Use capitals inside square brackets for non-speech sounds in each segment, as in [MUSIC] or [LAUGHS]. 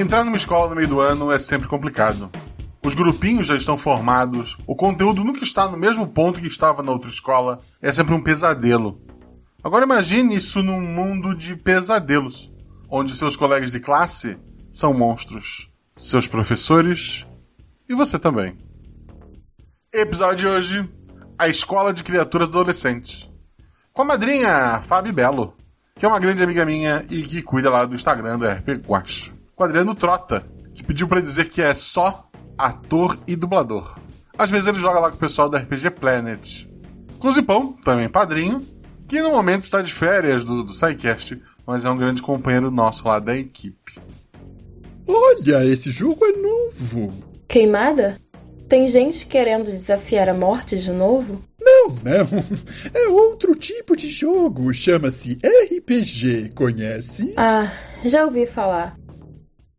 Entrar numa escola no meio do ano é sempre complicado. Os grupinhos já estão formados, o conteúdo nunca está no mesmo ponto que estava na outra escola, é sempre um pesadelo. Agora imagine isso num mundo de pesadelos, onde seus colegas de classe são monstros, seus professores e você também. Episódio de hoje: A Escola de Criaturas Adolescentes. Com a madrinha Fabi Belo, que é uma grande amiga minha e que cuida lá do Instagram do RP Guache. Com Adriano Trota, que pediu para dizer que é só ator e dublador. Às vezes ele joga lá com o pessoal do RPG Planet. Com o Zipão, também padrinho, que no momento está de férias do, do SciCast, mas é um grande companheiro nosso lá da equipe. Olha, esse jogo é novo! Queimada? Tem gente querendo desafiar a morte de novo? Não, não. [LAUGHS] É outro tipo de jogo. Chama-se RPG. Conhece? Ah, já ouvi falar.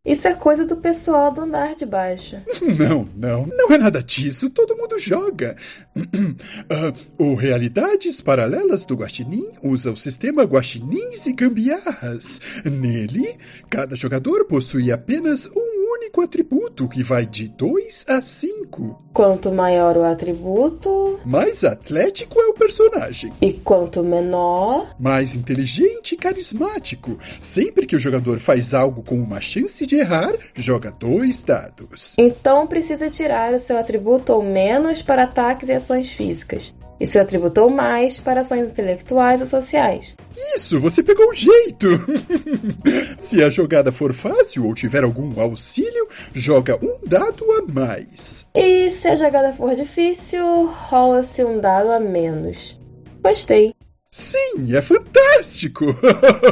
Isso é coisa do pessoal do andar de baixo. [LAUGHS] Não, não, não é nada disso. Todo mundo joga. Uh, [CLEARS THROAT] o Realidades Paralelas do Guaxinim usa o sistema Guaxinins e Gambiarras. Nele, cada jogador possui apenas um único atributo que vai de 2 a 5. Quanto maior o atributo, mais atlético é o personagem. E quanto menor, mais inteligente e carismático. Sempre que o jogador faz algo com uma chance de errar, joga dois dados. Então precisa tirar o seu atributo ou menos para ataques e ações físicas e se atributou mais para ações intelectuais ou sociais. Isso, você pegou o jeito! [LAUGHS] se a jogada for fácil ou tiver algum auxílio, joga um dado a mais. E se a jogada for difícil, rola-se um dado a menos. Gostei. Sim, é fantástico!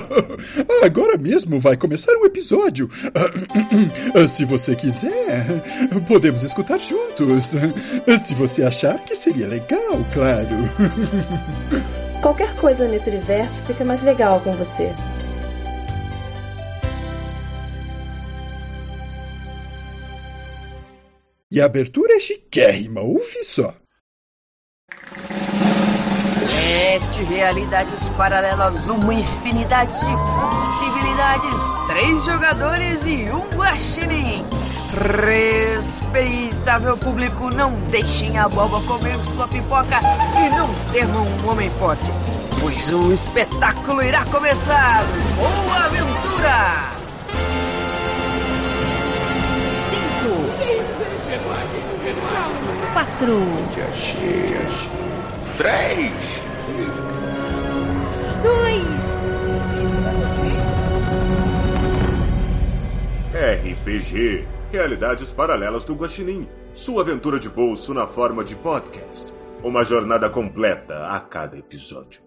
[LAUGHS] Agora mesmo vai começar um episódio. [CLEARS THROAT] Se você quiser, podemos escutar juntos. Se você achar que seria legal, claro. [LAUGHS] Qualquer coisa nesse universo fica mais legal com você. E a abertura é chiquérrima, ouve só. Sete realidades paralelas, uma infinidade de possibilidades. Três jogadores e um guaxinim. Respeitável público, não deixem a boba comer sua pipoca e não temam um homem forte, pois um espetáculo irá começar. Boa aventura! Cinco. Quatro. Três. Dois. RPG Realidades Paralelas do Guaxinim. Sua aventura de bolso na forma de podcast. Uma jornada completa a cada episódio.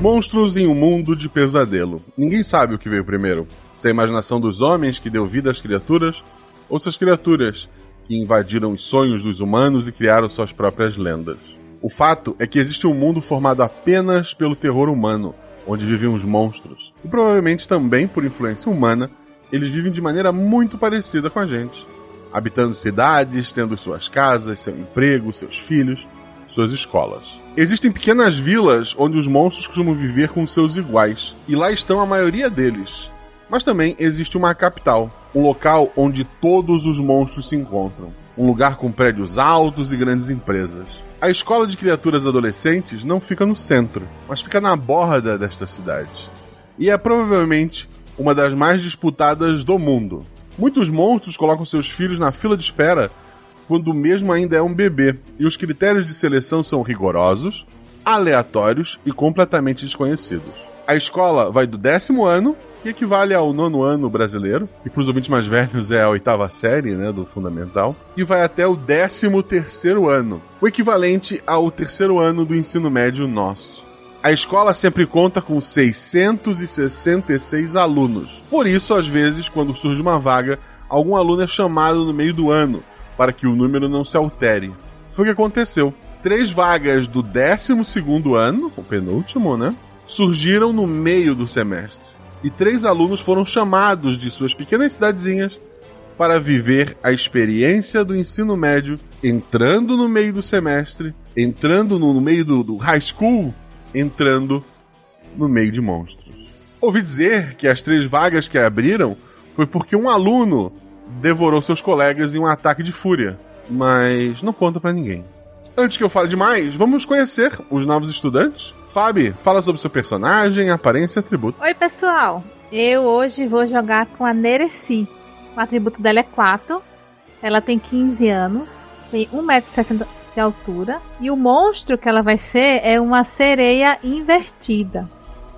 Monstros em um mundo de pesadelo. Ninguém sabe o que veio primeiro. Se a imaginação dos homens que deu vida às criaturas, ou se as criaturas que invadiram os sonhos dos humanos e criaram suas próprias lendas. O fato é que existe um mundo formado apenas pelo terror humano, onde vivem os monstros. E provavelmente também por influência humana, eles vivem de maneira muito parecida com a gente. Habitando cidades, tendo suas casas, seu emprego, seus filhos, suas escolas. Existem pequenas vilas onde os monstros costumam viver com seus iguais, e lá estão a maioria deles. Mas também existe uma capital, um local onde todos os monstros se encontram, um lugar com prédios altos e grandes empresas. A escola de criaturas adolescentes não fica no centro, mas fica na borda desta cidade. E é provavelmente uma das mais disputadas do mundo. Muitos monstros colocam seus filhos na fila de espera quando o mesmo ainda é um bebê, e os critérios de seleção são rigorosos, aleatórios e completamente desconhecidos. A escola vai do décimo ano, que equivale ao nono ano brasileiro, e para os ouvintes mais velhos é a oitava série, né, do fundamental, e vai até o décimo terceiro ano, o equivalente ao terceiro ano do ensino médio nosso. A escola sempre conta com 666 alunos. Por isso, às vezes, quando surge uma vaga, algum aluno é chamado no meio do ano, para que o número não se altere. Foi o que aconteceu. Três vagas do 12 ano, o penúltimo, né? Surgiram no meio do semestre. E três alunos foram chamados de suas pequenas cidadezinhas para viver a experiência do ensino médio, entrando no meio do semestre, entrando no meio do, do high school entrando no meio de monstros. Ouvi dizer que as três vagas que abriram foi porque um aluno devorou seus colegas em um ataque de fúria, mas não conta para ninguém. Antes que eu fale demais, vamos conhecer os novos estudantes. Fabi, fala sobre seu personagem, aparência e atributo. Oi, pessoal. Eu hoje vou jogar com a Nereci. O atributo dela é 4. Ela tem 15 anos, tem 1,60m de altura. E o monstro que ela vai ser é uma sereia invertida.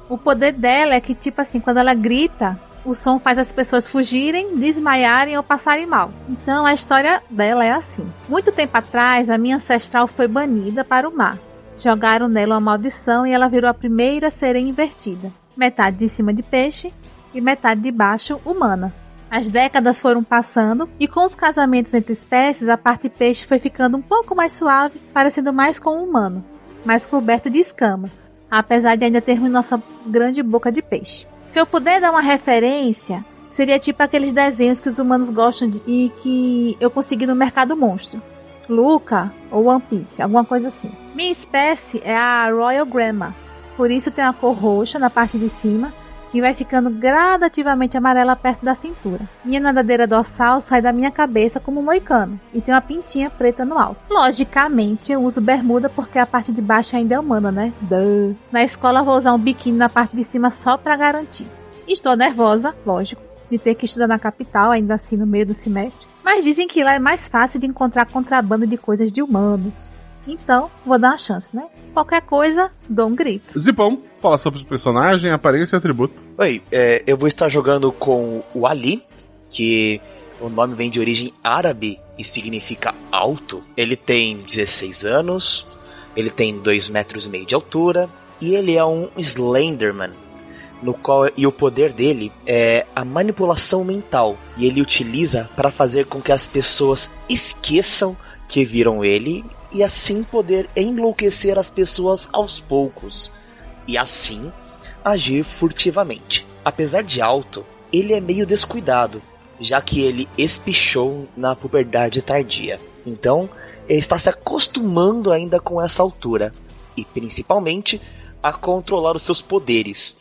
O poder dela é que, tipo assim, quando ela grita, o som faz as pessoas fugirem, desmaiarem ou passarem mal. Então a história dela é assim. Muito tempo atrás, a minha ancestral foi banida para o mar. Jogaram nela uma maldição e ela virou a primeira sereia invertida. Metade de cima de peixe e metade de baixo humana. As décadas foram passando e com os casamentos entre espécies, a parte peixe foi ficando um pouco mais suave, parecendo mais com o humano, mais coberto de escamas, apesar de ainda termos nossa grande boca de peixe. Se eu puder dar uma referência, seria tipo aqueles desenhos que os humanos gostam de, e que eu consegui no mercado monstro. Luca ou One Piece, alguma coisa assim. Minha espécie é a Royal Grandma, por isso tem uma cor roxa na parte de cima e vai ficando gradativamente amarela perto da cintura. Minha nadadeira dorsal sai da minha cabeça como um moicano e tem uma pintinha preta no alto. Logicamente, eu uso bermuda porque a parte de baixo ainda é humana, né? Duh. Na escola vou usar um biquíni na parte de cima só para garantir. Estou nervosa, lógico, de ter que estudar na capital, ainda assim no meio do semestre, mas dizem que lá é mais fácil de encontrar contrabando de coisas de humanos. Então, vou dar uma chance, né? Qualquer coisa, dou um grito. Zipão, fala sobre o personagem, aparência e atributo. Oi, é, eu vou estar jogando com o Ali, que o nome vem de origem árabe e significa alto. Ele tem 16 anos, ele tem 2 metros e meio de altura e ele é um Slenderman. No qual, e o poder dele é a manipulação mental. E ele utiliza para fazer com que as pessoas esqueçam que viram ele e assim poder enlouquecer as pessoas aos poucos. E assim agir furtivamente. Apesar de alto, ele é meio descuidado, já que ele espichou na puberdade tardia. Então, ele está se acostumando ainda com essa altura e principalmente a controlar os seus poderes.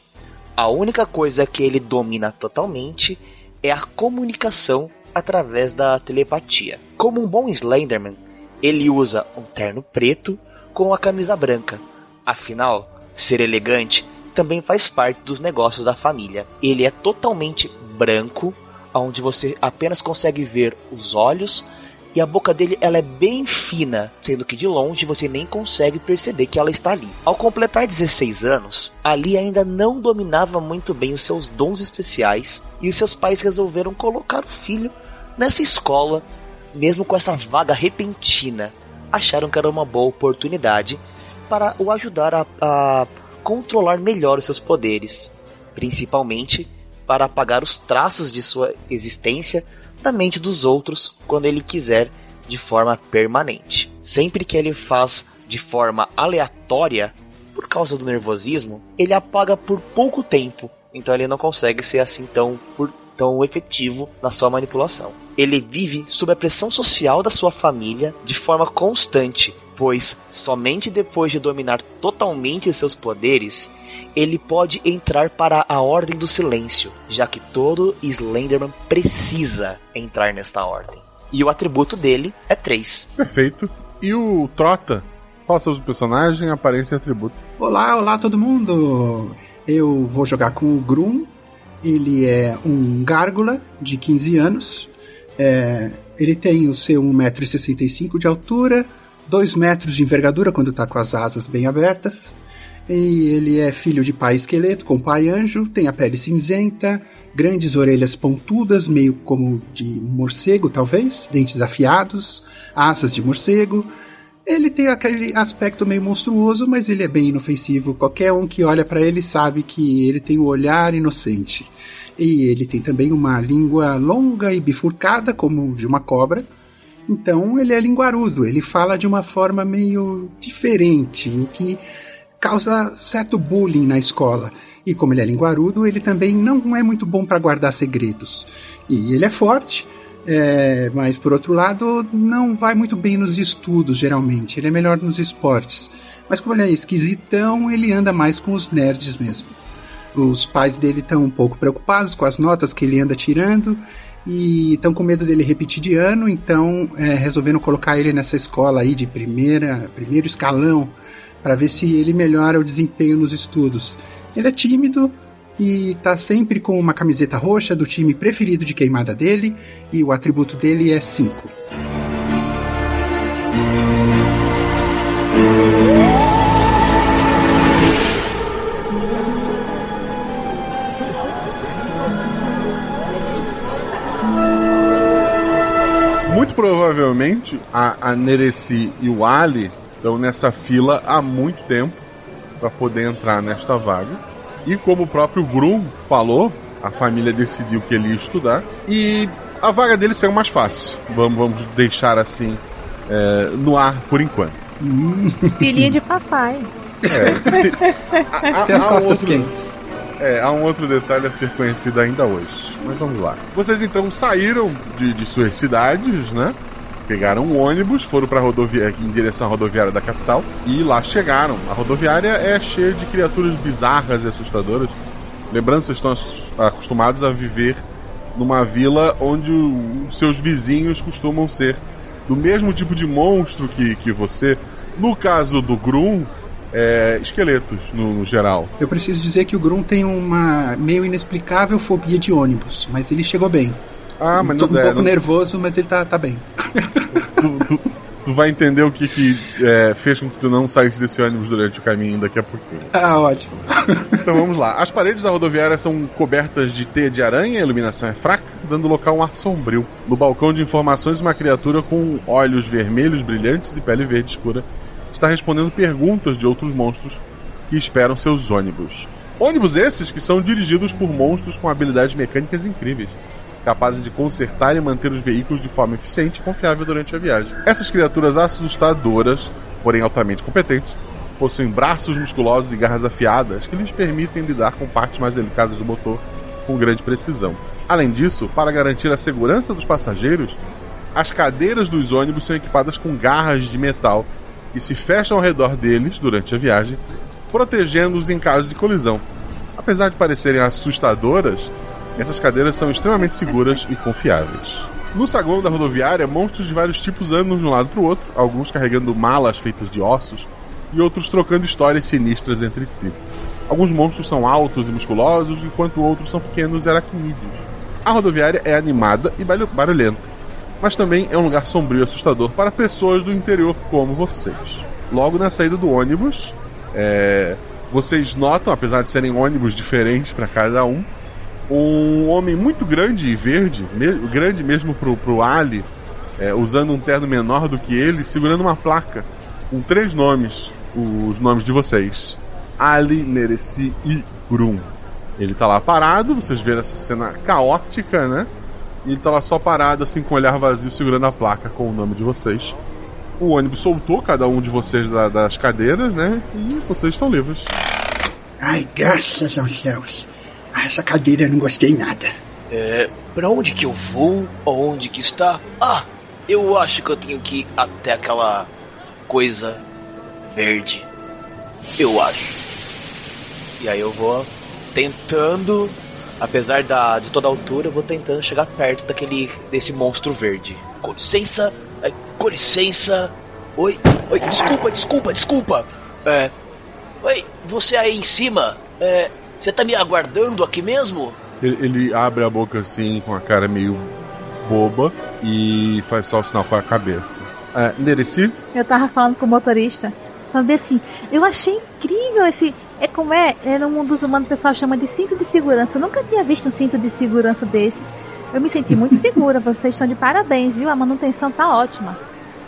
A única coisa que ele domina totalmente é a comunicação através da telepatia. Como um bom Slenderman, ele usa um terno preto com a camisa branca. Afinal, ser elegante também faz parte dos negócios da família. Ele é totalmente branco, onde você apenas consegue ver os olhos e a boca dele ela é bem fina, sendo que de longe você nem consegue perceber que ela está ali. Ao completar 16 anos, Ali ainda não dominava muito bem os seus dons especiais e os seus pais resolveram colocar o filho nessa escola, mesmo com essa vaga repentina. Acharam que era uma boa oportunidade para o ajudar a, a controlar melhor os seus poderes, principalmente para apagar os traços de sua existência da mente dos outros quando ele quiser de forma permanente. Sempre que ele faz de forma aleatória, por causa do nervosismo, ele apaga por pouco tempo, então ele não consegue ser assim tão, tão efetivo na sua manipulação. Ele vive sob a pressão social da sua família de forma constante, pois somente depois de dominar totalmente os seus poderes, ele pode entrar para a Ordem do Silêncio, já que todo Slenderman precisa entrar nesta ordem. E o atributo dele é 3. Perfeito. E o Trota? Fala sobre o personagem, aparência e atributo. Olá, olá todo mundo! Eu vou jogar com o Grum. Ele é um gárgula de 15 anos. É, ele tem o seu 1,65m de altura, 2 metros de envergadura quando está com as asas bem abertas. E ele é filho de pai esqueleto com pai anjo, tem a pele cinzenta, grandes orelhas pontudas, meio como de morcego, talvez, dentes afiados, asas de morcego. Ele tem aquele aspecto meio monstruoso, mas ele é bem inofensivo. Qualquer um que olha para ele sabe que ele tem um olhar inocente. E ele tem também uma língua longa e bifurcada, como de uma cobra. Então ele é linguarudo, ele fala de uma forma meio diferente, o que causa certo bullying na escola. E como ele é linguarudo, ele também não é muito bom para guardar segredos. E ele é forte, É, mas por outro lado, não vai muito bem nos estudos, geralmente. Ele é melhor nos esportes. Mas como ele é esquisitão, ele anda mais com os nerds mesmo. Os pais dele estão um pouco preocupados com as notas que ele anda tirando e estão com medo dele repetir de ano, então é, resolveram colocar ele nessa escola aí de primeira, primeiro escalão para ver se ele melhora o desempenho nos estudos. Ele é tímido e tá sempre com uma camiseta roxa do time preferido de queimada dele e o atributo dele é 5. Provavelmente a, a Nereci e o Ali estão nessa fila há muito tempo para poder entrar nesta vaga. E como o próprio Grum falou, a família decidiu que ele ia estudar. E a vaga dele saiu mais fácil. Vamos, vamos deixar assim é, no ar por enquanto. Filhinha de papai. Há- [LAUGHS] Tem as há um costas outro- quentes. É, há um outro detalhe a ser conhecido ainda hoje. Mas vamos lá. Vocês então saíram de, de suas cidades, né? Pegaram um ônibus, foram para rodovia em direção à rodoviária da capital e lá chegaram. A rodoviária é cheia de criaturas bizarras e assustadoras. Lembrando, vocês estão acos- acostumados a viver numa vila onde os seus vizinhos costumam ser do mesmo tipo de monstro que, que você. No caso do Grum, é, esqueletos no, no geral. Eu preciso dizer que o Grum tem uma meio inexplicável fobia de ônibus, mas ele chegou bem. Ah, mas Tô não um der, pouco não- nervoso, mas ele tá, tá bem. tu, tu- tu vai entender o que, que é, fez com que tu não saísse desse ônibus durante o caminho daqui a pouquinho. Ah, ótimo. [LAUGHS] Então vamos lá. As paredes da rodoviária são cobertas de teia de aranha, a iluminação é fraca, dando local um ar sombrio. No balcão de informações, uma criatura com olhos vermelhos brilhantes e pele verde escura está respondendo perguntas de outros monstros que esperam seus ônibus. Ônibus esses que são dirigidos por monstros com habilidades mecânicas incríveis, capazes de consertar e manter os veículos de forma eficiente e confiável durante a viagem. Essas criaturas assustadoras, porém altamente competentes, possuem braços musculosos e garras afiadas que lhes permitem lidar com partes mais delicadas do motor com grande precisão. Além disso, para garantir a segurança dos passageiros, as cadeiras dos ônibus são equipadas com garras de metal que se fecham ao redor deles durante a viagem, protegendo-os em caso de colisão. Apesar de parecerem assustadoras, essas cadeiras são extremamente seguras e confiáveis. No saguão da rodoviária, monstros de vários tipos andam de um lado para o outro, alguns carregando malas feitas de ossos e outros trocando histórias sinistras entre si. Alguns monstros são altos e musculosos, enquanto outros são pequenos e aracnídeos. A rodoviária é animada e barulh- barulhenta, mas também é um lugar sombrio e assustador para pessoas do interior como vocês. Logo na saída do ônibus, é, vocês notam, apesar de serem ônibus diferentes para cada um, um homem muito grande e verde, me- grande mesmo pro, pro Ali, é, usando um terno menor do que ele, segurando uma placa com três nomes, os nomes de vocês: Ali, Nereci e Grum. Ele tá lá parado, vocês viram essa cena caótica, né? E ele tá lá só parado, assim, com o olhar vazio, segurando a placa com o nome de vocês. O ônibus soltou cada um de vocês da- das cadeiras, né? E vocês estão livres. Ai, graças aos céus. Ah, essa cadeira eu não gostei nada. É, pra onde que eu vou? Onde que está? Ah, eu acho que eu tenho que ir até aquela coisa verde. Eu acho. E aí eu vou tentando, apesar da, de toda a altura, eu vou tentando chegar perto daquele desse monstro verde. Com licença, com licença. Oi, oi, desculpa, desculpa, desculpa. É, oi, você aí em cima? É, você tá me aguardando aqui mesmo? Ele, ele abre a boca assim, com a cara meio boba, e faz só o sinal com a cabeça. É, Nereci? Eu tava falando com o motorista, falando bem assim, eu achei incrível esse. É como é, é no mundo dos humanos o pessoal chama de cinto de segurança. Eu nunca tinha visto um cinto de segurança desses. Eu me senti muito [LAUGHS] segura, vocês estão de parabéns, viu? A manutenção tá ótima.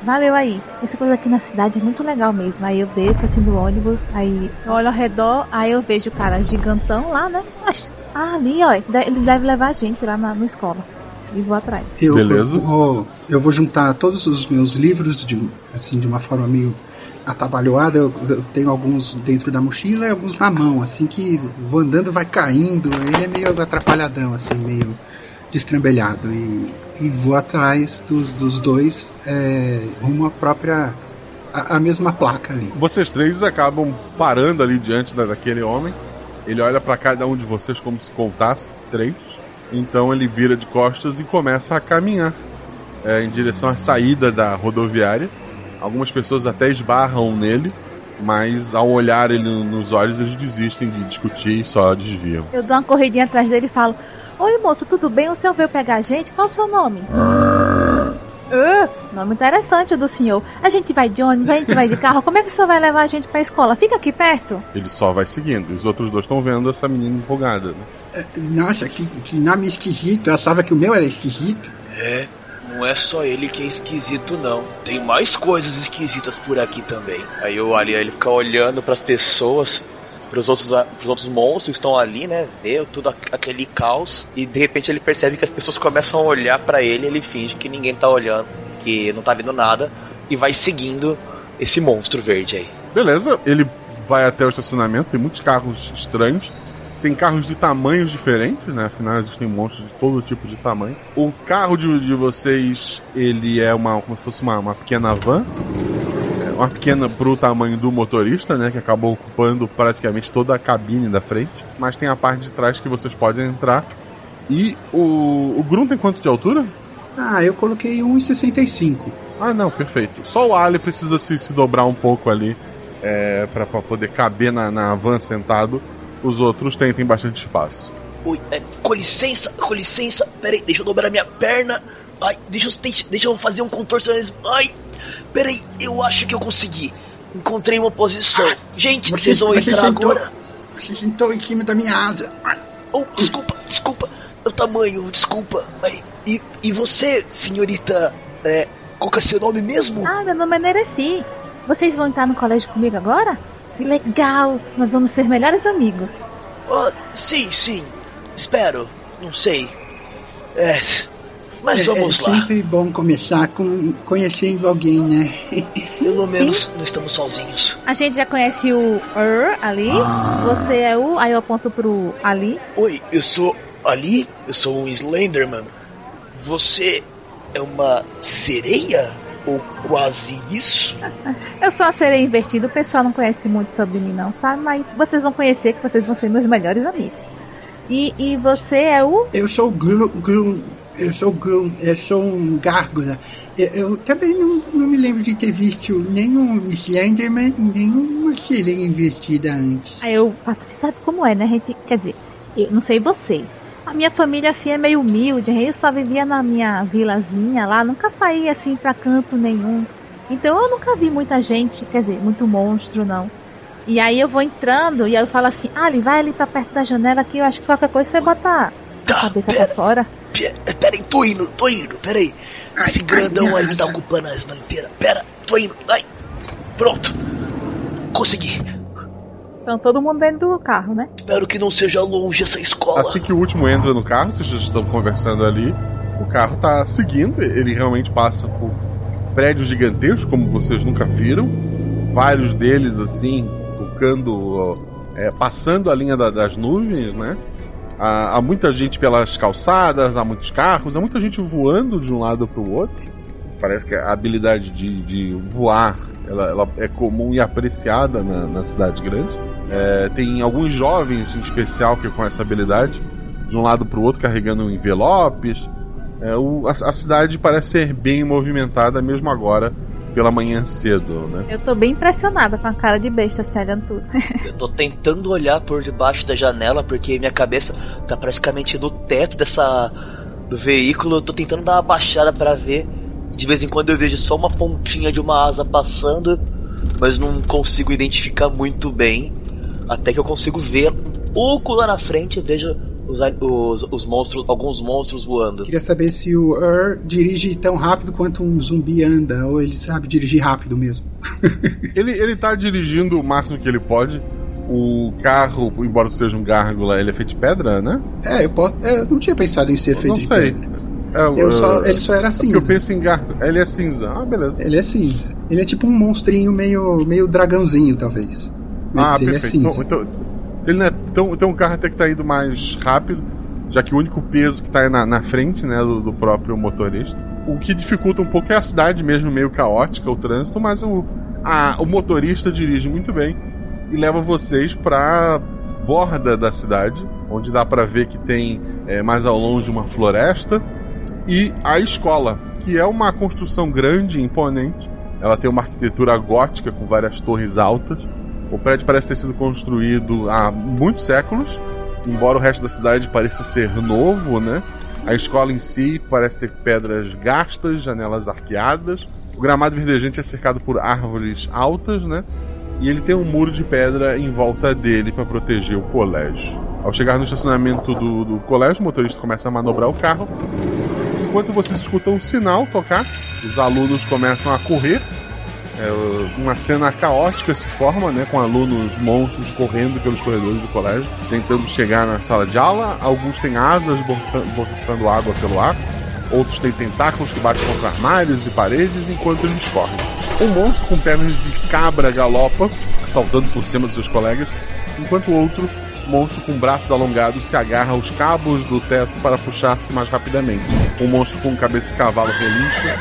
Valeu aí. Essa coisa aqui na cidade é muito legal mesmo. Aí eu desço assim do ônibus, aí eu olho ao redor, aí eu vejo o cara gigantão lá, né? Mas, ah, ali, ó, ele deve levar a gente lá na, na escola. E vou atrás. Eu, Beleza. Eu vou, eu vou juntar todos os meus livros de, assim, de uma forma meio atabalhoada. Eu, eu tenho alguns dentro da mochila e alguns na mão, assim que vou andando vai caindo. Ele é meio atrapalhadão, assim, meio destrambelhado e, e vou atrás dos, dos dois é, rumo à própria. A, a, mesma placa ali. Vocês três acabam parando ali diante da, daquele homem. Ele olha para cada um de vocês como se contasse três. Então ele vira de costas e começa a caminhar é, em direção à saída da rodoviária. Algumas pessoas até esbarram nele, mas ao olhar ele nos olhos eles desistem de discutir e só desviam. Eu dou uma corridinha atrás dele e falo: Oi moço, tudo bem? O senhor veio pegar a gente? Qual o seu nome? Uh, nome interessante do senhor. A gente vai de ônibus, a gente vai de carro. Como é que o senhor vai levar a gente pra escola? Fica aqui perto. Ele só vai seguindo. Os outros dois estão vendo essa menina empolgada. Né? É, nossa, que, que nome esquisito. Eu achava que o meu era esquisito. É, não é só ele que é esquisito, não. Tem mais coisas esquisitas por aqui também. Aí o Ali ele fica olhando para as pessoas pros outros, pros outros monstros que estão ali, né? Vê tudo aquele caos. E de repente ele percebe que as pessoas começam a olhar para ele. Ele finge que ninguém tá olhando, que não tá vendo nada. E vai seguindo esse monstro verde aí. Beleza, ele vai até o estacionamento. Tem muitos carros estranhos. Tem carros de tamanhos diferentes, né? Afinal, existem monstros de todo tipo de tamanho. O carro de, de vocês, ele é uma como se fosse uma, uma pequena van uma pequena pro tamanho do motorista, né? Que acabou ocupando praticamente toda a cabine da frente. Mas tem a parte de trás que vocês podem entrar. E o, o Grum tem quanto de altura? Ah, eu coloquei 1,65. Ah, não, perfeito. Só o Ali precisa se, se dobrar um pouco ali é, para poder caber na, na van sentado. Os outros têm, têm bastante espaço. Oi, é, com licença, com licença. Peraí, deixa eu dobrar minha perna. Ai, deixa eu, deixa, deixa eu fazer um contorcionismo. Ai, Peraí, eu acho que eu consegui. Encontrei uma posição. Ah, Gente, você, vocês vão você entrar sentou, agora? Você sentou em cima da minha asa. Oh, desculpa, desculpa. É o tamanho, desculpa. E, e você, senhorita, é, qual que é seu nome mesmo? Ah, meu nome é Nereci. Vocês vão entrar no colégio comigo agora? Que legal! Nós vamos ser melhores amigos. Oh, sim, sim. Espero. Não sei. É, mas é, vamos é lá. É sempre bom começar com conhecendo alguém, né? [LAUGHS] Sim, Pelo menos não estamos sozinhos. A gente já conhece o Er ali. Ah. Você é o. Aí eu aponto pro Ali. Oi, eu sou Ali. Eu sou um Slenderman. Você é uma sereia? Ou quase isso? Eu sou a sereia invertida. O pessoal não conhece muito sobre mim, não, sabe? Mas vocês vão conhecer que vocês vão ser meus melhores amigos. E, e você é o. Eu sou o Gru, Gru, eu sou, eu sou um gárgula. Eu, eu também não, não, me lembro de ter visto nenhum Slenderman e nenhuma sereia investida antes. Aí eu faço, você sabe como é, né? A gente, quer dizer, eu não sei vocês. A minha família assim é meio humilde, eu só vivia na minha vilazinha lá, nunca saía assim pra canto nenhum. Então eu nunca vi muita gente, quer dizer, muito monstro não. E aí eu vou entrando e aí eu falo assim, Ali, vai ali pra perto da janela que eu acho que qualquer coisa você bota tá, a cabeça pera. pra fora. Pera aí, tô indo, tô indo, pera aí. Esse grandão aí tá ocupando a van inteira. Pera, tô indo, vai. Pronto. Consegui. Então todo mundo dentro do carro, né? Espero que não seja longe essa escola. Assim que o último entra no carro, vocês já estão conversando ali. O carro tá seguindo, ele realmente passa por prédios gigantescos, como vocês nunca viram. Vários deles, assim, tocando, é, passando a linha da, das nuvens, né? Há, há, muita gente pelas calçadas, há muitos carros, há muita gente voando de um lado para o outro. Parece que a habilidade de, de voar ela, ela, é comum e apreciada na, na cidade grande. É, tem alguns jovens em especial que com essa habilidade, de um lado para o outro carregando envelopes. É, o, a, a cidade parece ser bem movimentada mesmo agora pela manhã cedo, né? Eu tô bem impressionada com a cara de besta se olhando tudo. eu tô tentando olhar por debaixo da janela porque minha cabeça tá praticamente no teto dessa do veículo. Eu tô tentando dar uma baixada para ver. De vez em quando eu vejo só uma pontinha de uma asa passando, mas não consigo identificar muito bem. Até que eu consigo ver um pouco lá na frente, eu vejo os, os, os, monstros, alguns monstros voando. Queria saber se o Ur dirige tão rápido quanto um zumbi anda, ou ele sabe dirigir rápido mesmo. [LAUGHS] ele, ele tá dirigindo o máximo que ele pode. O carro, embora seja um gárgula, ele é feito de pedra, né? É, eu, posso, é, eu não tinha pensado em ser eu feito de sei. pedra. É, eu só, ele só era cinza. É eu penso em gárgula. Ele é cinza. Ah, beleza. Ele é cinza. Ele é tipo um monstrinho meio, meio dragãozinho, talvez. Mas ah, ele é perfeito. é cinza. Então, então, ele não é tão, então o carro até que tá indo mais rápido. já que o único peso que está na, na frente né, do, do, próprio motorista. O que dificulta um pouco é a cidade mesmo meio caótica, o trânsito, mas o, a, o motorista dirige muito bem e leva vocês para borda da cidade, onde dá para ver que tem é, mais ao longe uma floresta e a escola, que é uma construção grande e imponente. Ela tem uma arquitetura gótica com várias torres altas. O prédio parece ter sido construído há muitos séculos embora o resto da cidade pareça ser novo, né? A escola em si parece ter pedras gastas, janelas arqueadas. O gramado verdejante é cercado por árvores altas, né? E ele tem um muro de pedra em volta dele para proteger o colégio. Ao chegar no estacionamento do, do colégio, o motorista começa a manobrar o carro. Enquanto vocês escutam um sinal tocar, os alunos começam a correr é, uma cena caótica se forma, né, com alunos monstros correndo pelos corredores do colégio, tentando chegar na sala de aula. Alguns têm asas botando água pelo ar, outros têm tentáculos que batem contra armários e paredes enquanto eles correm. Um monstro com pernas de cabra galopa, saltando por cima dos seus colegas, enquanto outro monstro com braços alongados se agarra aos cabos do teto para puxar-se mais rapidamente. Um monstro com cabeça de cavalo relincha,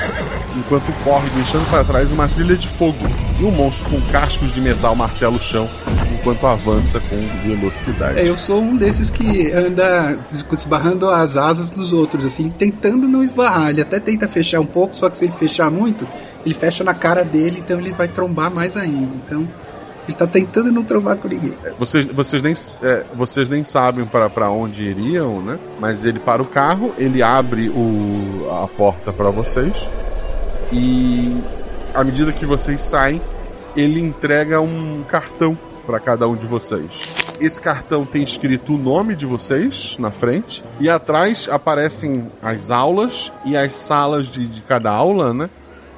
enquanto corre deixando para trás uma trilha de fogo. E um monstro com cascos de metal martela o chão, enquanto avança com velocidade. É, eu sou um desses que anda esbarrando as asas dos outros, assim, tentando não esbarrar. Ele até tenta fechar um pouco, só que se ele fechar muito, ele fecha na cara dele, então ele vai trombar mais ainda. Então ele tá tentando não trombar com ninguém. É, vocês, vocês, nem, é, vocês nem sabem para onde iriam, né? Mas ele para o carro, ele abre o, a porta para vocês. E à medida que vocês saem, ele entrega um cartão para cada um de vocês. Esse cartão tem escrito o nome de vocês na frente e atrás aparecem as aulas e as salas de, de cada aula, né?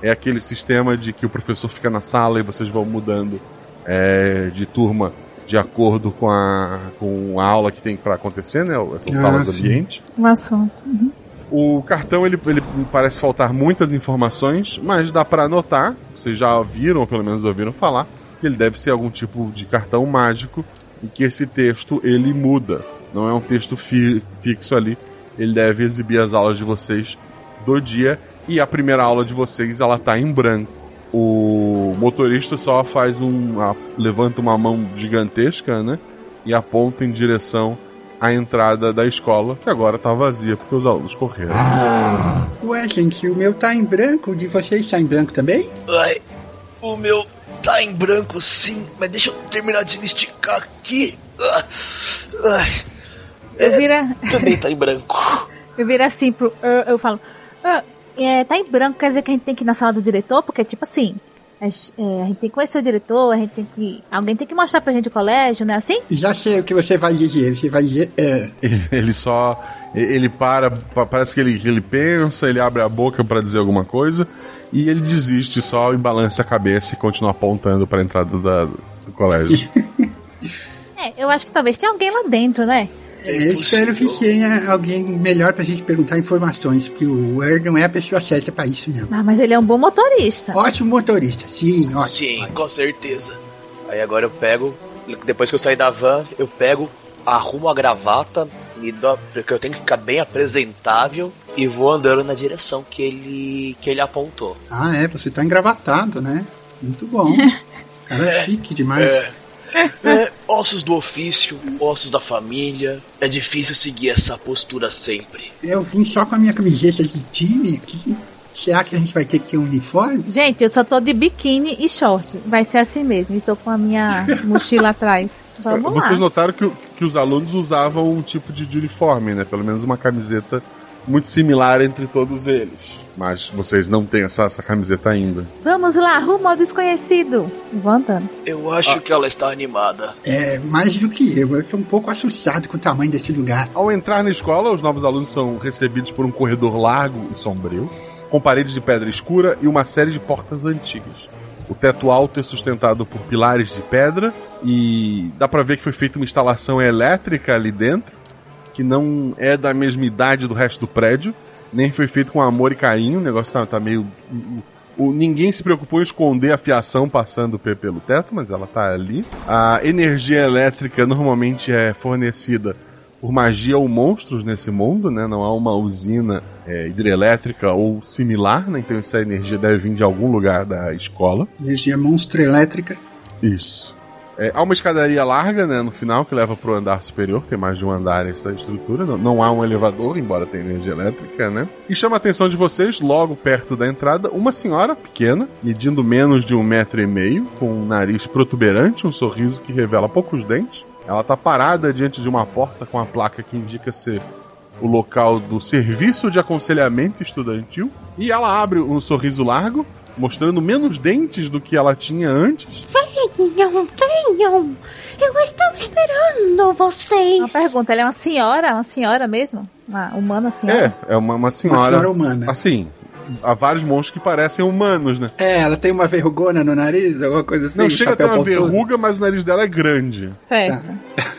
É aquele sistema de que o professor fica na sala e vocês vão mudando é, de turma de acordo com a, com a aula que tem para acontecer, né? São ah, salas sim. ambiente. Um assunto. Uhum. O cartão ele, ele parece faltar muitas informações, mas dá para anotar. Vocês já viram, ou pelo menos ouviram falar, que ele deve ser algum tipo de cartão mágico e que esse texto ele muda. Não é um texto fi, fixo ali. Ele deve exibir as aulas de vocês do dia e a primeira aula de vocês ela tá em branco o motorista só faz um. A, levanta uma mão gigantesca, né? E aponta em direção à entrada da escola, que agora tá vazia porque os alunos correram. Ah. Ué, gente, o meu tá em branco, de vocês tá em branco também? Ai, o meu tá em branco sim, mas deixa eu terminar de esticar aqui. Ai, eu é, vira... Também tá em branco. Eu viro assim pro. Eu, eu falo. Ah, é, tá em branco, quer dizer que a gente tem que ir na sala do diretor, porque, tipo assim, a gente, é, a gente tem que conhecer o diretor, a gente tem que. Alguém tem que mostrar pra gente o colégio, não é assim? Já sei o que você vai dizer. Você vai dizer. É. Ele, ele só. Ele para, parece que ele, ele pensa, ele abre a boca para dizer alguma coisa e ele desiste só e balança a cabeça e continua apontando para a entrada da, do colégio. [LAUGHS] é, eu acho que talvez tenha alguém lá dentro, né? É, eu espero que tenha alguém melhor pra gente perguntar informações, porque o Er não é a pessoa certa pra isso, não. Ah, mas ele é um bom motorista. Ótimo motorista, sim, ótimo. Sim, ótimo. com certeza. Aí agora eu pego, depois que eu sair da van, eu pego, arrumo a gravata, me dou, porque eu tenho que ficar bem apresentável e vou andando na direção que ele, que ele apontou. Ah, é, você tá engravatado, né? Muito bom. [LAUGHS] Cara é, chique demais. É. É, ossos do ofício, ossos da família. É difícil seguir essa postura sempre. Eu vim só com a minha camiseta de time aqui. Será que a gente vai ter que ter um uniforme? Gente, eu só tô de biquíni e short. Vai ser assim mesmo. E tô com a minha mochila atrás. [LAUGHS] Vamos Vocês lá. notaram que, que os alunos usavam um tipo de uniforme, né? Pelo menos uma camiseta muito similar entre todos eles. Mas vocês não têm essa, essa camiseta ainda. Vamos lá, rumo ao desconhecido. Andando. Eu acho ah. que ela está animada. É, mais do que eu. Eu estou um pouco assustado com o tamanho desse lugar. Ao entrar na escola, os novos alunos são recebidos por um corredor largo e sombrio, com paredes de pedra escura e uma série de portas antigas. O teto alto é sustentado por pilares de pedra e dá para ver que foi feita uma instalação elétrica ali dentro que não é da mesma idade do resto do prédio, nem foi feito com amor e carinho, o negócio tá, tá meio. O, ninguém se preocupou em esconder a fiação passando pelo teto, mas ela tá ali. A energia elétrica normalmente é fornecida por magia ou monstros nesse mundo, né? Não há uma usina é, hidrelétrica ou similar, né? Então essa energia deve vir de algum lugar da escola. Energia monstro elétrica. Isso. É, há uma escadaria larga, né, no final, que leva para o andar superior, tem mais de um andar essa estrutura. Não, não, há um elevador, embora tenha energia elétrica, né? E chama a atenção de vocês, logo perto da entrada, uma senhora pequena, medindo menos de um metro e meio, com um nariz protuberante, um sorriso que revela poucos dentes. Ela está parada diante de uma porta com a placa que indica ser o local do Serviço de Aconselhamento Estudantil. E ela abre um sorriso largo, mostrando menos dentes do que ela tinha antes. Venham, venham! Eu estava esperando vocês! Uma pergunta, ela é uma senhora? Uma senhora mesmo? Uma humana senhora? É, é uma, uma senhora. Uma senhora humana. Assim, há vários monstros que parecem humanos, né? É, ela tem uma verrugona no nariz, alguma coisa assim. Não chega a ter uma pontudo. verruga, mas o nariz dela é grande. Certo.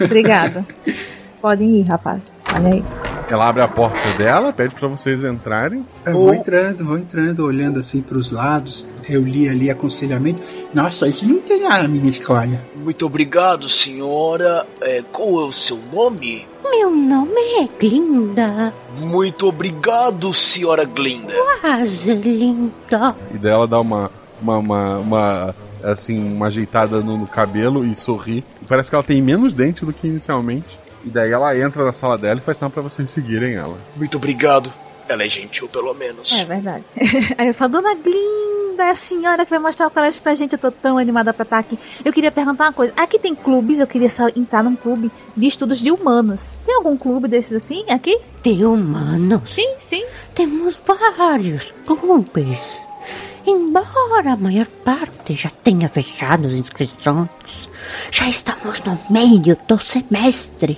Obrigada. [LAUGHS] Podem ir, rapazes. Olha aí. Ela abre a porta dela, pede para vocês entrarem. Eu vou entrando, vou entrando, olhando assim pros lados. Eu li ali aconselhamento. Nossa, isso não tem a minha escolha. Muito obrigado, senhora. É, qual é o seu nome? Meu nome é Glinda. Muito obrigado, senhora Glinda. Quase linda. E daí ela dá uma, uma, uma, uma, assim, uma ajeitada no, no cabelo e sorri. Parece que ela tem menos dente do que inicialmente. E daí ela entra na sala dela e faz sinal pra vocês seguirem ela. Muito obrigado. Ela é gentil, pelo menos. É verdade. [LAUGHS] Aí eu falo, Dona Glinda, é a senhora que vai mostrar o colégio pra gente. Eu tô tão animada pra estar aqui. Eu queria perguntar uma coisa. Aqui tem clubes, eu queria só entrar num clube de estudos de humanos. Tem algum clube desses assim aqui? De humanos? Sim, sim. Temos vários clubes. Embora a maior parte já tenha fechado as inscrições, já estamos no meio do semestre.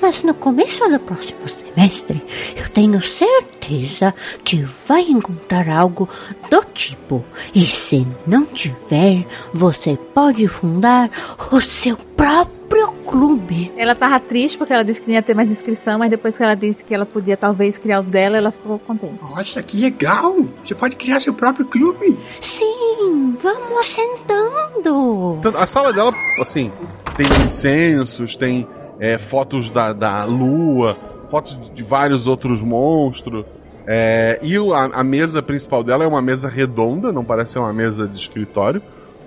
Mas no começo do próximo semestre, eu tenho certeza que vai encontrar algo do tipo. E se não tiver, você pode fundar o seu próprio clube. Ela tava triste porque ela disse que não ia ter mais inscrição, mas depois que ela disse que ela podia talvez criar o dela, ela ficou contente. Nossa, que legal! Você pode criar seu próprio clube. Sim, vamos sentando. Então, a sala dela, assim, tem incensos, tem é, fotos da, da lua, fotos de vários outros monstros. É, e a, a mesa principal dela é uma mesa redonda, não parece ser uma mesa de escritório,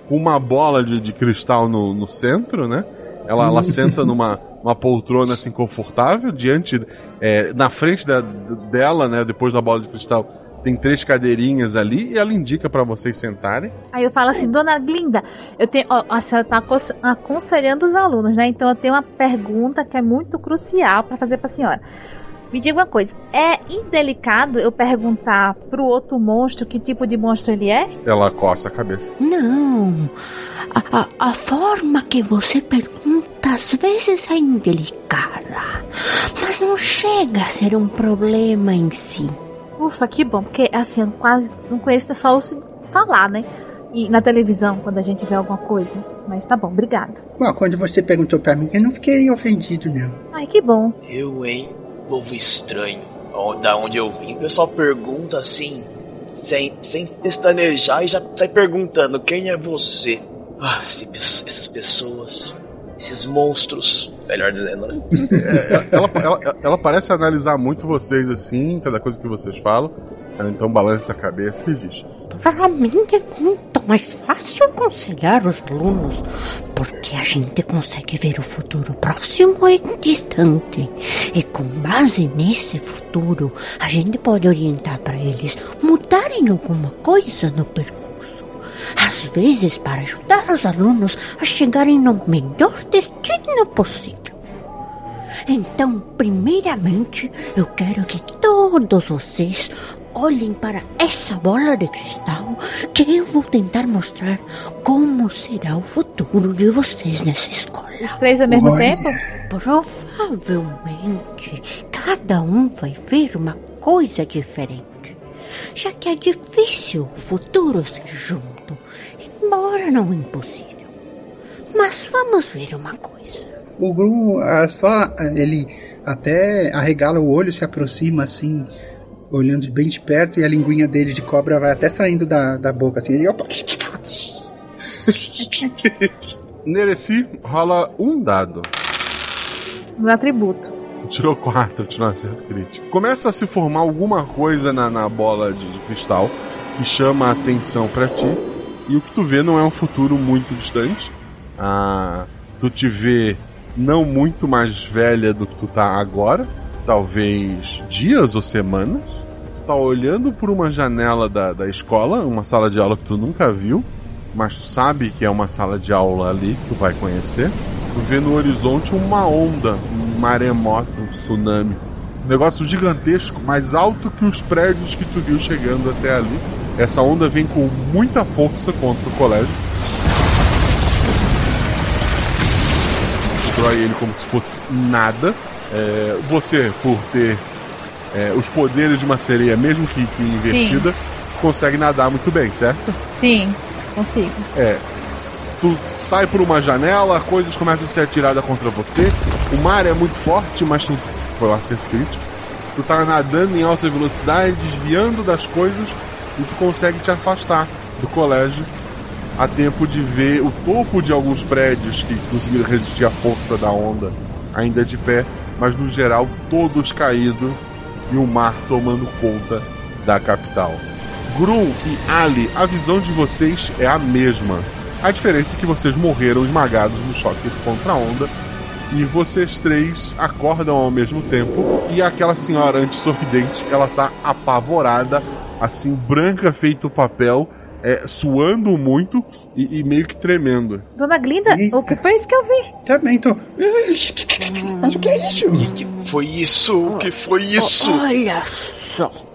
com uma bola de, de cristal no, no centro, né? Ela, ela senta [LAUGHS] numa uma poltrona assim confortável, diante, é, na frente da- dela, né? Depois da bola de cristal, tem três cadeirinhas ali e ela indica para vocês sentarem. Aí eu falo assim, Dona Glinda, eu tenho, ó, a senhora tá acon- aconselhando os alunos, né? Então eu tenho uma pergunta que é muito crucial pra fazer pra senhora. Me diga uma coisa, é indelicado eu perguntar pro outro monstro que tipo de monstro ele é? Ela coça a cabeça. Não. A, a, a forma que você pergunta às vezes é indelicada, mas não chega a ser um problema em si. Ufa, que bom, porque assim, eu quase não conheço, só ouço falar, né? E na televisão, quando a gente vê alguma coisa. Mas tá bom, obrigado. Bom, quando você perguntou pra mim, eu não fiquei ofendido, não. Ai, que bom. Eu, hein? Povo estranho. Da onde eu vim, o pessoal pergunta assim, sem, sem pestanejar e já sai perguntando: quem é você? Ah, esse essas pessoas, esses monstros, melhor dizendo, né? É, ela, ela, ela parece analisar muito vocês assim, cada coisa que vocês falam. Ela então balança a cabeça e diz: Para mim é muito mais fácil aconselhar os alunos, porque a gente consegue ver o futuro próximo e distante. E com base nesse futuro, a gente pode orientar para eles mudarem alguma coisa no percurso. Às vezes, para ajudar os alunos a chegarem no melhor destino possível. Então, primeiramente, eu quero que todos vocês olhem para essa bola de cristal que eu vou tentar mostrar como será o futuro de vocês nessa escola. Os três ao mesmo Olha. tempo? Provavelmente cada um vai ver uma coisa diferente, já que é difícil o futuro ser junto, embora não impossível. Mas vamos ver uma coisa. O Grum, ah, só ele até arregala o olho, se aproxima assim, olhando bem de perto, e a linguinha dele de cobra vai até saindo da, da boca, assim. Ele, opa, Nereci rola um dado. No atributo. [LAUGHS] Tirou 4, tirou um acerto crítico. Começa a se formar alguma coisa na, na bola de, de cristal que chama a atenção para ti. E o que tu vê não é um futuro muito distante. Ah, tu te vê não muito mais velha do que tu tá agora, talvez dias ou semanas. Tá olhando por uma janela da, da escola, uma sala de aula que tu nunca viu, mas tu sabe que é uma sala de aula ali que tu vai conhecer. Tu vê no horizonte uma onda, um maremoto, um tsunami. Um negócio gigantesco, mais alto que os prédios que tu viu chegando até ali. Essa onda vem com muita força contra o colégio. Destrói ele como se fosse nada. É, você, por ter é, os poderes de uma sereia, mesmo que, que invertida, consegue nadar muito bem, certo? Sim, consigo. É. Tu sai por uma janela, coisas começam a ser atiradas contra você. O mar é muito forte, mas tu foi um acerto crítico. Tu tá nadando em alta velocidade, desviando das coisas, e tu consegue te afastar do colégio a tempo de ver o topo de alguns prédios que conseguiram resistir à força da onda ainda de pé, mas no geral todos caídos e o mar tomando conta da capital. Grum e Ali, a visão de vocês é a mesma. A diferença é que vocês morreram esmagados no choque contra a onda e vocês três acordam ao mesmo tempo e aquela senhora antissorridente, ela tá apavorada, assim branca feito papel, é, suando muito e, e meio que tremendo. Dona Glinda, o que foi isso que eu vi? Também tô. Mas o que é isso? Foi isso? O que foi isso? Olha só.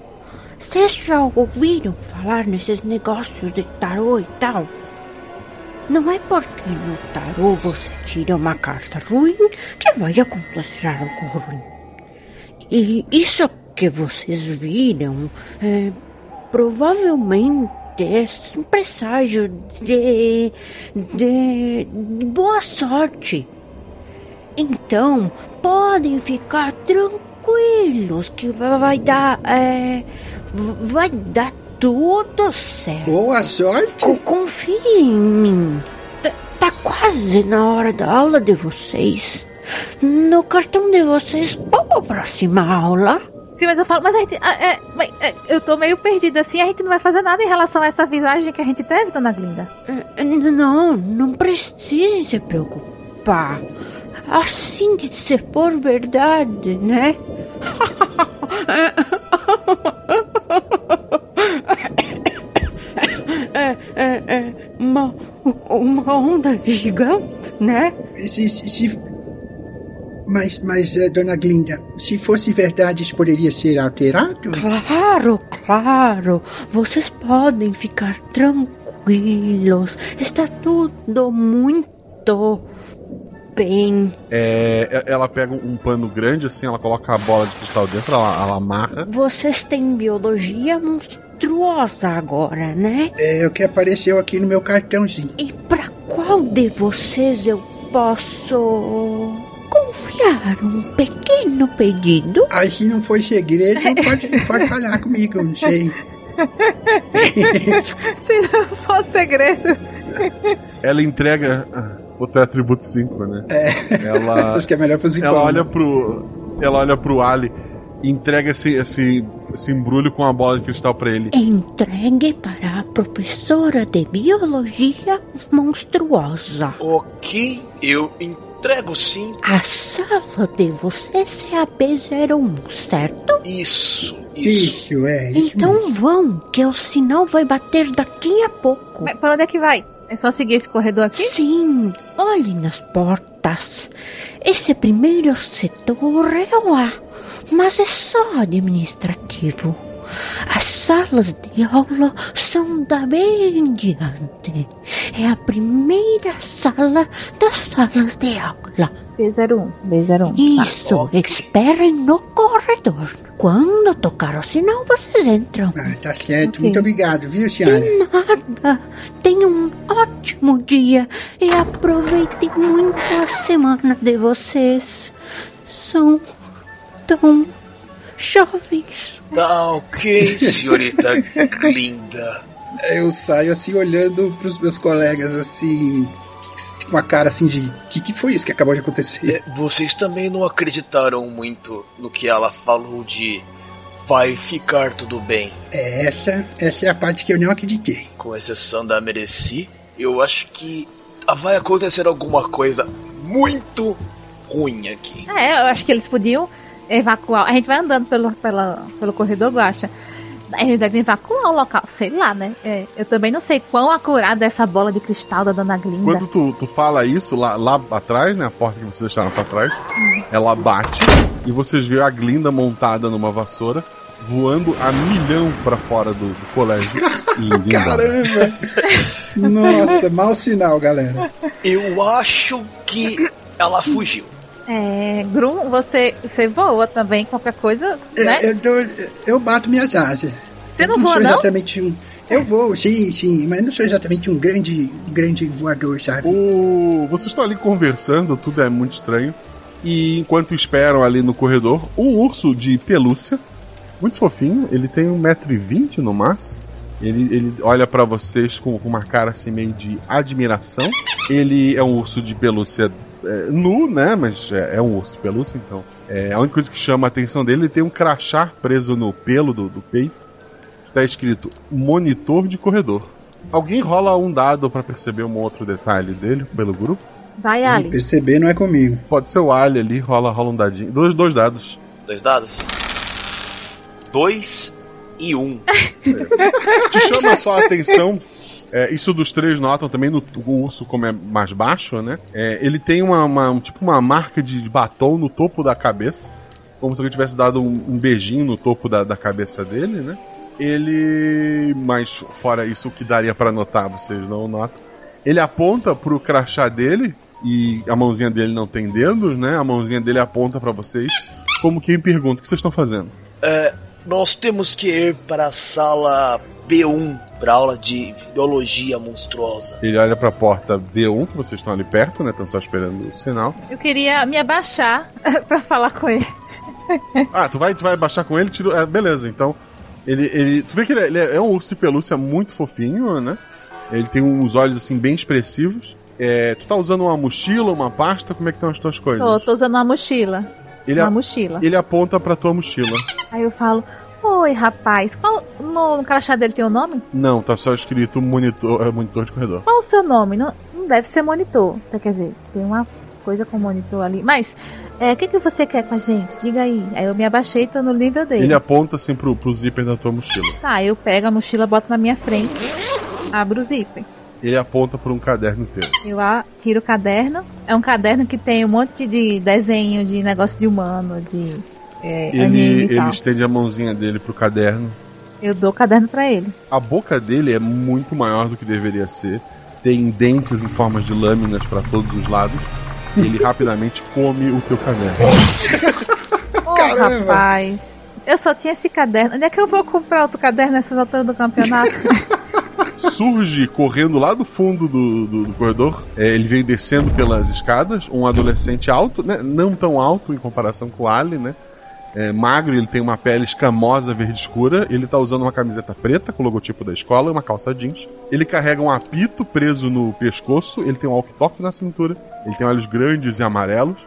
Vocês já ouviram falar nesses negócios de tarô e tal? Não é porque no tarô você tira uma carta ruim que vai acontecer algo ruim. E isso que vocês viram é, provavelmente é um presságio de, de, boa sorte. Então, podem ficar tranquilos que vai, dar. É, vai dar tudo certo. Boa sorte? Co- Confie em mim. Tá, tá quase na hora da aula de vocês. No cartão de vocês, para a próxima aula. Sim, mas eu falo, mas a gente. é, é, eu tô meio perdida assim, a gente não vai fazer nada em relação a essa visagem que a gente teve, Dona Glinda. Não, não precisem se preocupar. Assim que se for verdade, né? É, é, é uma, uma onda gigante, né? Se, se, se- Mas, mas, eh, dona Glinda, se fosse verdade, isso poderia ser alterado? Claro, claro. Vocês podem ficar tranquilos. Está tudo muito bem. É, ela pega um pano grande, assim, ela coloca a bola de cristal dentro, ela, ela amarra. Vocês têm biologia monstruosa agora, né? É o que apareceu aqui no meu cartãozinho. E para qual de vocês eu posso confiar um pequeno pedido? Aí se não for segredo, [LAUGHS] pode, pode falar comigo, não sei. [LAUGHS] Se não for segredo. Ela entrega. Outro atributo 5, né? É. Ela, [LAUGHS] Acho que é melhor pro Zipão. ela olha pro. Ela olha pro Ali e entrega esse, esse, esse embrulho com a bola de cristal pra ele. Entregue para a professora de biologia monstruosa. Ok, eu entrego sim. A sala de vocês é a B01, certo? Isso, isso. Isso, é. Isso Então mesmo. vão, que o sinal vai bater daqui a pouco. Mas pra onde é que vai? É só seguir esse corredor aqui? Sim, olhem nas portas. Esse primeiro setor é o A, mas é só administrativo. As salas de aula são da bem diante. É a primeira sala das salas de aula. B01, B01. Isso, esperem no corredor. Quando tocar o sinal, vocês entram. Ah, tá certo. Ok. Muito obrigado, viu, senhora? De nada. Tenham um ótimo dia e aproveitem muito a semana de vocês. São tão jovens. Tá ok, senhorita [LAUGHS] Glinda. Eu saio assim olhando pros meus colegas assim. Com a cara assim de: que que foi isso que acabou de acontecer? Vocês também não acreditaram muito no que ela falou de vai ficar tudo bem. É, essa, essa é a parte que eu não acreditei. Com exceção da Mereci, eu acho que vai acontecer alguma coisa muito ruim aqui. É, eu acho que eles podiam evacuar. A gente vai andando pelo, pela, pelo corredor Guacha. Eles devem evacuar o local, sei lá, né? É, eu também não sei quão acurada é essa bola de cristal da Dona Glinda. Quando tu, tu fala isso, lá, lá atrás, né? A porta que vocês deixaram pra trás, ela bate e vocês veem a Glinda montada numa vassoura, voando a milhão pra fora do, do colégio. e. [LAUGHS] Caramba! [LAUGHS] Nossa, mau sinal, galera. Eu acho que ela fugiu. É, Grum, você, você voa também, qualquer coisa, né? É, eu, dou- eu bato minhas asas. Você Eu não voa, sou não? exatamente um. Eu vou, sim, sim, mas não sou exatamente um grande, grande voador, sabe? O... Vocês estão ali conversando, tudo é muito estranho. E enquanto esperam ali no corredor, um urso de pelúcia, muito fofinho, ele tem 1,20m no máximo. Ele, ele olha pra vocês com, com uma cara assim meio de admiração. Ele é um urso de pelúcia é, nu, né? Mas é, é um urso de pelúcia, então. É, a única coisa que chama a atenção dele, ele tem um crachá preso no pelo do, do peito. Tá escrito monitor de corredor. Alguém rola um dado pra perceber um outro detalhe dele pelo grupo? Vai, E Ali. perceber não é comigo. Pode ser o Ali ali, rola, rola um dadinho. Dois, dois dados. Dois dados? Dois e um. Te chama só a atenção. é, isso dos três notam também no o urso, como é mais baixo, né? É, ele tem uma, uma- um- tipo uma marca de, batom no topo da cabeça. Como se alguém tivesse dado um, um beijinho no topo da, da cabeça dele, né? Ele. Mas fora isso, o que daria pra notar, vocês não notam. Ele aponta pro crachá dele. E a mãozinha dele não tem dedos, né? A mãozinha dele aponta pra vocês. Como quem pergunta: o que vocês estão fazendo? É, nós temos que ir para a sala B1 para aula de biologia monstruosa. Ele olha pra porta B1, que vocês estão ali perto, né? Estão só esperando o sinal. Eu queria me abaixar [LAUGHS] pra falar com ele. Ah, tu vai, tu vai baixar com ele, tira. É, beleza, então. Ele, ele. Tu vê que ele é, ele é um urso de pelúcia muito fofinho, né? Ele tem uns olhos assim bem expressivos. É, tu tá usando uma mochila, uma pasta? Como é que estão as tuas coisas? Tô, tô usando uma mochila. Ele, uma a- mochila. ele aponta pra tua mochila. Aí eu falo, oi rapaz, qual, no, no crachá dele tem o nome? Não, tá só escrito monitor, é, monitor de corredor. Qual o seu nome? Não, não deve ser monitor. Então, Quer dizer, tem uma coisa com monitor ali. Mas, é, o que, que você quer com a gente? Diga aí. Aí eu me abaixei e tô no nível dele. Ele aponta assim pro, pro zíper da tua mochila. Tá, eu pego a mochila, boto na minha frente, abro o zíper. Ele aponta pra um caderno inteiro. Eu a- tiro o caderno. É um caderno que tem um monte de desenho de negócio de humano, de é, Ele, e ele tal. estende a mãozinha dele pro caderno. Eu dou o caderno pra ele. A boca dele é muito maior do que deveria ser. Tem dentes em formas de lâminas para todos os lados. E ele [LAUGHS] rapidamente come o teu caderno. Ô, Caramba. rapaz. Eu só tinha esse caderno. Onde é que eu vou comprar outro caderno nessas alturas do campeonato? [LAUGHS] Surge correndo lá do fundo do, do- do corredor. É, ele vem descendo pelas escadas. Um adolescente alto, né? não tão alto em comparação com o Ali, né? É, magro, ele tem uma pele escamosa verde escura. Ele tá usando uma camiseta preta com o logotipo da escola e uma calça jeans. Ele carrega um apito preso no pescoço. Ele tem um walkie-talkie na cintura. Ele tem olhos grandes e amarelos.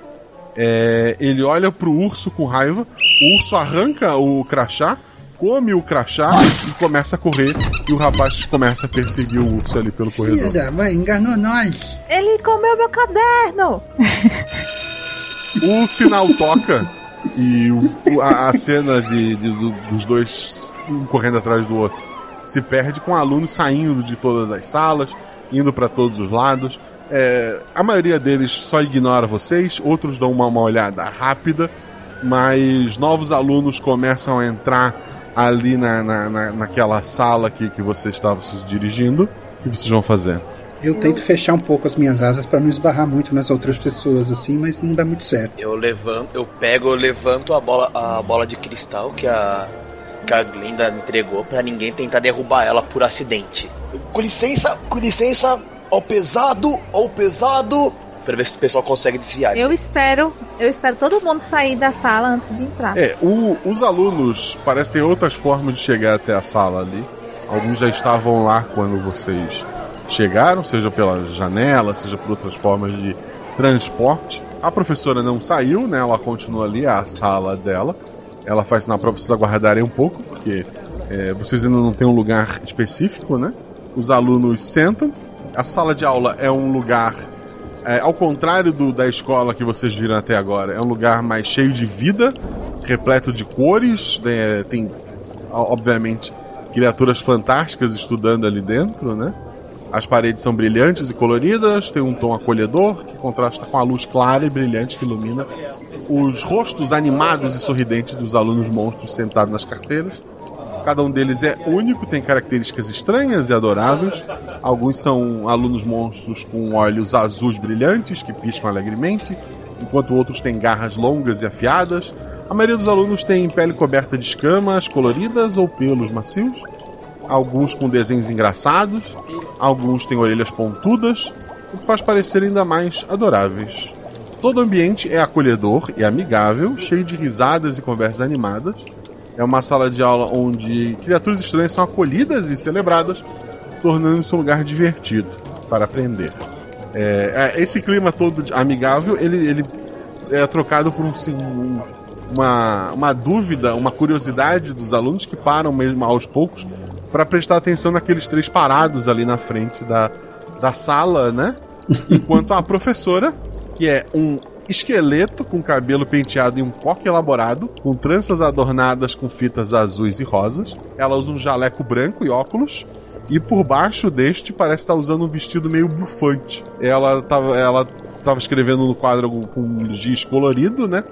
É, ele olha pro urso com raiva. O urso arranca o crachá, come o crachá e começa a correr. E o rapaz começa a perseguir o urso ali pelo Filha corredor. da mãe, enganou nós. ele comeu meu caderno! O sinal toca e o- o- a, a cena de, de- do- dos dois um correndo atrás do outro se perde com alunos saindo de todas as salas, indo para todos os lados. É, a maioria deles só ignora vocês, outros dão uma, uma olhada rápida, mas novos alunos começam a entrar ali na, na, na- naquela sala que, que vocês estavam se dirigindo. O que vocês vão fazer? Eu tento fechar um pouco as minhas asas pra não esbarrar muito nas outras pessoas assim, mas não dá muito certo. Eu levanto, eu pego, eu levanto a bola, a bola de cristal que a que a Glinda entregou pra ninguém tentar derrubar ela por acidente. Com licença, com licença, ao pesado, ao pesado. Pra ver se o pessoal consegue desviar. Eu espero, eu espero todo mundo sair da sala antes de entrar. É, o- os alunos parecem ter outras formas de chegar até a sala ali. Alguns já estavam lá quando vocês chegaram, seja pela janela, seja por outras formas de transporte. A professora não saiu, né? Ela continua ali, a sala dela. Ela faz sinal para vocês aguardarem um pouco, porque é, vocês ainda não têm um lugar específico, né? Os alunos sentam. A sala de aula é um lugar, é, ao contrário do, da escola que vocês viram até agora, é um lugar mais cheio de vida, repleto de cores. Né? Tem, obviamente, criaturas fantásticas estudando ali dentro, né? As paredes são brilhantes e coloridas, tem um tom acolhedor que contrasta com a luz clara e brilhante que ilumina os rostos animados e sorridentes dos alunos monstros sentados nas carteiras. Cada um deles é único, tem características estranhas e adoráveis. Alguns são alunos monstros com olhos azuis brilhantes que piscam alegremente, enquanto outros têm garras longas e afiadas. A maioria dos alunos tem pele coberta de escamas coloridas ou pelos macios alguns com desenhos engraçados, alguns têm orelhas pontudas, o que faz parecer ainda mais adoráveis. Todo o ambiente é acolhedor e amigável, cheio de risadas e conversas animadas. É uma sala de aula onde criaturas estranhas são acolhidas e celebradas, tornando-se um lugar divertido para aprender. É, é esse clima todo amigável, ele, ele é trocado por um, sim, uma, uma dúvida, uma curiosidade dos alunos que param mesmo aos poucos para prestar atenção naqueles três parados ali na frente da, da sala, né? [LAUGHS] Enquanto a professora, que é um esqueleto com cabelo penteado em um coque elaborado, com tranças adornadas com fitas azuis e rosas. Ela usa um jaleco branco e óculos. E por baixo deste parece estar usando um vestido meio bufante. Ela estava ela tava escrevendo no quadro com giz colorido, né?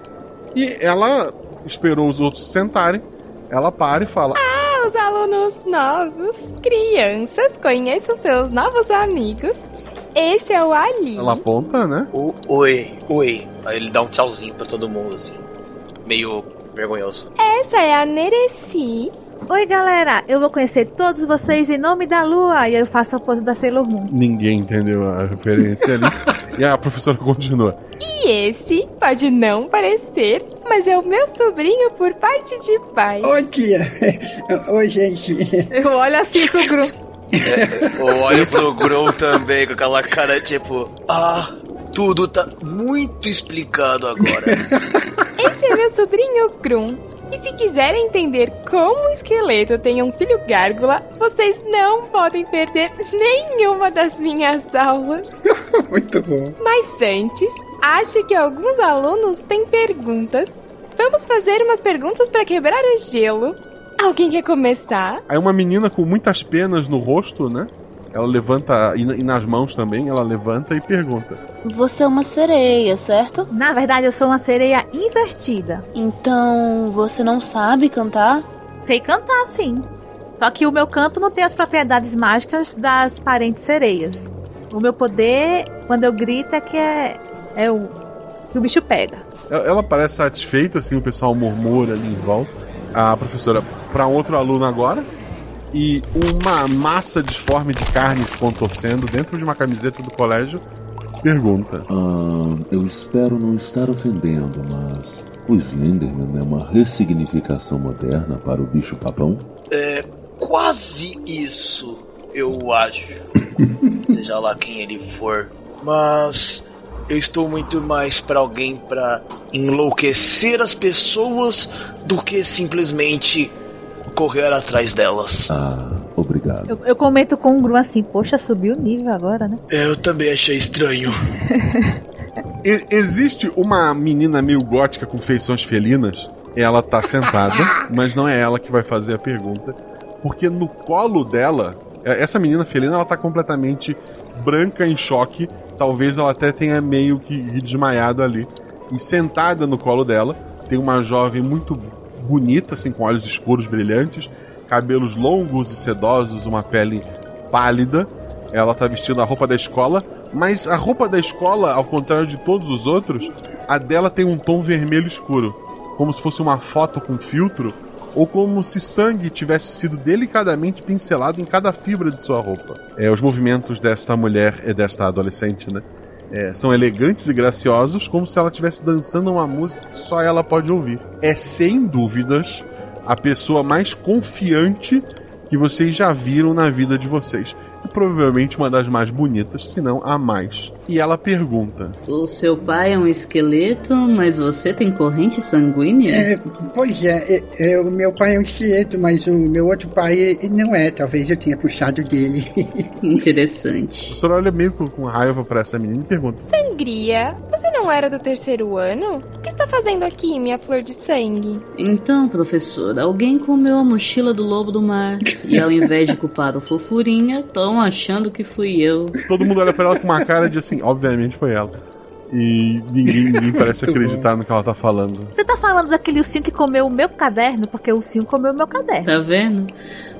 E ela esperou os outros se sentarem. Ela para e fala: Ah! Os alunos novos, crianças, conheçam seus novos amigos. Esse é o Ali. Ela aponta, né? O, oi, oi. Aí ele dá um tchauzinho pra todo mundo, assim. Meio vergonhoso. Essa é a Nereci. Oi, galera. Eu vou conhecer todos vocês em nome da lua. E eu faço a pose da Sailor Moon. Ninguém entendeu a referência ali. [LAUGHS] e a professora continua. E esse pode não parecer, mas é o meu sobrinho por parte de pai. Oi, tia. [LAUGHS] Oi, gente. Eu olho assim pro Gru. É, eu olho pro Gru também com aquela cara tipo, ah, tudo tá muito explicado agora. Esse é meu sobrinho Grum. E se quiserem entender como o esqueleto tem um filho gárgula, vocês não podem perder nenhuma das minhas aulas. [LAUGHS] Muito bom. Mas antes, acho que alguns alunos têm perguntas. Vamos fazer umas perguntas para quebrar o gelo. Alguém quer começar? Aí uma menina com muitas penas no rosto, né? Ela levanta, e nas mãos também, ela levanta e pergunta: Você é uma sereia, certo? Na verdade, eu sou uma sereia invertida. Então, você não sabe cantar? Sei cantar, sim. Só que o meu canto não tem as propriedades mágicas das parentes sereias. O meu poder, quando eu grito, é que é, é o que o bicho pega. Ela parece satisfeita, assim, o pessoal murmura ali em volta. A professora, para outro aluno agora, e uma massa disforme de carne se contorcendo dentro de uma camiseta do colégio pergunta: ah, Eu espero não estar ofendendo, mas o Slenderman é uma ressignificação moderna para o bicho-papão? É quase isso, eu acho. [LAUGHS] Seja lá quem ele for. Mas eu estou muito mais para alguém para enlouquecer as pessoas do que simplesmente correr atrás delas. Ah, obrigado. Eu, eu comento com o Gru assim, poxa, subiu o nível agora, né? Eu também achei estranho. [LAUGHS] E- existe uma menina meio gótica com feições felinas. Ela tá sentada, [LAUGHS] mas não é ela que vai fazer a pergunta. Porque no colo dela, é- essa menina felina, ela tá completamente branca em choque. Talvez ela até tenha meio que desmaiado ali. E sentada no colo dela, tem uma jovem muito bonita, assim, com olhos escuros brilhantes, cabelos longos e sedosos, uma pele pálida. Ela tá vestindo a roupa da escola, mas a roupa da escola, ao contrário de todos os outros, a dela tem um tom vermelho escuro, como se fosse uma foto com filtro, ou como se sangue tivesse sido delicadamente pincelado em cada fibra de sua roupa. É, os movimentos desta mulher e desta adolescente, né? É, são elegantes e graciosos, como se ela estivesse dançando uma música que só ela pode ouvir. É sem dúvidas a pessoa mais confiante que vocês já viram na vida de vocês. E provavelmente uma das mais bonitas, se não a mais. E ela pergunta: O seu pai é um esqueleto, mas você tem corrente sanguínea? É, pois é, é, é, o meu pai é um esqueleto, mas o meu outro pai não é. Talvez eu tenha puxado dele. [LAUGHS] Interessante. O senhor olha meio com, com raiva pra essa menina e pergunta: Sangria, você não era do terceiro ano? O que está fazendo aqui, minha flor de sangue? Então, professor, alguém comeu a mochila do lobo do mar e ao invés de culpar o fofurinha, estão achando que fui eu. Todo mundo olha pra ela com uma cara de assim, obviamente foi ela. E ninguém, ninguém [LAUGHS] parece acreditar no que ela tá falando. Você tá falando daquele ursinho que comeu o meu caderno? Porque o ursinho comeu o meu caderno. Tá vendo?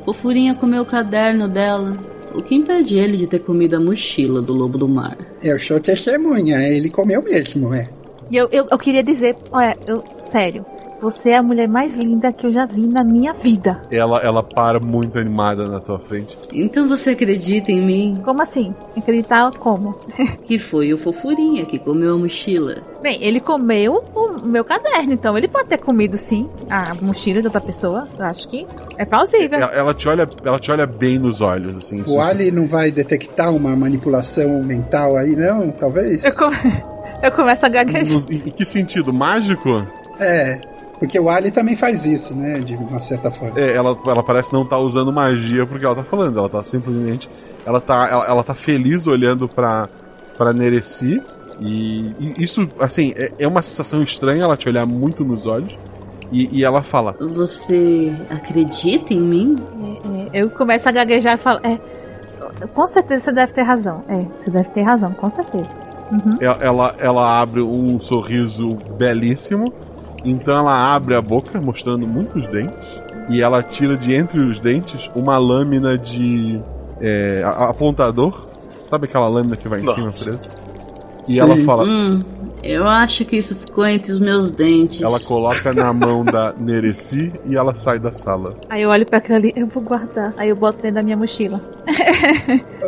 O Furinha comeu o caderno dela. O que impede ele de ter comido a mochila do lobo do mar? Eu sou testemunha, ele comeu mesmo, é. E eu, eu, eu queria dizer, olha, eu, sério, você é a mulher mais linda que eu já vi na minha vida. Ela, ela para muito animada na tua frente. Então você acredita em mim? Como assim? Acreditar como? [LAUGHS] que foi o Fofurinha que comeu a mochila. Bem, ele comeu o meu caderno, então ele pode ter comido sim a mochila de outra pessoa. Eu acho que é plausível. Ela, ela te olha, ela te olha bem nos olhos, assim. O Ali não vai detectar uma manipulação mental aí, não? Talvez? Eu, come... [LAUGHS] eu começo a gaguejar. No, em que sentido? Mágico? É. Porque o Ali também faz isso, né? De uma certa forma. É, ela, ela parece não estar tá usando magia porque ela tá falando. Ela tá simplesmente. Ela tá, ela, ela tá feliz olhando pra, pra Nereci. E, e isso, assim, é, é, uma sensação estranha ela te olhar muito nos olhos. E, e ela fala: Você acredita em mim? É, é, eu começo a gaguejar e falo: É, com certeza você deve ter razão. É, você deve ter razão, com certeza. Uhum. Ela, ela, ela abre um sorriso belíssimo então ela abre a boca, mostrando muitos dentes, e ela tira de entre os dentes uma lâmina de é, apontador. Sabe aquela lâmina que vai em Nossa. cima presa? E Sim. ela fala: hum, Eu acho que isso ficou entre os meus dentes. Ela coloca na mão da Nereci e ela sai da sala. Aí eu olho para aquilo ali, eu vou guardar. Aí eu boto dentro da minha mochila.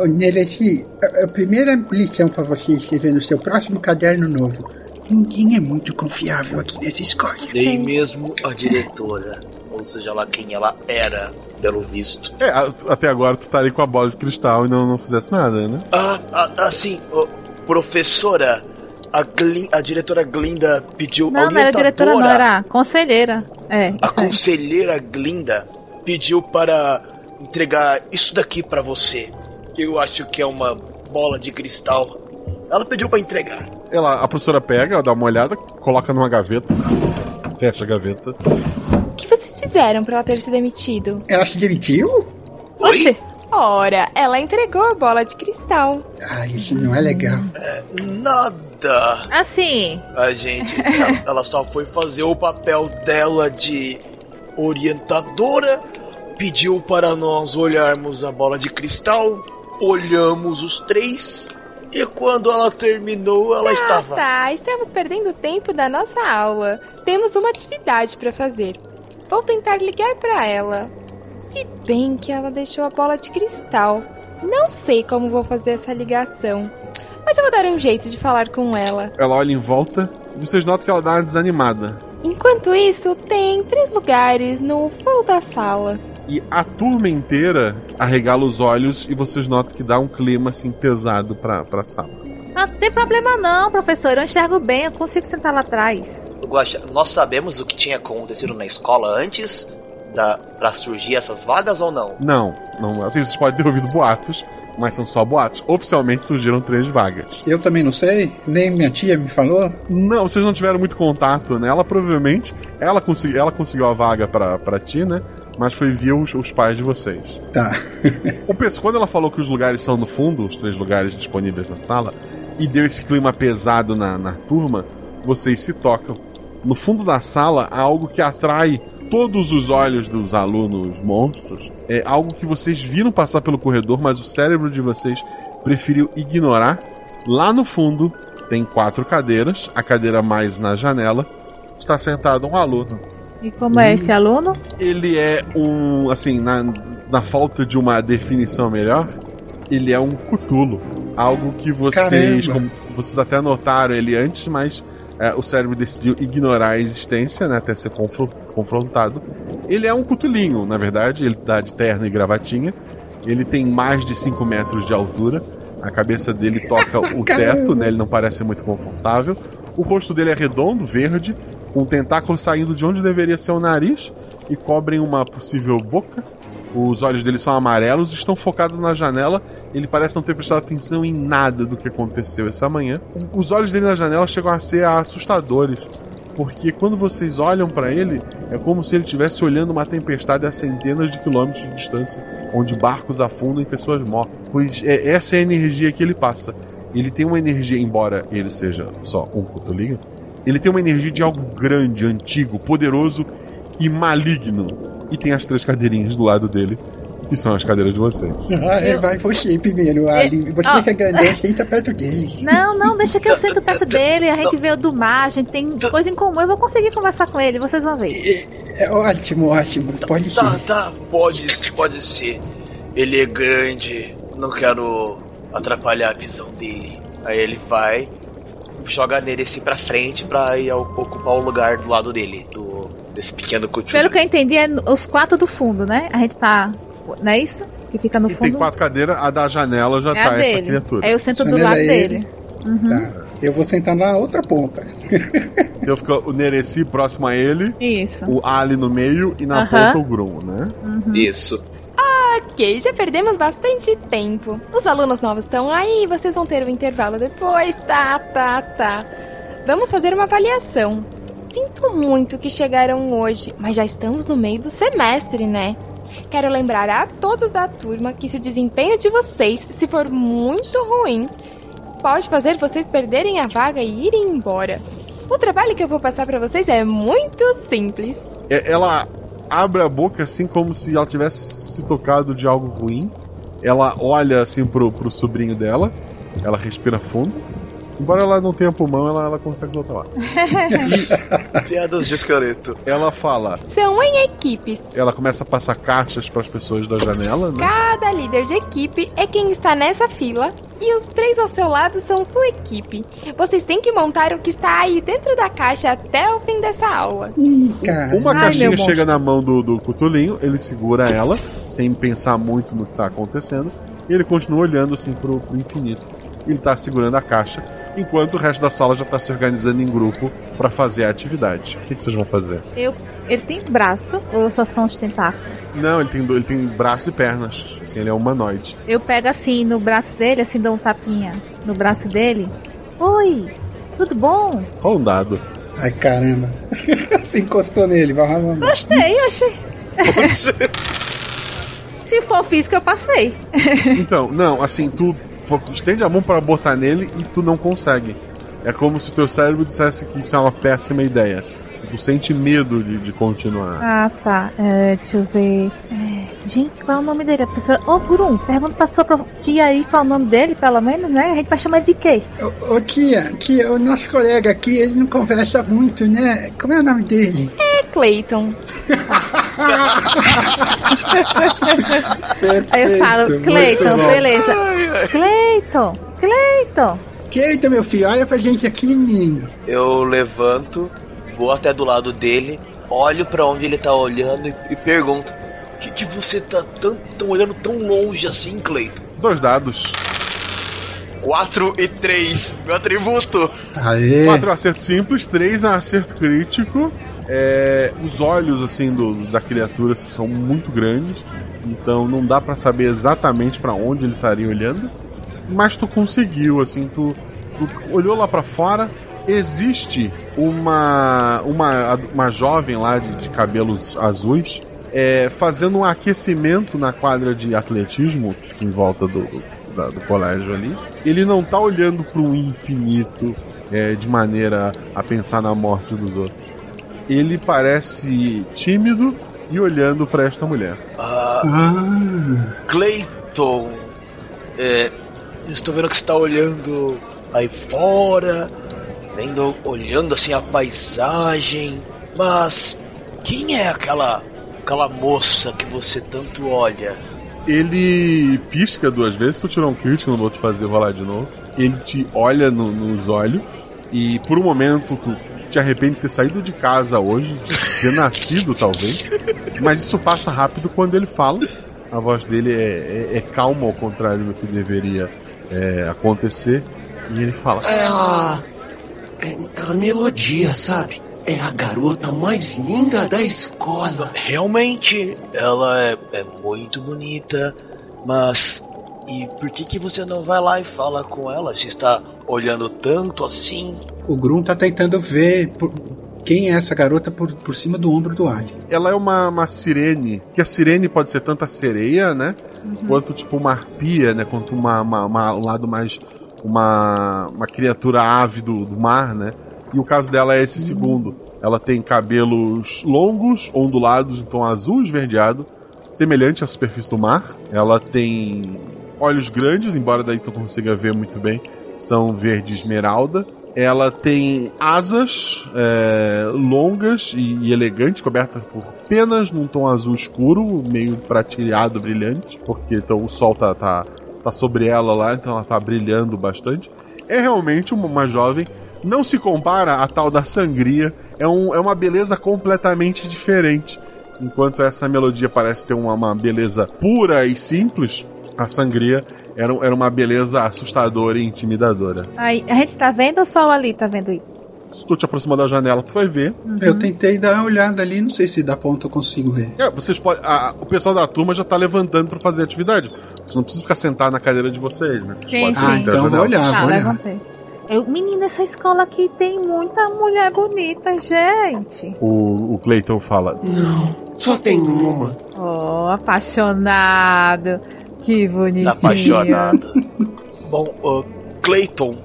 Nereci, a, a primeira lição para você escrever no seu próximo caderno novo Ninguém é muito confiável aqui nessa escola. Nem mesmo a diretora. Ou seja lá quem ela era, pelo visto. É, até agora tu tá ali com a bola de cristal e não, não fizesse nada, né? Ah, ah assim, oh, professora, a, Glin, a diretora Glinda pediu. Não, não era diretora, não, era conselheira. É, a conselheira Glinda pediu para entregar isso daqui para você. Que eu acho que é uma bola de cristal. Ela pediu para entregar. Ela, a professora pega, dá uma olhada, coloca numa gaveta, fecha a gaveta. O que vocês fizeram para ela ter se demitido? Ela se demitiu? Oxe! Ora, ela entregou a bola de cristal. Ah, isso não é legal. É, nada. Assim. A gente. ela, ela só foi fazer o papel dela de orientadora, pediu para nós olharmos a bola de cristal, olhamos os três e quando ela terminou, ela tá, estava. Tá, estamos perdendo tempo da nossa aula. Temos uma atividade para fazer. Vou tentar ligar para ela. Se bem que ela deixou a bola de cristal. Não sei como vou fazer essa ligação. Mas eu vou dar um jeito de falar com ela. Ela olha em volta e vocês notam que ela dá uma desanimada. Enquanto isso, tem três lugares no fundo da sala e a turma inteira arregala os olhos e vocês notam que dá um clima assim pesado pra, pra sala. Ah, não tem problema não, professor. Eu enxergo bem, eu consigo sentar lá atrás. Guaxa, nós sabemos o que tinha acontecido na escola antes da, pra surgir essas vagas ou não? Não, não. Assim, vocês podem ter ouvido boatos, mas são só boatos. Oficialmente surgiram três vagas. Eu também não sei, nem minha tia me falou. Não, vocês não tiveram muito contato, né? Ela provavelmente, ela, consegui, ela conseguiu a vaga pra, pra ti, né? Mas foi via os, os pais de vocês. Tá. o pessoal, quando ela falou que os lugares são no fundo, os três lugares disponíveis na sala, e deu esse clima pesado na, na turma, vocês se tocam. No fundo da sala há algo que atrai todos os olhos dos alunos monstros. É algo que vocês viram passar pelo corredor, mas o cérebro de vocês preferiu ignorar. Lá no fundo tem quatro cadeiras, a cadeira mais na janela está sentado um aluno e como é esse aluno? Ele é um, assim, na, na falta de uma definição melhor, ele é um cutulo. Algo que vocês, como, vocês até notaram ele antes, mas é, o cérebro decidiu ignorar a existência, né, até ser confrontado. Ele é um cutulinho, na verdade, ele dá de terno e gravatinha. Ele tem mais de 5 metros de altura. A cabeça dele toca o [LAUGHS] teto, né? Ele não parece muito confortável. O rosto dele é redondo, verde, com um tentáculo saindo de onde deveria ser o nariz e cobrem uma possível boca. Os olhos dele são amarelos, estão focados na janela. Ele parece não ter prestado atenção em nada do que aconteceu essa manhã. Os olhos dele na janela chegam a ser assustadores, porque quando vocês olham para ele, é como se ele estivesse olhando uma tempestade a centenas de quilômetros de distância, onde barcos afundam e pessoas morrem. Pois é, essa é a energia que ele passa. Ele tem uma energia, embora ele seja só um cotolinho, ele tem uma energia de algo grande, antigo, poderoso e maligno. E tem as três cadeirinhas do lado dele, que são as cadeiras de vocês. [LAUGHS] Ah, vai você primeiro, Ali. Você Ah. que é grandão, senta perto dele. Não, não, deixa que eu sento perto [LAUGHS] dele. A gente veio do mar, a gente tem coisa em comum. Eu vou conseguir conversar com ele, vocês vão ver. É ótimo, ótimo. Pode ser. Tá, tá, pode, pode ser. Ele é grande, não quero atrapalhar a visão dele. Aí ele vai, joga nele assim pra frente pra ir ao- ocupar o lugar do lado dele, do, desse pequeno cutulo. Pelo que eu entendi, é os quatro do fundo, né? A gente tá. Não é isso? Que fica no E tem fundo. quatro cadeiras, a da janela já é tá a essa criatura. Aí eu sento do lado é dele. ele. Uhum. Tá. Eu vou sentar na outra ponta. [LAUGHS] Então fica o Nereci próximo a ele, Isso. o Ali no meio e na ponta o Grum, né? Isso. Ok, já perdemos bastante tempo. Os alunos novos estão aí, vocês vão ter um intervalo depois. Tá, tá, tá. Vamos fazer uma avaliação. Sinto muito que chegaram hoje, mas já estamos no meio do semestre, né? Quero lembrar a todos da turma que se o desempenho de vocês, se for muito ruim, pode fazer vocês perderem a vaga e irem embora. O trabalho que eu vou passar pra vocês é muito simples. É- Ela abre a boca assim como se ela tivesse se tocado de algo ruim. Ela olha assim pro, pro sobrinho dela. Ela respira fundo. Embora ela não tenha pulmão, ela, ela consegue soltar lá. [LAUGHS] Piadas de esqueleto. Ela fala. São em equipes. Ela começa a passar caixas pras pessoas da janela, né? Cada líder de equipe é quem está nessa fila e os três ao seu lado são sua equipe. Vocês têm que montar o que está aí dentro da caixa até o fim dessa aula. Uma Ai, caixinha chega monstro. na mão do, do cutulinho, ele segura ela, sem pensar muito no que tá acontecendo, e ele continua olhando assim pro, pro infinito. Ele tá segurando a caixa, enquanto o resto da sala já tá se organizando em grupo pra fazer a atividade. O que, que vocês vão fazer? Eu, ele tem braço ou só são os tentáculos? Não, ele tem, ele tem braço e pernas. Assim, ele é humanoide. Eu pego assim no braço dele, assim, dou um tapinha no braço dele. Oi, tudo bom? Rola um dado. Ai, caramba. [LAUGHS] Se encostou nele, vai ramar. Gostei, achei. [LAUGHS] Se for físico, eu passei. Então, não, assim, tu estende a mão pra botar nele e tu não consegue. É como se o teu cérebro dissesse que isso é uma péssima ideia. Tu sente medo de, de continuar. Ah, tá. É, deixa eu ver. É, gente, qual é o nome dele? A professora. Ô, Gurum, pergunta pra sua prof... tia aí qual é o nome dele, pelo menos, né? A gente vai chamar ele de quê? Ô, tia, tia, o nosso colega aqui, ele não conversa muito, né? Como é o nome dele? É Clayton. Aí eu falo, bom. beleza. Cleiton, Cleiton. Cleiton, meu filho, olha pra gente aqui, menino. Eu levanto, vou até do lado dele, olho pra onde ele tá olhando e, e pergunto: O que, que você tá tão, tão olhando tão longe assim, Cleiton? Dois dados. 4 e 3, meu atributo. Aê. Quatro é um acerto simples, três é um acerto crítico. É, os olhos assim do, da criatura assim, são muito grandes, então não dá pra saber exatamente pra onde ele estaria olhando. Mas tu conseguiu, assim, tu, tu olhou lá pra fora. Existe uma uma, uma jovem lá de, de cabelos azuis é, fazendo um aquecimento na quadra de atletismo que fica em volta do, do, da- do colégio ali. Ele não tá olhando para o infinito é, de maneira a pensar na morte dos outros. Ele parece tímido e olhando para esta mulher. Ah, Cleiton, é, estou vendo que você está olhando aí fora, vendo, olhando assim a paisagem, mas quem é aquela aquela moça que você tanto olha? Ele pisca duas vezes, tu tirou um crit, não vou te fazer rolar de novo. Ele te olha no- nos olhos e por um momento tu te arrepende de ter saído de casa hoje, de ter nascido talvez. Mas isso passa rápido quando ele fala. A voz dele é, é, é calma, ao contrário do que deveria é, acontecer. E ele fala: É a. É a melodia, sabe? É a garota mais linda da escola. Realmente, ela é, é muito bonita, mas. E por que, que você não vai lá e fala com ela? Você está olhando tanto assim? O Grum tá tentando ver por- quem é essa garota por, por cima do ombro do Ali. Ela é uma, uma sirene, que a sirene pode ser tanto a sereia, né? Quanto tipo uma arpia, né? Quanto uma, uma- uma- um lado mais. Uma, uma criatura ave do, do mar, né? E o caso dela é esse segundo. Ela tem cabelos longos, ondulados, tom azul esverdeado, semelhante à superfície do mar. Ela tem olhos grandes, embora daí tu consiga ver muito bem, são verde esmeralda. Ela tem asas é, longas e, e elegantes, cobertas por penas num tom azul escuro, meio prateado, brilhante, porque então o sol tá, tá, tá sobre ela lá, então ela tá brilhando bastante. É realmente uma, jovem, não se compara à tal da sangria, é, um, é uma beleza completamente diferente. Enquanto essa melodia parece ter uma, uma beleza pura e simples, a sangria era, era uma beleza assustadora e intimidadora. Aí, a gente tá vendo o Ali tá vendo isso? Se tu te aproximar da janela, tu vai ver. Eu tentei dar uma olhada ali, não sei se da ponta eu consigo ver. É, vocês podem. a- o pessoal da turma já tá levantando pra fazer atividade. Você não precisa ficar sentado na cadeira de vocês, né? Vocês Sim, sim. Ah, então na vou olhar, Tá, vou olhar. levantei. Eu, menina, essa escola aqui tem muita mulher bonita, gente. O, o Clayton fala. Não, só tem uma. Oh, apaixonado. Que bonitinho. Apaixonado. Bom, ô, Clayton,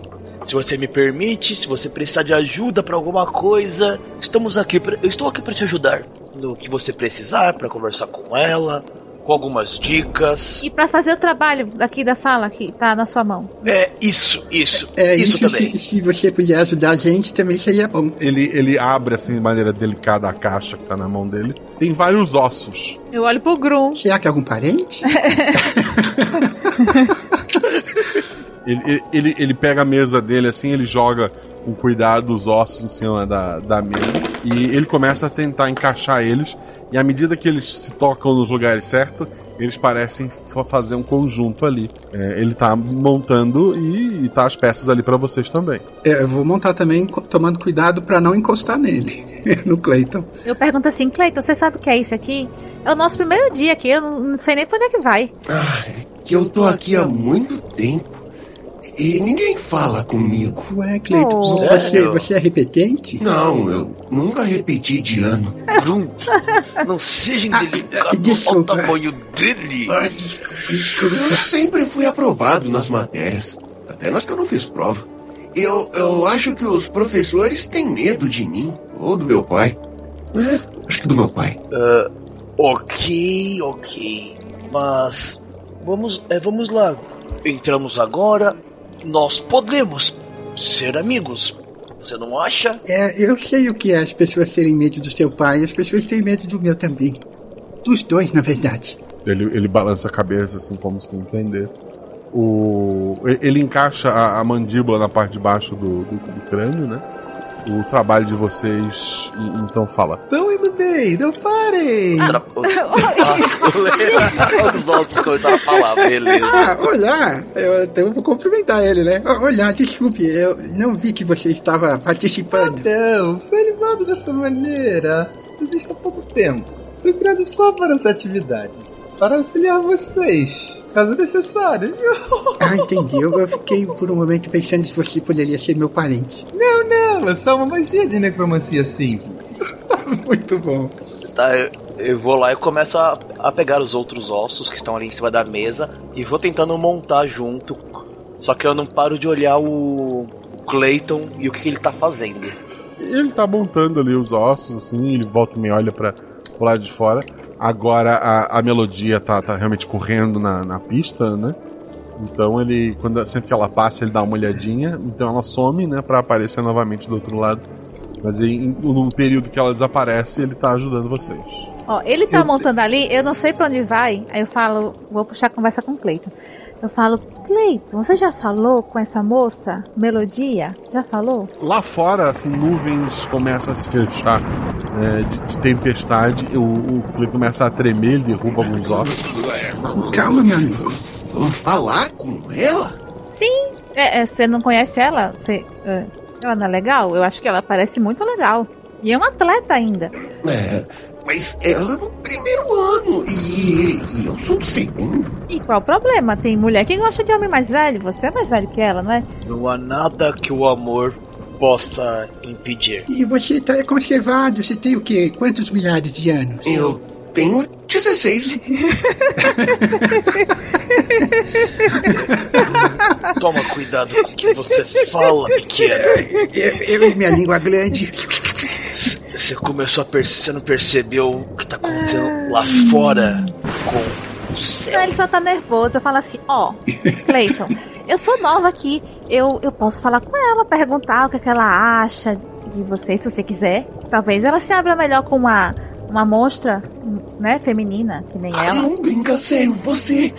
se você me permite, se você precisar de ajuda pra alguma coisa, estamos aqui. Pra, eu estou aqui pra te ajudar no que você precisar, pra conversar com ela, com algumas dicas. E pra fazer o trabalho aqui da sala, aqui, tá na sua mão. É isso, isso, É isso, isso, também. se, [LAUGHS] se você puder ajudar a gente, também seria bom. Ele, ele abre assim de maneira delicada a caixa que tá na mão dele. Tem vários ossos. Eu olho pro Grum. Será que é algum parente? [LAUGHS] Ele, ele- ele, pega a mesa dele assim, ele joga com cuidado os ossos em cima da, da mesa. E ele começa a tentar encaixar eles. E à medida que eles se tocam nos lugares certos, eles parecem fa- fazer um conjunto ali. É, ele tá montando e, e tá as peças ali pra vocês também. É, eu vou montar também tomando cuidado pra não encostar nele, [LAUGHS] no Clayton. Eu pergunto assim, Cleiton, você sabe o que é isso aqui? É o nosso primeiro dia aqui, eu não, sei nem pra onde é que vai. Que eu tô aqui há muito tempo. E ninguém fala comigo. Ué, Cleiton, Oh. você, Sério? você é repetente? Não, eu nunca repeti de ano. Grum, não seja indelicado ao desculpa. tamanho dele. Eu sempre fui aprovado nas matérias. Até nas que eu não fiz prova. Eu, eu acho que os professores têm medo de mim. Ou do meu pai. É, acho que do meu pai. Ah, ok, ok. Mas vamos, é, vamos lá. Entramos agora. Nós podemos ser amigos. Você não acha? É, eu sei o que é as pessoas terem medo do seu pai, as pessoas têm medo do meu também. Dos dois, na verdade. Ele, ele balança a cabeça assim como se não entendesse. O, ele encaixa a, a mandíbula na parte de baixo do, do, do crânio, né? O trabalho de vocês e- então fala. Estão indo bem, não parem! Ah, [LAUGHS] Os outros começaram a falar, beleza. Ah, olá! Eu, eu vou cumprimentar ele, né? Olá, desculpe, eu não vi que você estava participando. Não, foi animado dessa maneira. Existe há pouco tempo. Fui criado só para essa atividade. Para auxiliar vocês, caso necessário. [LAUGHS] Ah, entendi. Eu, eu fiquei por um momento pensando se você poderia ser meu parente. Não, não, é só uma magia de necromancia simples. [LAUGHS] Muito bom. Tá, eu, eu vou lá e começo a, a pegar os outros ossos que estão ali em cima da mesa e vou tentando montar junto. Só que eu não paro de olhar o Clayton e o que, que ele tá fazendo. Ele tá montando ali os ossos, assim, ele volta e me olha para pro lado de fora. Agora a, a melodia tá, tá realmente correndo na, na pista, né? Então ele, quando, sempre que ela passa, ele dá uma olhadinha. Então ela some, né, para aparecer novamente do outro lado. Mas em, no período que ela desaparece, ele tá ajudando vocês. Ó, ele tá montando ali, eu não sei pra onde vai. Aí eu falo, vou puxar a conversa com o Cleiton. Eu falo, Cleiton, você já falou com essa moça? Melodia? Já falou? Lá fora, assim, nuvens começam a se fechar é, de, de tempestade. O, o Cleiton começa a tremer, ele derruba alguns ossos. Calma, meu amigo. Vou falar com ela? Sim. É, é, você não conhece ela? Você, é, ela não é legal? Eu acho que ela parece muito legal. E é uma atleta ainda. É, mas ela no primeiro ano e, e eu sou do segundo. E qual o problema? Tem mulher que gosta de homem mais velho. Você é mais velho que ela, não é? Não há nada que o amor possa impedir. E você tá conservado, você tem o quê? Quantos milhares de anos? Eu tenho 16. [LAUGHS] Toma cuidado com o que você fala, pequeno. Eu, eu e minha língua grande. Você começou a perceber, você não percebeu o que tá acontecendo lá fora com o céu. Não, ele só tá nervoso. Eu falo assim, ó, Cleiton, eu sou nova aqui. Eu, eu posso falar com ela, perguntar o que, é que ela acha de você, se você quiser. Talvez ela se abra melhor com uma, uma monstra, né, feminina, que nem ela. não brinca sério, você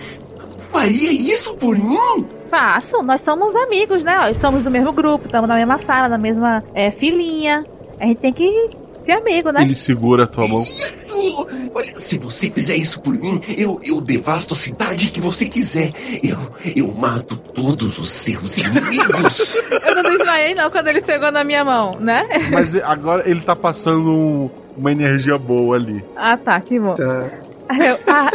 faria isso por mim? Faço, nós somos amigos, né? Nós somos do mesmo grupo, estamos na mesma sala, na mesma é, filinha. A gente tem que ser amigo, né? Ele segura a tua mão. Isso! Olha, se você fizer isso por mim, eu, eu devasto a cidade que você quiser. Eu, eu mato todos os seus inimigos. [LAUGHS] Eu não desmaiei não quando ele pegou na minha mão, né? Mas agora ele tá passando um- uma energia boa ali. Ah, tá, que bom. Aí [LAUGHS] Eu, ah,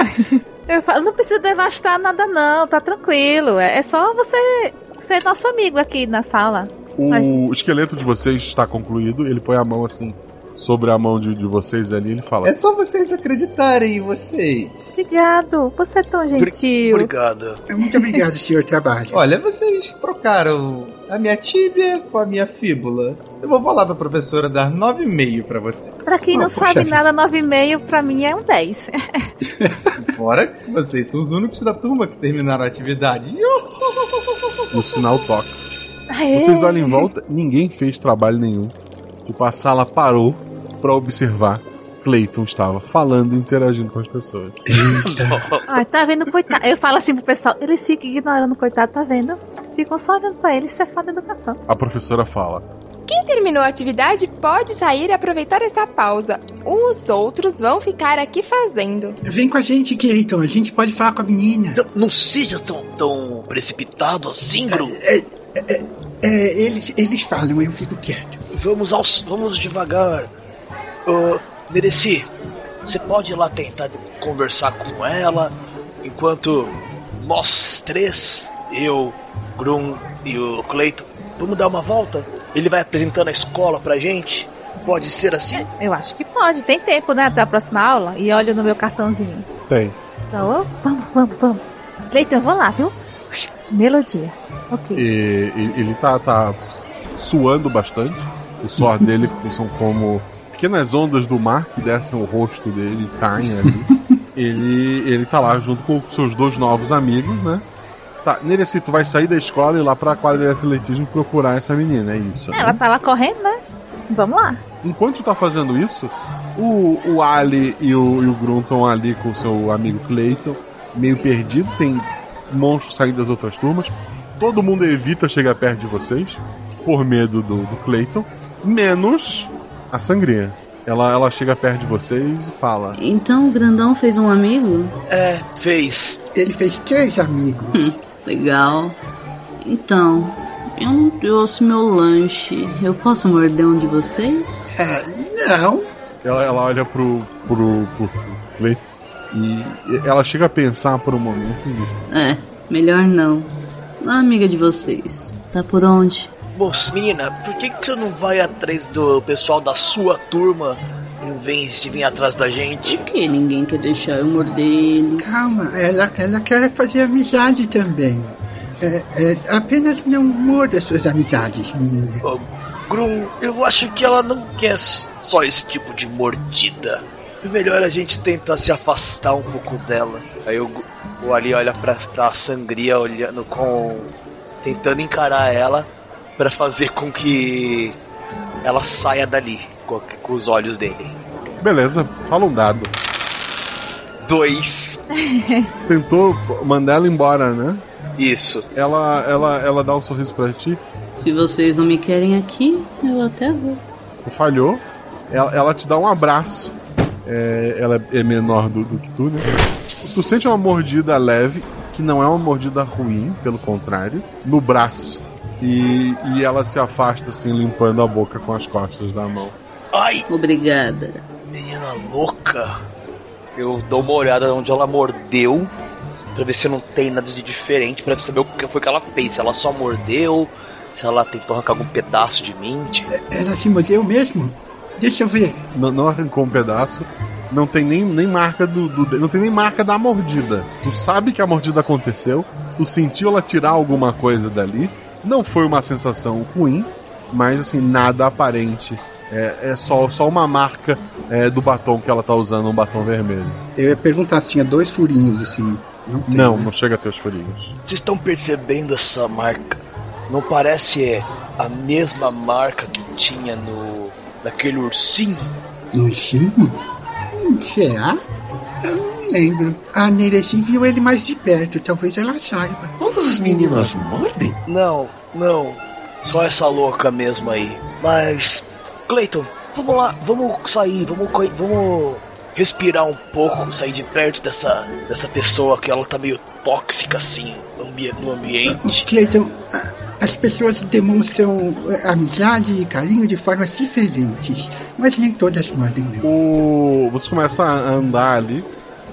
[LAUGHS] eu falo, não precisa devastar nada não, tá tranquilo. É, é só você ser nosso amigo aqui na sala. O Mas- esqueleto de vocês está concluído. Ele põe a mão assim sobre a mão de, de vocês ali. Ele fala: É só vocês acreditarem em vocês. Obrigado, você é tão gentil. Obrigado. Muito obrigado, senhor trabalho. Olha, vocês trocaram a minha tíbia com a minha fíbula. Eu vou falar pra professora dar 9,5 pra você. Pra quem não Ah, sabe vida. nada, 9,5 pra mim é um 10. [LAUGHS] [LAUGHS] Fora que vocês são os únicos da turma que terminaram a atividade. o sinal toca. Aê. Vocês olham em volta, ninguém fez trabalho nenhum. Tipo, a sala parou pra observar. Clayton estava falando e interagindo com as pessoas. [LAUGHS] Ai, tá vendo, coitado. Eu falo assim pro pessoal, eles ficam ignorando coitado, tá vendo? Ficam só olhando pra ele, isso é foda da educação. A professora fala: Quem terminou a atividade pode sair e aproveitar essa pausa. Os outros vão ficar aqui fazendo. Vem com a gente, Cleiton. A gente pode falar com a menina. Não, não seja tão, tão precipitado assim, Gru. É, é, é, eles, eles falam, eu fico quieto. Vamos aos, vamos devagar. Ô, Nereci, você pode ir lá tentar conversar com ela enquanto nós três, eu, Grum e o Cleiton, vamos dar uma volta? Ele vai apresentando a escola pra gente? Pode ser assim? Eu acho que pode, tem tempo, né? Até a próxima aula. E olho no meu cartãozinho. Tem. Então, vamos, vamos, vamos. Cleiton, eu vou lá, viu? Melodia. Ok. E, e- ele tá, tá suando bastante. O suor [LAUGHS] dele são como pequenas ondas do mar que descem o rosto dele e caem ali. [LAUGHS] ele, ele tá lá junto com seus dois novos amigos, né? Tá, Nereci, tu vai sair da escola e ir lá pra quadra de atletismo procurar essa menina, é isso? né? Ela tá lá correndo, né? Vamos lá. Enquanto tu tá fazendo isso, o, o Ali e o, e o estão ali com o seu amigo Clayton, meio perdido, tem monstros saindo das outras turmas. Todo mundo evita chegar perto de vocês, por medo do, do Clayton, menos a Sangria. Ela, ela chega perto de vocês e fala: Então o grandão fez um amigo? É, fez. Ele fez três amigos. Hum, legal. Então, eu não trouxe meu lanche. Eu posso morder um de vocês? É, não. Ela, ela olha pro, pro, pro Clayton e ela chega a pensar por um momento e É, melhor não. A amiga de vocês. Tá por onde? Moça, menina, por que, que você não vai atrás do pessoal da sua turma em vez de vir atrás da gente? Por que ninguém quer deixar eu morder eles? Calma, ela, ela quer fazer amizade também. É, é, apenas não morda suas amizades, menina. Ô, Grum, eu acho que ela não quer só esse tipo de mordida. É melhor a gente tentar se afastar um pouco dela. Aí o, o Ali olha pra, pra sangria olhando com. tentando encarar ela pra fazer com que ela saia dali com, com os olhos dele. Beleza, fala um dado. Dois. [LAUGHS] Tentou mandar ela embora, né? Isso. Ela, ela, ela dá um sorriso pra ti. Se vocês não me querem aqui, eu até vou. Tu falhou. Ela, ela te dá um abraço. É, ela é menor do, do que tu, né? Tu sente uma mordida leve, que não é uma mordida ruim, pelo contrário, no braço. E, e ela se afasta, assim, limpando a boca com as costas da mão. Ai! Obrigada. Menina louca. Eu dou uma olhada onde ela mordeu, pra ver se não tem nada de diferente, pra saber o que foi que ela fez. Se ela só mordeu, se ela tentou arrancar algum pedaço de mim. Ela se mordeu mesmo? Deixa eu ver. Não, não arrancou um pedaço. Não tem nem, nem marca do, do- Não tem nem marca da mordida. Tu sabe que a mordida aconteceu. Tu sentiu ela tirar alguma coisa dali. Não foi uma sensação ruim, mas assim, nada aparente. É, é só, só uma marca é, do batom que ela tá usando, um batom vermelho. Eu ia perguntar se tinha dois furinhos assim. Não, tem, Não, né? não chega a ter os furinhos. Vocês estão percebendo essa marca? Não parece a mesma marca que tinha no. naquele ursinho? No ursinho? Hum, Será? Eu não lembro. A Nereci viu ele mais de perto, talvez ela saiba. Todas as meninas mordem? Não, não. Só essa louca mesmo aí. Mas. Clayton, vamos lá, vamos sair, vamos, vamos respirar um pouco, sair de perto dessa, dessa pessoa que ela tá meio tóxica assim no, ambi- no ambiente. Cleiton, as pessoas demonstram eh, amizade e carinho de formas diferentes, mas nem todas mordem não. O... Você começa a andar ali.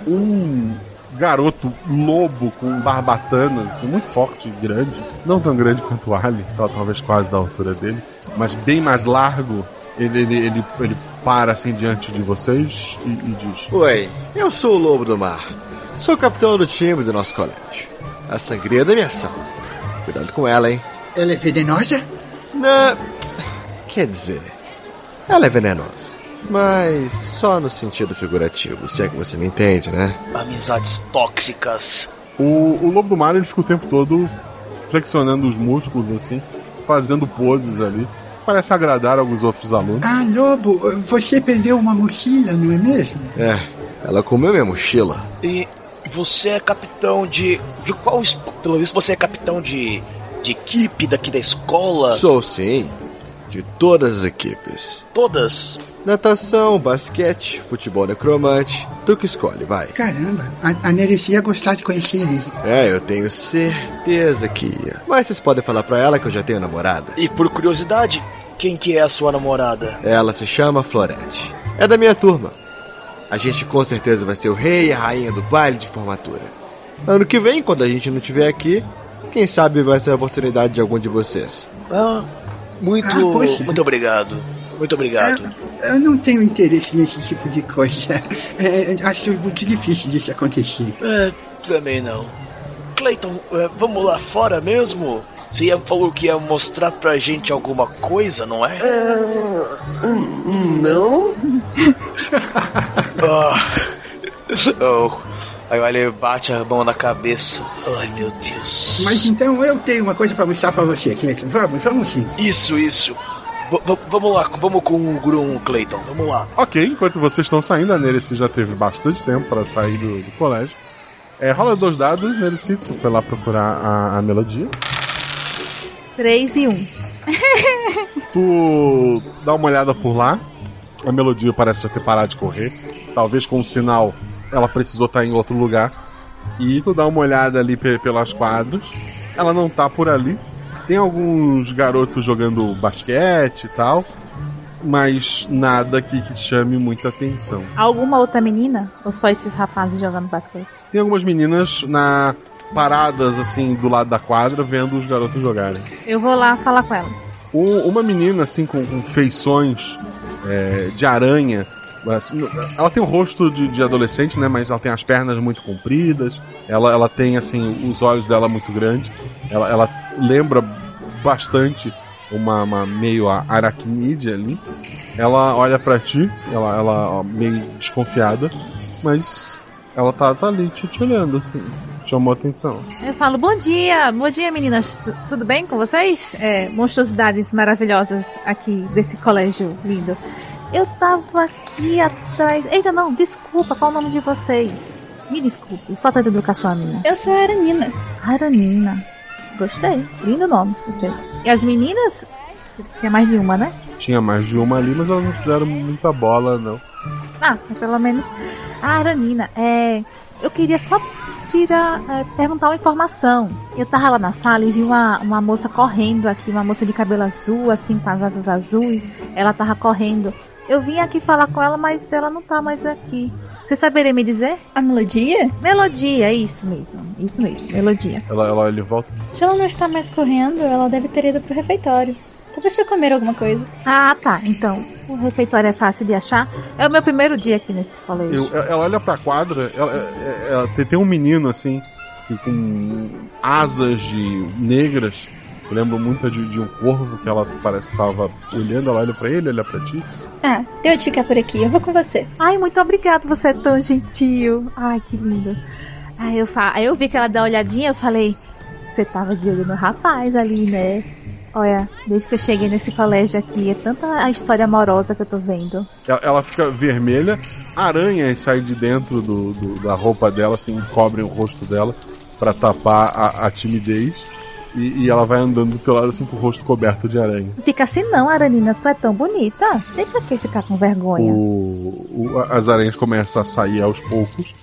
Um garoto lobo com barbatanas, muito forte e grande. Não tão grande quanto o Ali, tal- talvez quase da altura dele, mas bem mais largo. Ele, ele, ele, ele para assim diante de vocês e, e diz: Oi, eu sou o Lobo do Mar. Sou o capitão do time do nosso colégio. A sangria da minha ação. Cuidado com ela, hein? Ela é venenosa? Não. Quer dizer, ela é venenosa. Mas só no sentido figurativo, se é que você me entende, né? Amizades tóxicas. O, o lobo do mar ele fica o tempo todo flexionando os músculos assim, fazendo poses ali. Parece agradar alguns outros alunos. Ah, Lobo, você perdeu uma mochila, não é mesmo? É, ela comeu minha mochila. E você é capitão de. De qual. Pelo visto você é capitão de. de equipe daqui da escola? Sou sim. De todas as equipes. Todas? Natação, basquete, futebol necromante. Tu que escolhe, vai. Caramba, a, a Nereci ia gostar de conhecer ele. É, eu tenho certeza que ia. Mas vocês podem falar pra ela que eu já tenho namorada. E por curiosidade, quem que é a sua namorada? Ela se chama Florete. É da minha turma. A gente com certeza vai ser o rei e a rainha do baile de formatura. Ano que vem, quando a gente não estiver aqui, quem sabe vai ser a oportunidade de algum de vocês. Ah, muito. Ah, poxa. muito obrigado. Muito obrigado. Eu não tenho interesse nesse tipo de coisa. [LAUGHS] É, acho muito difícil disso acontecer. É, também não. Clayton, é, vamos lá fora mesmo? Você ia, falou que ia mostrar pra gente alguma coisa, não é? Não? [LAUGHS] Ah. oh. Aí o Ali bate a mão na cabeça. Ai meu Deus. Mas então eu tenho uma coisa pra mostrar pra você, Cleiton. Vamos, vamos sim. Isso, isso. V- vamos lá, vamos com o Grum, Clayton. Vamos lá. Ok, enquanto vocês estão saindo, a Nereci já teve bastante tempo para sair do, do colégio. É, rola dois dados, Nereci, você foi lá procurar a, a melodia. 3 e 1. [LAUGHS] Tu dá uma olhada por lá. A melodia parece já ter parado de correr. Talvez com um sinal ela precisou estar em outro lugar. E tu dá uma olhada ali pe- pelas quadras. Ela não tá por ali. Tem alguns garotos jogando basquete e tal. Mas nada que, que chame muita atenção. Alguma outra menina? Ou só esses rapazes jogando basquete? Tem algumas meninas na paradas assim do lado da quadra vendo os garotos jogarem. Eu vou lá falar com elas. Um- uma menina assim com, com feições é, de aranha. Assim, ela tem o rosto de, de adolescente, né? Mas ela tem as pernas muito compridas. Ela, ela tem assim os olhos dela muito grandes. Ela, ela lembra bastante uma, uma meio aracnídea ali. Ela olha pra ti, ela, ela ó, meio desconfiada, mas ela tá, tá ali te, te olhando assim. chamou atenção. Eu falo, bom dia, bom dia meninas, tudo bem com vocês? É, monstruosidades maravilhosas aqui desse colégio lindo. Eu tava aqui atrás. Eita, não, desculpa, qual o nome de vocês? Me desculpe, falta de educação minha. Eu sou a Aranina. Aranina. Gostei, lindo nome, você. E as meninas? Tinha mais de uma, né? Tinha mais de uma ali, mas elas não fizeram muita bola, não. Ah, pelo menos. Ah, Aranina, é. Eu queria só tirar, é, perguntar uma informação. Eu tava lá na sala e vi uma, uma moça correndo aqui, uma moça de cabelo azul, assim, com as asas azuis. Ela tava correndo. Eu vim aqui falar com ela, mas ela não tá mais aqui. Você saberia me dizer? A melodia? Melodia, isso mesmo. Isso mesmo, melodia. Ela, ela olha e volta. Se ela não está mais correndo, ela deve ter ido pro refeitório. Talvez foi comer alguma coisa. Ah, tá. Então, o refeitório é fácil de achar. É o meu primeiro dia aqui nesse colégio. Eu- ela olha pra quadra, ela, é- ela- tem, tem um menino assim, com asas de negras, que lembram muito de, de um corvo, que ela parece que tava olhando, ela olha pra ele, olha pra ti. Ah, deu de ficar por aqui. Eu vou com você. Ai, muito obrigado, você é tão gentil. Ai, que lindo. Aí eu, fa... Aí eu vi que ela deu uma olhadinha, eu falei, você tava de olho no rapaz ali, né? Olha, desde que eu cheguei nesse colégio aqui, é tanta a história amorosa que eu tô vendo. Ela, fica vermelha, aranhas saem de dentro do, do- da roupa dela, assim, cobrem o rosto dela pra tapar a, a timidez. E, e ela vai andando do teu lado assim com o rosto coberto de aranha. Fica assim não, Aranina, tu é tão bonita. Tem pra que ficar com vergonha? O- o- as aranhas começam a sair aos poucos.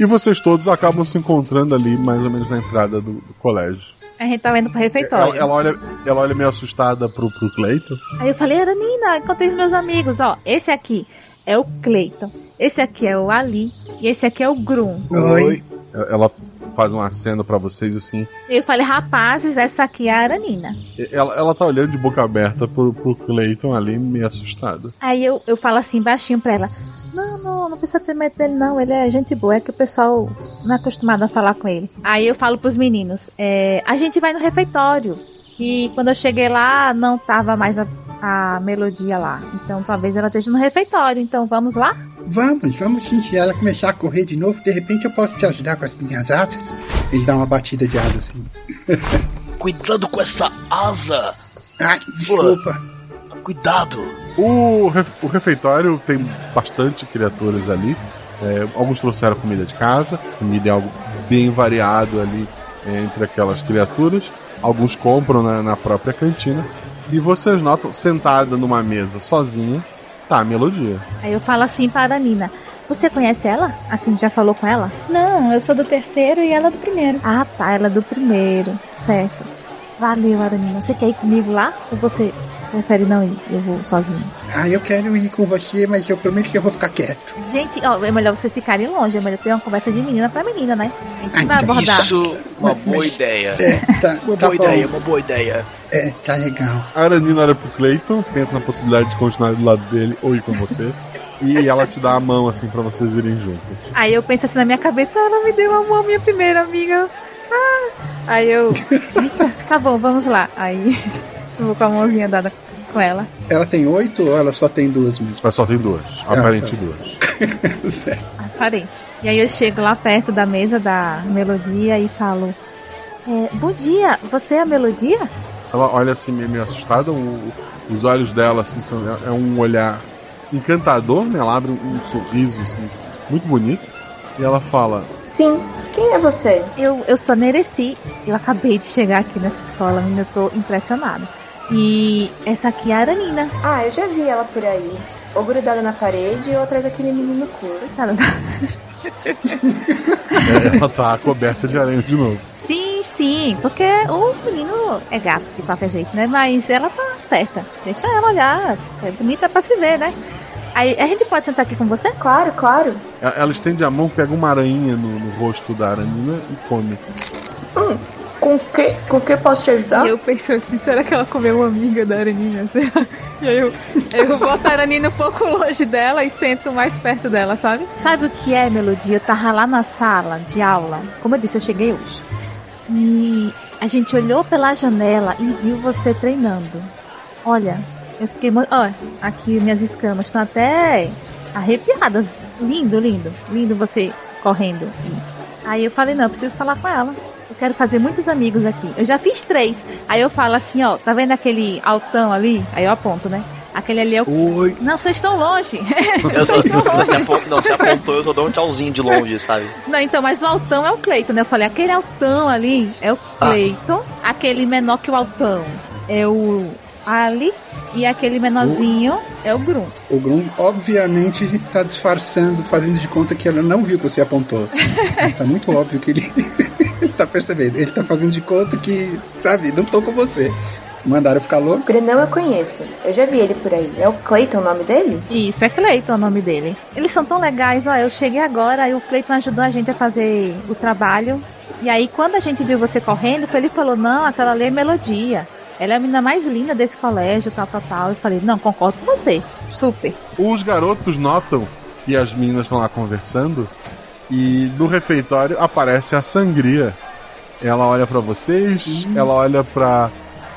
E vocês todos acabam se encontrando ali, mais ou menos na entrada do, do colégio. A gente tava indo pro refeitório. Ela, ela olha, ela olha meio assustada pro, pro Cleiton. Aí eu falei, Aranina, encontrei os meus amigos, ó. Esse aqui é o Cleiton, esse aqui é o Ali e esse aqui é o Grum. Oi. Ela faz um aceno pra vocês assim. Eu falei, rapazes, essa aqui é a Aranina. Ela, ela tá olhando de boca aberta pro, pro Cleiton ali, meio assustada. Aí eu, eu falo assim baixinho pra ela: Não, não, não precisa ter medo dele, não. Ele é gente boa, é que o pessoal não é acostumado a falar com ele. Aí eu falo pros meninos: é, A gente vai no refeitório. Que quando eu cheguei lá, não tava mais a, a melodia lá. Então talvez ela esteja no refeitório. Então vamos lá? Vamos, vamos sim. Se ela começar a correr de novo, de repente eu posso te ajudar com as minhas asas. Ele dá uma batida de asa assim. [LAUGHS] Cuidado com essa asa! Ai, desculpa. Cuidado! O, ref- o refeitório tem bastante criaturas ali. É, alguns trouxeram comida de casa, comida é algo bem variado ali é, entre aquelas criaturas. Alguns compram na, na própria cantina. E vocês notam, sentada numa mesa sozinha, tá a melodia. Aí eu falo assim para a Nina: Você conhece ela? Assim, já falou com ela? Não, eu sou do terceiro e ela do primeiro. Ah, tá, ela é do primeiro. Certo. Valeu, Aranina. Você quer ir comigo lá? Ou você prefere não ir? Eu vou sozinho. Ah, eu quero ir com você, mas eu prometo que eu vou ficar quieto. Gente, ó, é melhor vocês ficarem longe. É melhor ter uma conversa de menina pra menina, né? A gente Ah, vai então abordar. Isso, uma boa ideia. É, tá, uma tá boa bom. ideia, uma boa ideia. É, tá legal. A Aranina olha pro Clayton, pensa na possibilidade de continuar do lado dele ou ir com você. e ela te dá a mão assim pra vocês irem juntos. Aí eu penso assim na minha cabeça, ela me deu a mão, minha primeira amiga. Ah! Aí eu. Eita, tá bom, vamos lá. Aí vou com a mãozinha dada com ela. Ela tem oito ou ela só tem duas mesmo? Ela só tem duas, Ah, aparente tá. duas. [LAUGHS] certo. Aparente. E aí eu chego lá perto da mesa da melodia e falo: é, Bom dia, você é a melodia? Ela olha assim meio, meio assustada, o- os olhos dela assim são é um olhar encantador, né? Ela abre um, um sorriso assim muito bonito e ela fala: Sim, quem é você? Eu, eu sou Nereci. Eu acabei de chegar aqui nessa escola, ainda tô impressionada. E essa aqui é a Aranina. Ah, eu já vi ela por aí. Ou grudada na parede ou atrás daquele menino curto. Coitada da- é, ela tá coberta de aranha de novo. Sim, sim, porque o menino é gato de qualquer jeito, né? Mas ela tá certa. Deixa ela olhar. É bonita pra se ver, né? Aí a gente pode sentar aqui com você? Claro, claro. Ela, ela estende a mão, pega uma aranha no, no rosto da aranina e come. Hum, com que, com que posso te ajudar? E eu penso assim, será que ela comeu uma amiga da Aranina? [LAUGHS] E aí eu, eu boto a Aranina um pouco longe dela e sento mais perto dela, sabe? Sabe o que é, Melodia? Eu tava lá na sala de aula. Como eu disse, eu cheguei hoje. E a gente olhou pela janela e viu você treinando. Olha, eu fiquei muito. Olha, aqui minhas escamas estão até arrepiadas. Lindo, lindo. Lindo você correndo Aí eu falei, não, eu preciso falar com ela. Eu quero fazer muitos amigos aqui. Eu já fiz três. Aí eu falo assim, ó, tá vendo aquele altão ali? Aí eu aponto, né? Aquele ali é o. Oi. Não, vocês estão longe. [LAUGHS] Eu vocês estão você, longe. não, você apontou, eu só dou um tchauzinho de longe, sabe? Não, então, mas o altão é o Cleiton, né? Eu falei, aquele altão ali é o Cleiton. Aquele menor que o altão é o Ali. E aquele menorzinho é o Grum. O Grum, obviamente, tá disfarçando, fazendo de conta que ela não viu que você apontou. [LAUGHS] Mas tá muito óbvio que ele, [LAUGHS] ele tá percebendo. Ele tá fazendo de conta que, sabe, não tô com você. Mandaram ficar louco? Grenão eu conheço. Eu já vi ele por aí. É o Clayton o nome dele? Isso, é Cleiton o nome dele. Eles são tão legais, ó. Eu cheguei agora, aí o Cleiton ajudou a gente a fazer o trabalho. E aí, quando a gente viu você correndo, foi ele falou: Não, aquela ali é melodia. Ela é a menina mais linda desse colégio, tal, tal, tal. Eu falei: Não, concordo com você. Super. Os garotos notam que as meninas estão lá conversando e no refeitório aparece a sangria. Ela olha pra vocês, ela olha pra,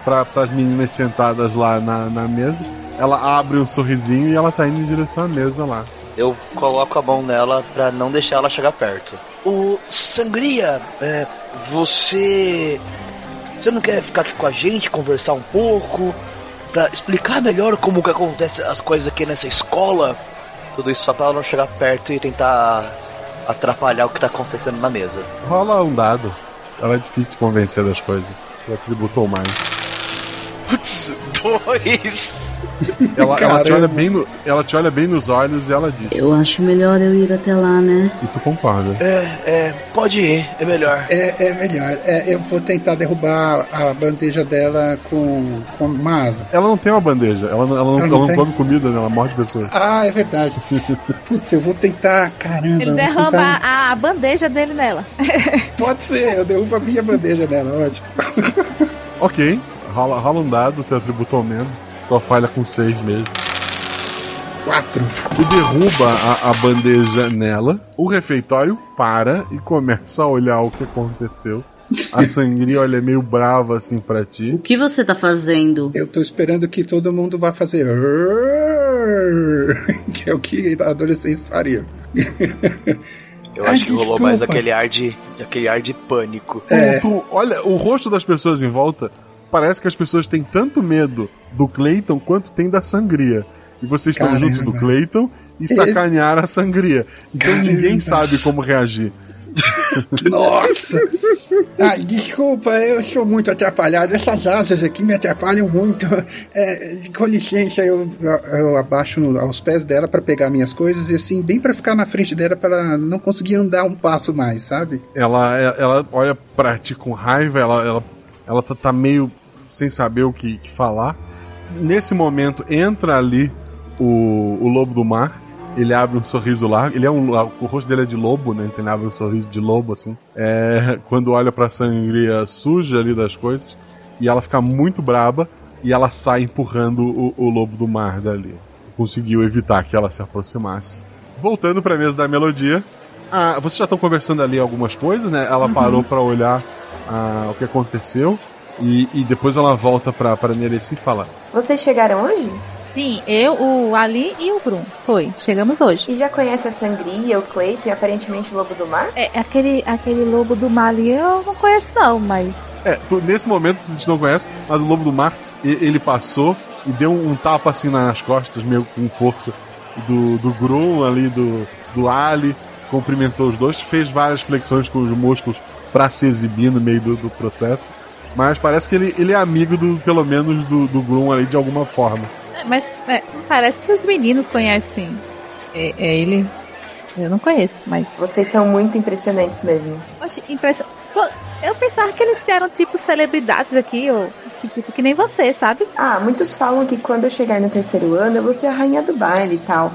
pra, pras meninas sentadas lá na, na mesa, ela abre um sorrisinho e ela tá indo em direção à mesa lá. Eu coloco a mão nela pra não deixar ela chegar perto. O Sangria, é, você. Você não quer ficar aqui com a gente, conversar um pouco? Pra explicar melhor como que acontecem as coisas aqui nessa escola? Tudo isso só pra ela não chegar perto e tentar atrapalhar o que tá acontecendo na mesa. Rola um dado. Ela é difícil de convencer das coisas. Você atributou mais. Putz, dois! Ela, ela, te olha bem no, ela te olha bem nos olhos e ela diz. Eu acho melhor eu ir até lá, né? E tu concorda. É, é, pode ir, é melhor. É, é melhor. É, eu vou tentar derrubar a bandeja dela com, com uma asa. Ela não tem uma bandeja, ela, não- ela não, Ela ela não tem? come comida, né? ela morde pessoas. Ah, é verdade. [LAUGHS] Putz, eu vou tentar. Caramba. Ele derrama tentar- a, a bandeja dele nela. [LAUGHS] Pode ser, eu derrubo a minha bandeja dela, ótimo. Ok, rola, rola um dado, teu atributo aumenta. Só falha com seis mesmo. Quatro. Tu derruba a, a bandeja nela, o refeitório para e começa a olhar o que aconteceu. A sangria olha meio brava assim pra ti. O que você tá fazendo? Eu tô esperando que todo mundo vá fazer. [LAUGHS] Que é o que adolescentes fariam. [LAUGHS] Eu Ai, acho que rolou mais desculpa. aquele ar de. aquele ar de pânico. É. Tu olha, o rosto das pessoas em volta, parece que as pessoas têm tanto medo do Clayton quanto tem da sangria. E vocês estão Caramba. juntos do Clayton e sacanearam a sangria. Então ninguém sabe como reagir. Nossa! Ai, desculpa, eu sou muito atrapalhado. Essas asas aqui me atrapalham muito. É, com licença, eu, eu abaixo aos pés dela pra pegar minhas coisas e assim, bem pra ficar na frente dela pra ela não conseguir andar um passo mais, sabe? Ela, ela olha pra ti com raiva, ela, ela, ela tá, tá meio sem saber o que, que falar. Nesse momento entra ali o, o lobo do mar. Ele abre um sorriso largo. Ele é um, o rosto dele é de lobo, né? Então ele abre um sorriso de lobo assim. É, quando olha pra sangria suja ali das coisas. E ela fica muito braba. E ela sai empurrando o, o lobo do mar dali. Conseguiu evitar que ela se aproximasse. Voltando pra mesa da melodia. Ah, vocês já estão conversando ali algumas coisas, né? Ela parou pra olhar ah, o que aconteceu. E, e depois ela volta pra, pra Nereci e fala: Vocês chegaram hoje? Sim, eu, o Ali e o Grum. Foi, chegamos hoje. E já conhece a Sangria, o Cleiton e aparentemente o Lobo do Mar? É, aquele, aquele lobo do mar ali eu não conheço não, mas... É, tu- nesse momento a gente não conhece, mas o Lobo do Mar, e- ele passou e deu um, tapa assim nas costas, meio com força, do, do Grum ali, do, do Ali, cumprimentou os dois, fez várias flexões com os músculos pra se exibir no meio do, do processo. Mas parece que ele, ele é amigo do, pelo menos, do, do Grum ali de alguma forma. é, Mas é, parece que os meninos conhecem é, é ele. Eu não conheço, mas... Vocês são muito impressionantes mesmo. Oxe, Pô, Eu pensava que eles eram tipo celebridades aqui, ou que, tipo, que nem você, sabe? Ah, muitos falam que quando eu chegar no terceiro ano eu vou ser a rainha do baile e tal.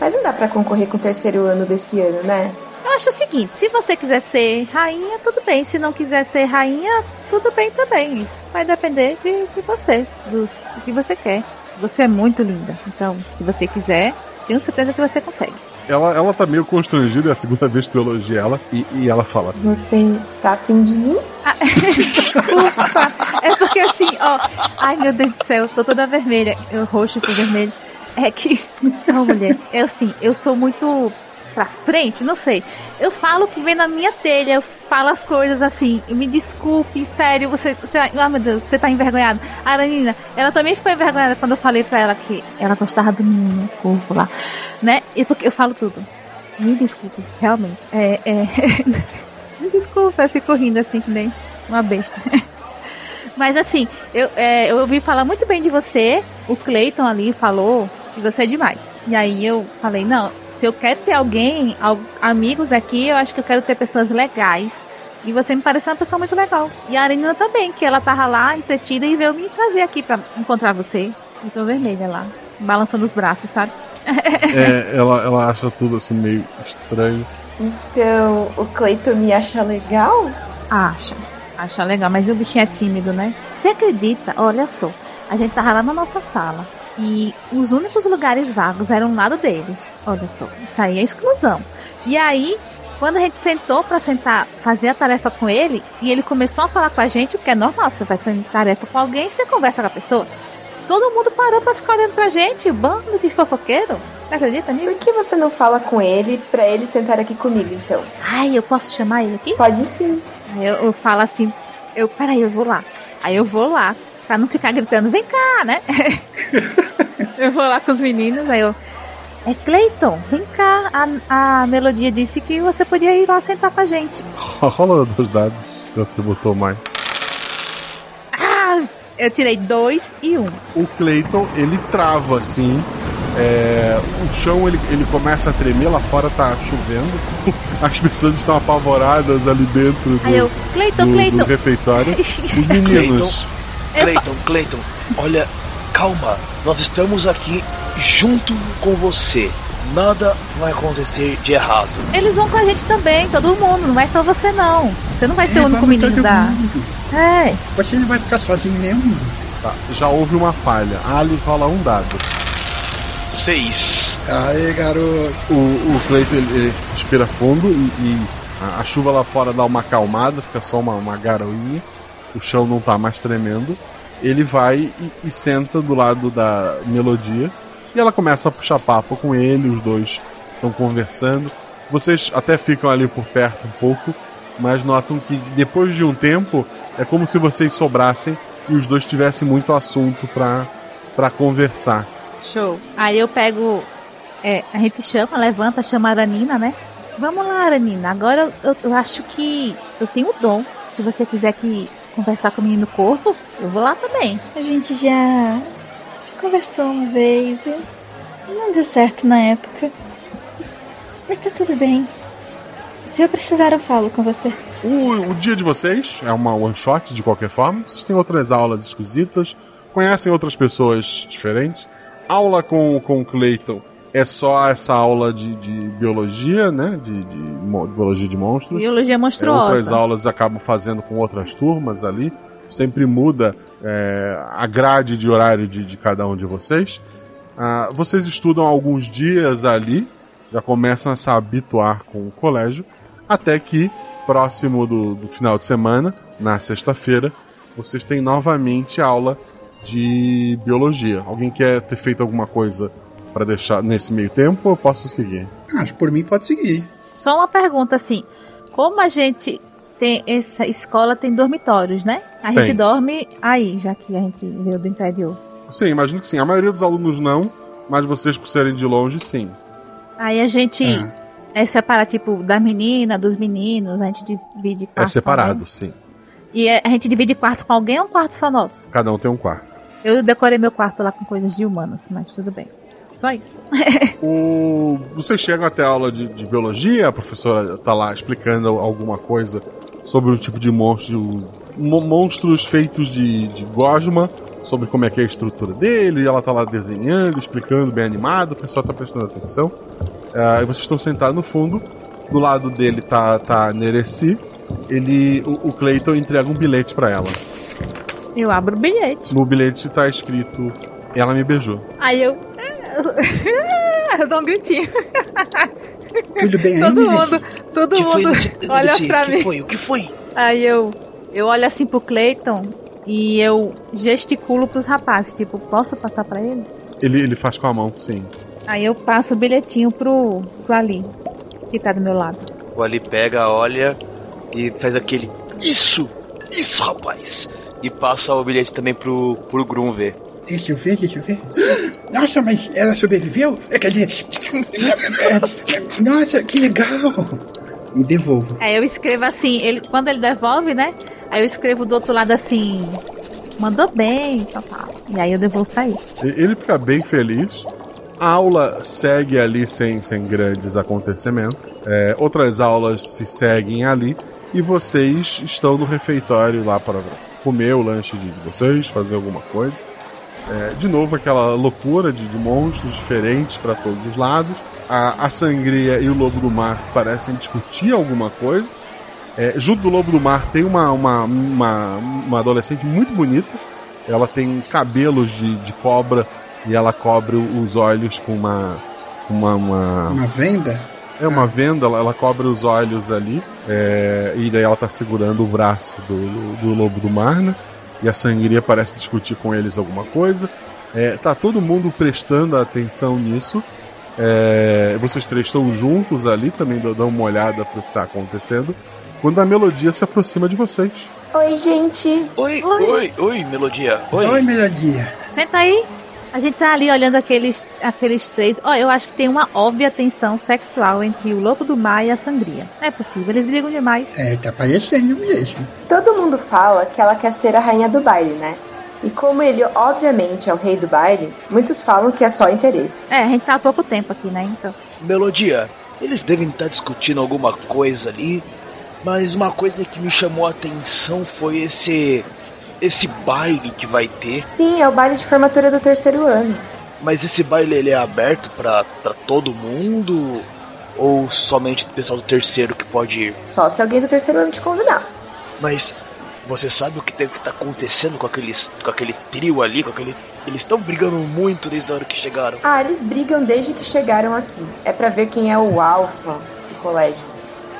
Mas não dá pra concorrer com o terceiro ano desse ano, né? Eu acho o seguinte, se você quiser ser rainha, tudo bem. Se não quiser ser rainha, tudo bem também. Isso vai depender de, de você, dos, do que você quer. Você é muito linda. Então, se você quiser, tenho certeza que você consegue. Ela, ela tá meio constrangida, é a segunda vez que tu elogia ela, e, e ela fala: Você tá afim de mim? [LAUGHS] Desculpa. É porque assim, ó. Ai, meu Deus do céu, eu tô toda vermelha. Eu roxo com vermelho. É que. [LAUGHS] Não, mulher. É assim, eu sou muito. Pra frente, não sei. Eu falo o que vem na minha telha, eu falo as coisas assim, me desculpe, sério, você tá, ah meu Deus, você tá envergonhado. A Aranina, ela também ficou envergonhada quando eu falei pra ela que ela gostava do menino corvo lá, né? E porque eu falo tudo. Me desculpe, realmente. É, é... [LAUGHS] me desculpe, eu fico rindo assim que nem uma besta. [LAUGHS] Mas assim, eu, é, eu ouvi falar muito bem de você. O Clayton ali falou que você é demais. E aí eu falei, não, se eu quero ter alguém, al- amigos aqui, eu acho que eu quero ter pessoas legais. E você me pareceu uma pessoa muito legal. E a Arina também, que ela tava lá entretida e veio me trazer aqui pra encontrar você. E tô vermelha lá, balançando os braços, sabe? É, ela, ela acha tudo assim meio estranho. Então, o Cleiton me acha legal? Acha. Acha legal, mas o bichinho é tímido, né? Você acredita? Olha só. A gente tava lá na nossa sala. E os únicos lugares vagos eram do lado dele. Olha só. Isso aí é exclusão. E aí, quando a gente sentou pra sentar, fazer a tarefa com ele, e ele começou a falar com a gente, o que é normal, você vai fazer tarefa com alguém, você conversa com a pessoa. Todo mundo parou pra ficar olhando pra gente, bando de fofoqueiro. Você acredita nisso? Por que você não fala com ele pra ele sentar aqui comigo, então? Ai, eu posso chamar ele aqui? Pode sim. Aí eu, eu falo assim, eu, peraí, eu vou lá. Aí eu vou lá, pra não ficar gritando, vem cá, né? [LAUGHS] eu vou lá com os meninos, aí eu. É Cleiton, vem cá. A, a melodia disse que você podia ir lá sentar com a gente. Rola dois dados. Você botou mais. Ah! Eu tirei dois e um. O Clayton, ele trava assim. é, o chão ele, ele começa a tremer, lá fora tá chovendo. [LAUGHS] As pessoas estão apavoradas ali dentro do, Aí eu, Cleiton, do, Cleiton. do refeitório. [LAUGHS] Os meninos. Cleiton, Cleiton, olha, calma. Nós estamos aqui junto com você. Nada vai acontecer de errado. Eles vão com a gente também, todo mundo, não vai só você não. Você não vai ser É, o único menino da. É. Que ele vai ficar sozinho mesmo. Tá, já houve uma falha. Ali rola um dado. Seis. Aê, garoto. O, o Cleiton ele, ele respira fundo e, e a, a chuva lá fora dá uma acalmada, fica só uma, uma garoinha. O chão não tá mais tremendo. Ele vai e, e senta do lado da melodia. E ela começa a puxar papo com ele, os dois estão conversando. Vocês até ficam ali por perto um pouco, mas notam que depois de um tempo é como se vocês sobrassem e os dois tivessem muito assunto pra conversar. Show. Aí eu pego. É, a gente chama, levanta, chama a Aranina, né? Vamos lá, Aranina. Agora eu, eu acho que eu tenho o dom. Se você quiser que conversar com o menino corvo, eu vou lá também. A gente já conversou uma vez e não deu certo na época. Mas tá tudo bem. Se eu precisar, eu falo com você. O, o dia de vocês é uma one shot de qualquer forma. Vocês têm outras aulas esquisitas, conhecem outras pessoas diferentes. Aula com, com o Clayton é só essa aula de, de biologia, né? De, de mo- biologia de monstros. Biologia É, monstruosa. outras aulas acabam fazendo com outras turmas ali. Sempre muda é, a grade de horário de, de cada um de vocês. Ah, vocês estudam alguns dias ali, já começam a se habituar com o colégio, até que, próximo do, do final de semana, na sexta-feira, vocês têm novamente aula de biologia. Alguém quer ter feito alguma coisa para deixar nesse meio tempo? ou Eu posso seguir. Acho por mim pode seguir. Só uma pergunta assim: como a gente tem essa escola tem dormitórios, né? A gente dorme aí, já que a gente veio do interior. Sim, imagino que sim. A maioria dos alunos não, mas vocês, por serem de longe, sim. Aí a gente é, separa, tipo, da menina, dos meninos, a gente divide quarto. É separado, sim. E é- a gente divide quarto com alguém ou um quarto só nosso? Cada um tem um quarto. Eu decorei meu quarto lá com coisas de humanos, mas tudo bem. Só isso. [LAUGHS] O... Vocês chegam até a aula de, de biologia, a professora tá lá explicando alguma coisa sobre um tipo de monstro. mo- monstros feitos de, de gosma, sobre como é que é a estrutura dele, e ela tá lá desenhando, explicando, bem animado, o pessoal tá prestando atenção. Ah, e vocês estão sentados no fundo, do lado dele tá, tá a Nereci, ele, o, o Clayton entrega um bilhete pra ela. Eu abro o bilhete. No bilhete tá escrito: Ela me beijou. Aí eu. [LAUGHS] eu dou um gritinho. Tudo bem [LAUGHS] Todo aí, mundo, todo Que foi, mundo Luci- [LAUGHS] olha Luci, pra que mim. foi? O que foi? Aí eu, eu olho assim pro Clayton e eu gesticulo pros rapazes, tipo, posso passar pra eles? Ele, ele faz com a mão, sim. Aí eu passo o bilhetinho pro, pro Ali. que tá do meu lado. O Ali pega, olha e faz aquele. Isso! Isso, rapaz! E passa o bilhete também pro, pro Grum ver. Deixa eu ver, deixa eu ver. Nossa, mas ela sobreviveu? É, Quer dizer. Nossa, que legal! Me devolvo. Aí eu escrevo assim, ele, quando ele devolve, né? Aí eu escrevo do outro lado assim, mandou bem, tal, tal. E aí eu devolvo pra ele. Ele fica bem feliz. A aula segue ali sem, sem grandes acontecimentos. É, outras aulas se seguem ali. E vocês estão no refeitório lá para comer o lanche de vocês, fazer alguma coisa. É, de novo, aquela loucura de, de monstros diferentes para todos os lados. A, a sangria e o lobo do mar parecem discutir alguma coisa. É, junto do lobo do mar tem uma, uma, uma, uma adolescente muito bonita. Ela tem cabelos de, de cobra e ela cobre os olhos com uma. uma, uma... Uma venda? É uma venda, ela, ela cobre os olhos ali. é, e daí ela tá segurando o braço do, do lobo do mar, né? E a sangria parece discutir com eles alguma coisa. É, tá todo mundo prestando atenção nisso. É, vocês três estão juntos ali, também dão dão uma olhada pro que tá acontecendo. Quando a melodia se aproxima de vocês. Oi, gente. Oi, oi, oi, Melodia. Oi. Melodia. Senta aí. A gente tá ali olhando aqueles, aqueles três. Ó, eu acho que tem uma óbvia tensão sexual entre o lobo do mar e a sangria. Não é possível, eles brigam demais. É, tá parecendo mesmo. Todo mundo fala que ela quer ser a rainha do baile, né? E como ele, obviamente, é o rei do baile, muitos falam que é só interesse. É, a gente tá há pouco tempo aqui, né? Então. Melodia, eles devem estar discutindo alguma coisa ali, mas uma coisa que me chamou a atenção foi esse. Esse baile que vai ter. Sim, é o baile de formatura do terceiro ano. Mas esse baile ele é aberto pra, pra todo mundo? Ou somente do pessoal do terceiro que pode ir? Só se alguém do terceiro ano te convidar. Mas você sabe o que tem que tá acontecendo com aqueles com aquele trio ali, com aquele eles estão brigando muito desde a hora que chegaram. Ah, eles brigam desde que chegaram aqui. É pra ver quem é o alfa do colégio.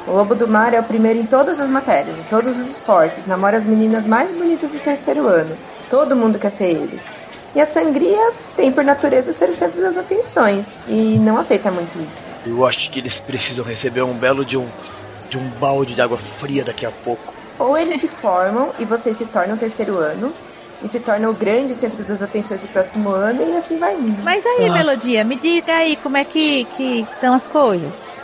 O Lobo do Mar é o primeiro em todas as matérias, em todos os esportes, namora as meninas mais bonitas do terceiro ano. Todo mundo quer ser ele. E a sangria tem por natureza ser o centro das atenções e não aceita muito isso. Eu acho que eles precisam receber um belo de um de um balde de água fria daqui a pouco. Ou eles se formam e vocês se tornam terceiro ano e se tornam o grande centro das atenções do próximo ano e assim vai indo. Mas aí, Melodia, me diga aí como é que que estão as coisas.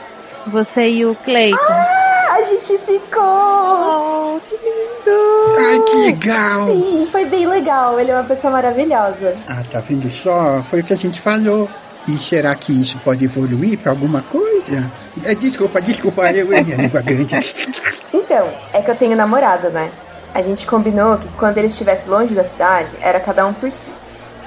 Você e o Cleiton. Ah, a gente ficou! Oh, que lindo! Ai, que legal! Sim, foi bem legal. Ele é uma pessoa maravilhosa. Ah, tá vendo só? Foi o que a gente falou. E será que isso pode evoluir pra alguma coisa? É, desculpa, desculpa, eu e minha língua grande. [LAUGHS] Então, é que eu tenho namorado, né? A gente combinou que quando ele estivesse longe da cidade, era cada um por si.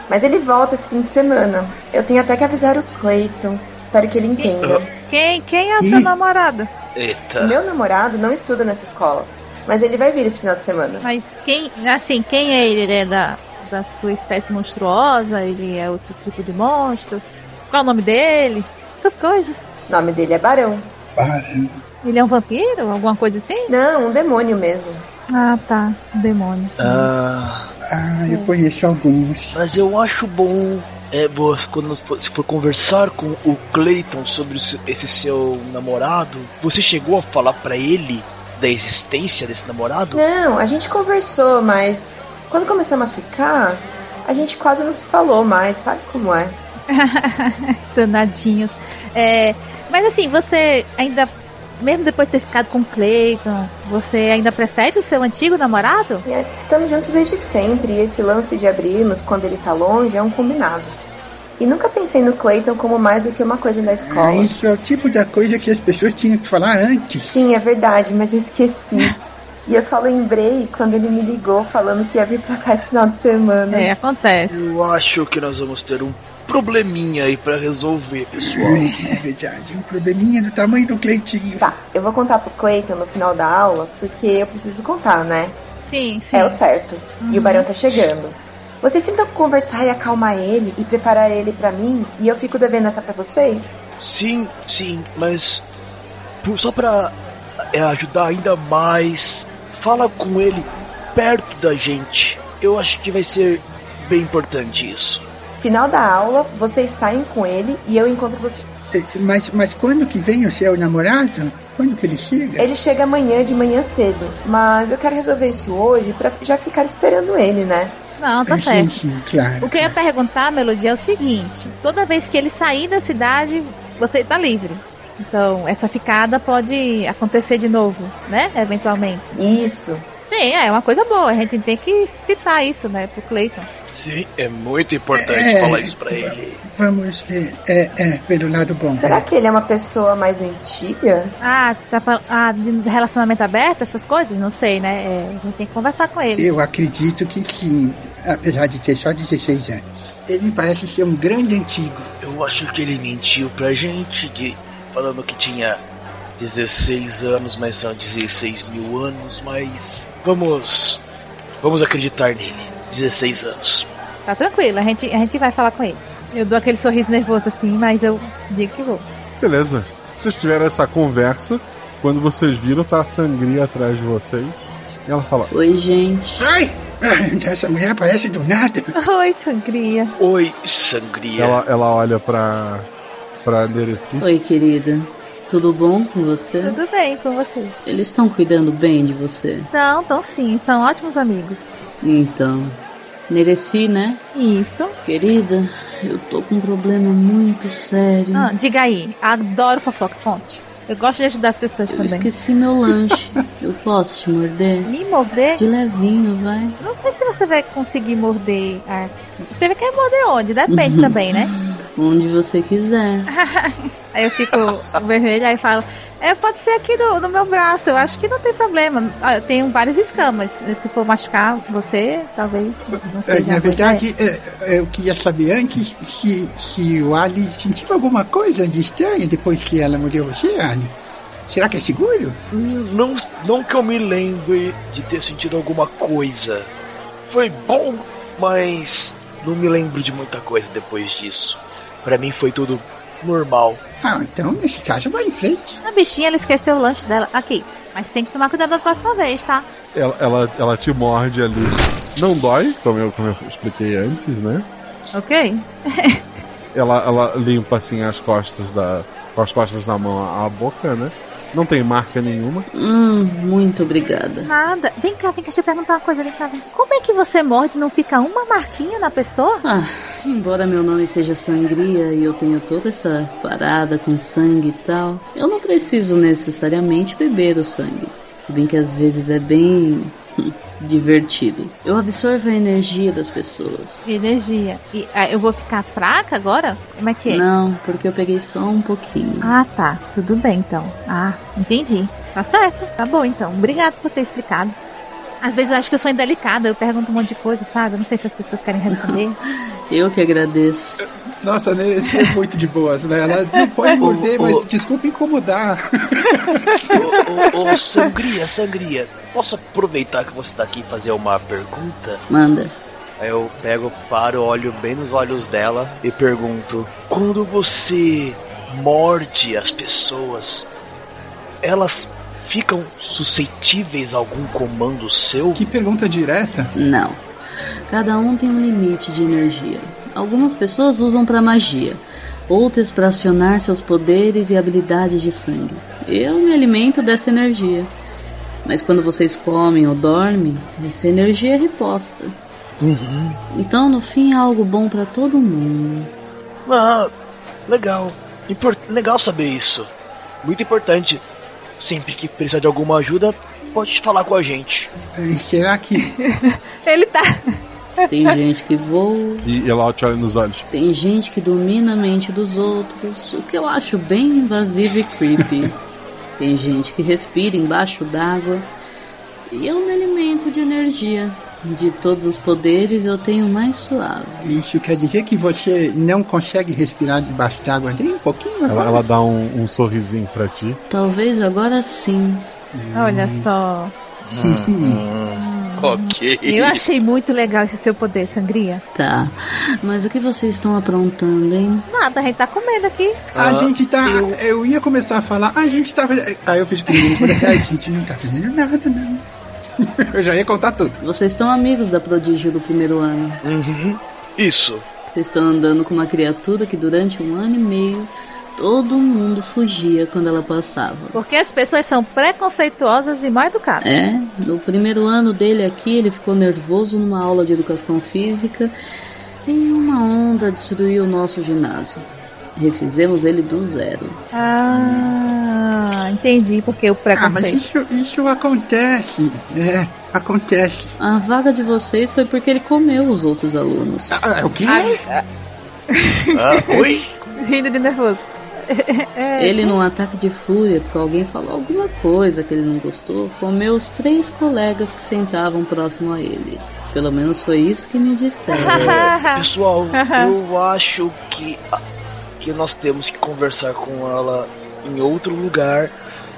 Mas ele volta esse fim de semana. Eu tenho até que avisar o Clayton. Espero que ele entenda. Quem, quem é o teu namorado? Eita. Meu namorado não estuda nessa escola. Mas ele vai vir esse final de semana. Mas quem, assim, quem é ele? Ele é da, da sua espécie monstruosa? Ele é outro tipo de monstro? Qual é o nome dele? Essas coisas. O nome dele é Barão. Barão. Ele é um vampiro? Alguma coisa assim? Não, um demônio mesmo. Ah, tá. Um demônio. Ah, Ah, eu conheço alguns. mas eu acho bom é, você, quando nós for, se for conversar com o Clayton sobre esse seu namorado, você chegou a falar pra ele da existência desse namorado? Não, a gente conversou, mas quando começamos a ficar, a gente quase não se falou mais, sabe como é? [LAUGHS] Danadinhos. É, mas assim, você ainda, mesmo depois de ter ficado com o Clayton, você ainda prefere o seu antigo namorado? É, Estamos juntos desde sempre e esse lance de abrirmos quando ele tá longe é um combinado. E nunca pensei no Clayton como mais do que uma coisa da escola. Ah, isso é o tipo da coisa que as pessoas tinham que falar antes. Sim, é verdade, mas eu esqueci. E eu só lembrei quando ele me ligou falando que ia vir pra cá esse final de semana. É, acontece. Eu acho que nós vamos ter um probleminha aí pra resolver, pessoal. É verdade, um probleminha do tamanho do Cleitinho. Tá, eu vou contar pro Clayton no final da aula, porque eu preciso contar, né? Sim, sim. É o certo. E o Barão tá chegando. Vocês tentam conversar e acalmar ele e preparar ele pra mim, e eu fico devendo essa pra vocês? Sim, sim, mas por- só pra é, ajudar ainda mais, fala com ele perto da gente. Eu acho que vai ser bem importante isso. Final da aula, vocês saem com ele e eu encontro vocês. Eh, Mas, mas quando que vem o seu namorado? Quando que ele chega? Ele chega amanhã de manhã cedo, mas eu quero resolver isso hoje pra já ficar esperando ele, né? Não, tá Sim, certo. sim, claro. O que eu ia perguntar, Melodia, é o seguinte: toda vez que ele sair da cidade, você tá livre. Então, essa ficada pode acontecer de novo, né? Eventualmente. Isso. Sim, é uma coisa boa. A gente tem que citar isso, né, pro Clayton. Sim, é muito importante É, falar isso pra ele. Vamos ver. É, é, pelo lado bom. Será que ele é uma pessoa mais antiga? Ah, tá ah, relacionamento aberto, essas coisas? Não sei, né? É, a gente tem que conversar com ele. Eu acredito que sim, apesar de ter só 16 anos. Ele parece ser um grande antigo. Eu acho que ele mentiu pra gente, de, falando que tinha 16 anos, mas são 16 mil anos, mas vamos. Vamos acreditar nele. 16 anos. Tá tranquilo, a gente, a gente vai falar com ele. Eu dou aquele sorriso nervoso assim, mas eu digo que vou. Beleza. Vocês tiveram essa conversa. Quando vocês viram, tá a sangria atrás de vocês. E ela fala: Oi, gente. Ai! Essa mulher aparece do nada. [LAUGHS] Oi, sangria. Oi, sangria. Ela, ela olha pra. pra Nereci. Oi, querida. Tudo bom com você? Tudo bem com você? Eles estão cuidando bem de você? Não, então sim, são ótimos amigos. Então. Nereci, né? Isso. Querida, eu tô com um problema muito sério. Ah, diga aí, adoro fofoca, conte. Eu gosto de ajudar as pessoas eu também. esqueci meu [LAUGHS] lanche. eu posso te morder? Me morder? De levinho, vai. Não sei se você vai conseguir morder aqui. Você quer morder onde? Depende também, né? Onde você quiser. [LAUGHS] Aí eu fico vermelha e falo. É, pode ser aqui no, no meu braço, eu acho que não tem problema. Ah, Eu tenho várias escamas. Se for machucar você, talvez não É, seja. Na verdade, ideia. é, eu queria saber antes se, se o Ali sentiu alguma coisa de estranho depois que ela mordeu você, Ali. Será que é seguro? Não, não que eu me lembre de ter sentido alguma coisa. Foi bom, mas não me lembro de muita coisa depois disso. Pra mim foi tudo normal. Ah, então nesse caso vai em frente. A bichinha, ela esqueceu o lanche dela aqui. Mas tem que tomar cuidado da próxima vez, tá? Ela, ela, ela te morde ali. Não dói, como eu, como eu expliquei antes, né? Ok? [LAUGHS] Ela, ela limpa assim as costas da. Com as costas da mão a boca, né? Não tem marca nenhuma. Hum, muito obrigada. Nada. Vem cá, vem cá, deixa eu perguntar uma coisa, vem cá. Vem. Como é que você morde e não fica uma marquinha na pessoa? Ah, embora meu nome seja Sangria e eu tenha toda essa parada com sangue e tal, eu não preciso necessariamente beber o sangue. Se bem que às vezes é bem hum, divertido. Eu absorvo a energia das pessoas. Energia. E ah, eu vou ficar fraca agora? Como é que é? Não, porque eu peguei só um pouquinho. Ah, tá. Tudo bem, então. Ah, entendi. Tá certo. Tá bom, então. Obrigado por ter explicado. Às vezes eu acho que eu sou indelicada, eu pergunto um monte de coisa, sabe? Eu não sei se as pessoas querem responder. [LAUGHS] Eu que agradeço. Nossa, né, esse é muito de boas, né? Ela não pode morder, mas ô. desculpa incomodar. [LAUGHS] Ô, sangria, sangria. Posso aproveitar que você tá aqui e fazer uma pergunta? Manda. Aí eu pego, paro, olho bem nos olhos dela e pergunto: Quando você morde as pessoas, elas ficam suscetíveis a algum comando seu? Que pergunta direta. Não. Cada um tem um limite de energia. Algumas pessoas usam para magia, outras para acionar seus poderes e habilidades de sangue. Eu me alimento dessa energia. Mas quando vocês comem ou dormem, essa energia é reposta. Então, no fim, é algo bom para todo mundo. Ah, legal. Impor- legal saber isso. Muito importante. Sempre que precisar de alguma ajuda, pode falar com a gente. Eh, Será que. [LAUGHS] Ele tá. Tem gente que voa, E ela te olha nos olhos. tem gente que domina a mente dos outros, o que eu acho bem invasivo e creepy. [LAUGHS] tem gente que respira embaixo d'água. E eu me alimento de energia. De todos os poderes, eu tenho o mais suave. Isso quer dizer que você não consegue respirar debaixo d'água nem um pouquinho Ela, agora? ela dá um, um sorrisinho pra ti. Talvez agora sim. Olha só. ok. Eu achei muito legal esse seu poder, Sangria. Tá. Mas o que vocês estão aprontando, hein? Nada, a gente tá comendo aqui. A gente tá. Eu... ia começar a falar, a gente tava. Aí eu fiz com ele, falei, "Cara, a gente não tá fazendo nada, não. Eu já ia contar tudo. Vocês estão amigos da prodígio do primeiro ano. Uhum. Isso. Vocês estão andando com uma criatura que durante um ano e meio Todo mundo fugia quando ela passava. Porque as pessoas são preconceituosas e mal educadas. É, no primeiro ano dele aqui, ele ficou nervoso numa aula de educação física e uma onda destruiu o nosso ginásio. Refizemos ele do zero. Ah, entendi porque o Ah, mas preconceito. isso, isso acontece. É, acontece. A vaga de vocês foi porque ele comeu os outros alunos. Ah, o quê? [LAUGHS] oi? Rindo de nervoso. [LAUGHS] É. Ele, num ataque de fúria, porque alguém falou alguma coisa que ele não gostou, comeu os três colegas que sentavam próximo a ele. Pelo menos foi isso que me disseram. É, [LAUGHS] pessoal, eu acho que, que nós temos que conversar com ela em outro lugar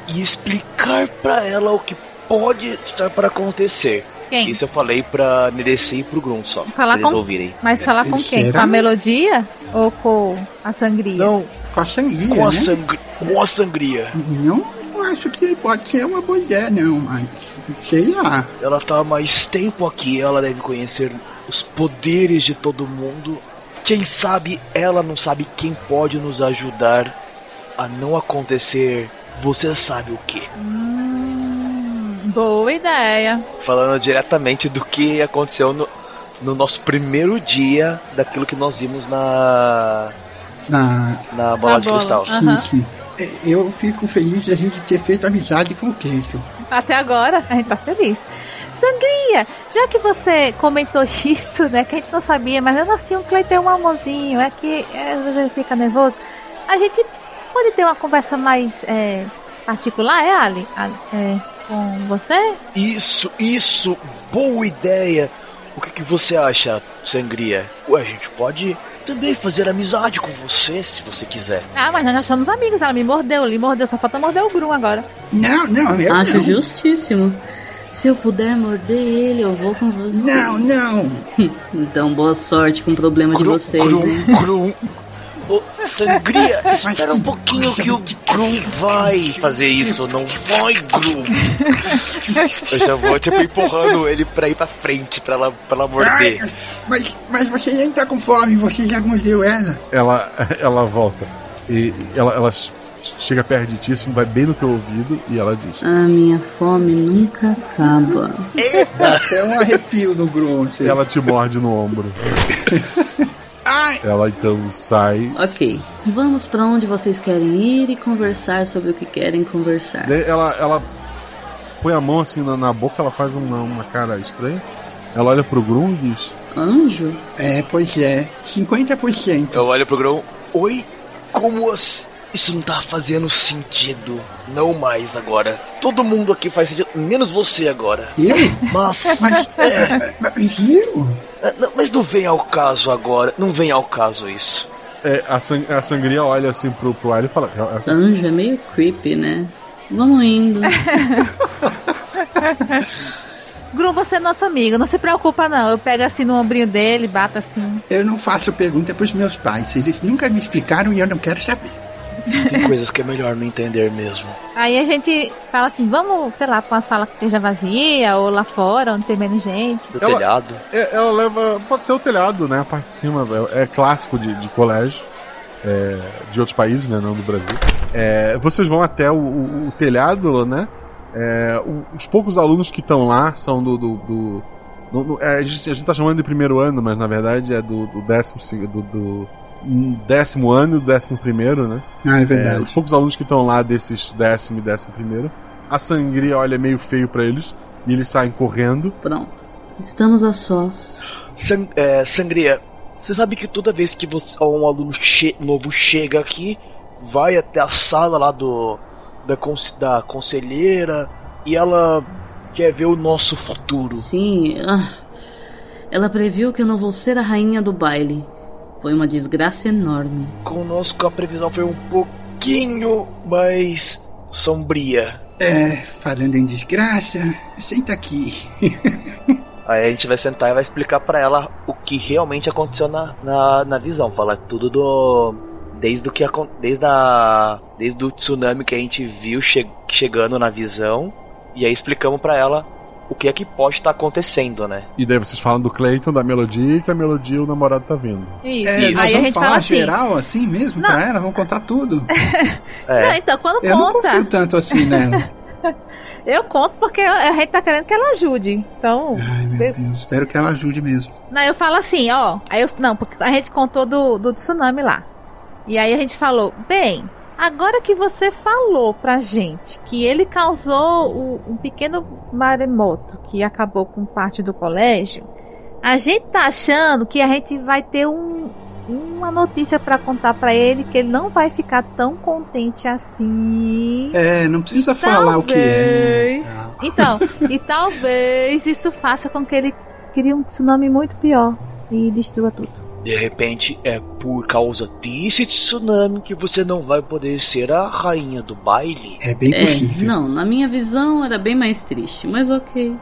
e explicar pra ela o que pode estar para acontecer. Quem? Isso eu falei pra Neressi e pro Grun só. Falar pra eles com- ouvirem. Mas falar com quem? Com a melodia ou com a sangria? Não, com a sangria. Com a, né? sangri com a sangria. Não acho que pode ser uma boa ideia, não, mas sei lá. Ela tá há mais tempo aqui, ela deve conhecer os poderes de todo mundo. Quem sabe ela não sabe quem pode nos ajudar a não acontecer. Você sabe o que? Hum, boa ideia. Falando diretamente do que aconteceu no, no nosso primeiro dia daquilo que nós vimos na Na, na bola de cristal. Sim, sim. É, Eu fico feliz de a gente ter feito amizade com o Keiko. Até agora, a gente tá feliz. Sangria, já que você comentou [LAUGHS] isso, né, que a gente não sabia, mas mesmo assim o Clay tem um amorzinho, é que é, ele fica nervoso. A gente pode ter uma conversa mais é, particular, é, Ali? Ali, É, com você? Isso, isso, boa ideia. O que, que você acha, Sangria? Ué, a gente pode também fazer amizade com você se você quiser. Ah, mas nós já somos amigos, ela me mordeu, ele mordeu, só falta morder o Grum agora. Não, não, eu Acho não. justíssimo. Se eu puder morder ele, eu vou com você. Não, não. [LAUGHS] então, boa sorte com o problema de vocês, hein? Grum, Ô, Sangria, [LAUGHS] espera um pouquinho que o Grum vai fazer isso, não vai, Grum. [LAUGHS] Eu já vou, tipo, empurrando ele pra ir pra frente, pra ela, pra ela morder. Ai, mas, mas você nem tá com fome, você já mordeu ela. Ela, ela volta. E ela, ela chega perto de ti, assim, vai bem no teu ouvido e ela diz: A minha fome nunca acaba. Dá até um arrepio no Grum. você- Ela te morde no ombro. [LAUGHS] Ela então sai. Ok, vamos pra onde vocês querem ir e conversar sobre o que querem conversar. Ela, ela põe a mão assim na, na boca, ela faz uma, uma cara estranha. Ela olha pro Grum e diz: Anjo? É, pois é. 50%. Eu olho pro Grum, oi? Como assim? Isso não tá fazendo sentido. Não mais agora. Todo mundo aqui faz sentido, menos você agora. Eu? Mas. [LAUGHS] Mas, é, mas eu? é, não, mas não vem ao caso agora. Não vem ao caso isso. É, a, sang a sangria olha assim pro, pro ar e fala: "Essa- Anjo é meio creepy, né? Vamos indo. [LAUGHS] Grum, você é nosso amigo, não se preocupa não. Eu pego assim no ombrinho dele, bato assim. Eu não faço pergunta pros meus pais. Eles nunca me explicaram e eu não quero saber. Tem coisas que é melhor não entender mesmo. Aí a gente fala assim, vamos, sei lá, pra uma sala que esteja vazia, ou lá fora, onde tem menos gente. Do Ela- telhado. É, ela leva. Pode ser o telhado, né? A parte de cima. É, é clássico de, de colégio. é, de outros países, né? Não do Brasil. É, vocês vão até o, o- o telhado, né? É, o- os poucos alunos que estão lá são do. do, do- no- no- é, a, gente, a gente tá chamando de primeiro ano, mas na verdade é do, do décimo, do, do décimo ano e do décimo primeiro, né? Ah, é verdade. os poucos alunos que estão lá desses décimo e décimo primeiro. A sangria olha meio feio pra eles e eles saem correndo. Pronto. Estamos a sós. Sang é, Sangria, você sabe que toda vez que você, um aluno che novo chega aqui, vai até a sala lá do da, conse- da conselheira e ela quer ver o nosso futuro. Sim. ah, ela previu que eu não vou ser a rainha do baile. Foi uma desgraça enorme. Conosco a previsão foi um pouquinho mais sombria. É, falando em desgraça, senta aqui. [LAUGHS] Aí a gente vai sentar e vai explicar pra ela o que realmente aconteceu na, na, na visão. Falar tudo do. Desde o que desde a desde o tsunami que a gente viu che- chegando na visão e aí explicamos pra ela o que é que pode estar acontecendo, né? E daí vocês falam do Clayton, da melodia e que a melodia o namorado tá vindo. Isso. É, nós Aí a gente falar fala assim. geral assim mesmo pra ela? Vamos contar tudo? [LAUGHS] Não, então, quando Eu não conta. confio tanto assim nela. [LAUGHS] Eu conto porque a gente tá querendo que ela ajude. Então. Ai, meu Deus, espero que ela ajude mesmo. Não, eu falo assim, ó. Aí eu, não, porque a gente contou do, do tsunami lá. E aí a gente falou, bem, agora que você falou pra gente que ele causou o- um pequeno maremoto que acabou com parte do colégio, a gente tá achando que a gente vai ter um, uma notícia pra contar pra ele que ele não vai ficar tão contente assim. É, não precisa falar o que é. Talvez. [LAUGHS] Então, e talvez isso faça com que ele crie um tsunami muito pior e destrua tudo. De repente é por causa desse tsunami que você não vai poder ser a rainha do baile. É bem É, não, na minha visão era bem mais triste, mas ok.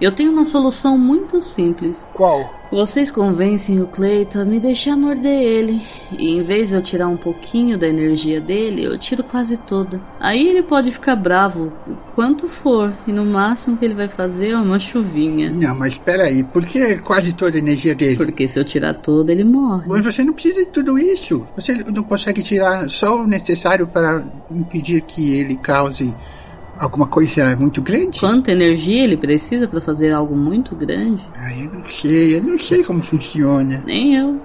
Eu tenho uma solução muito simples. Qual? Vocês convencem o Cleiton a me deixar morder ele. E em vez de eu tirar um pouquinho da energia dele, eu tiro quase toda. Aí ele pode ficar bravo o quanto for. E no máximo que ele vai fazer é uma chuvinha. Não, mas espera aí, por que quase toda a energia dele? Porque se eu tirar toda, ele morre. Mas você não precisa de tudo isso. Você não consegue tirar só o necessário para impedir que ele cause alguma coisa muito grande? Quanta energia ele precisa para fazer algo muito grande? Ai, eu não sei, eu não sei como funciona. Nem eu.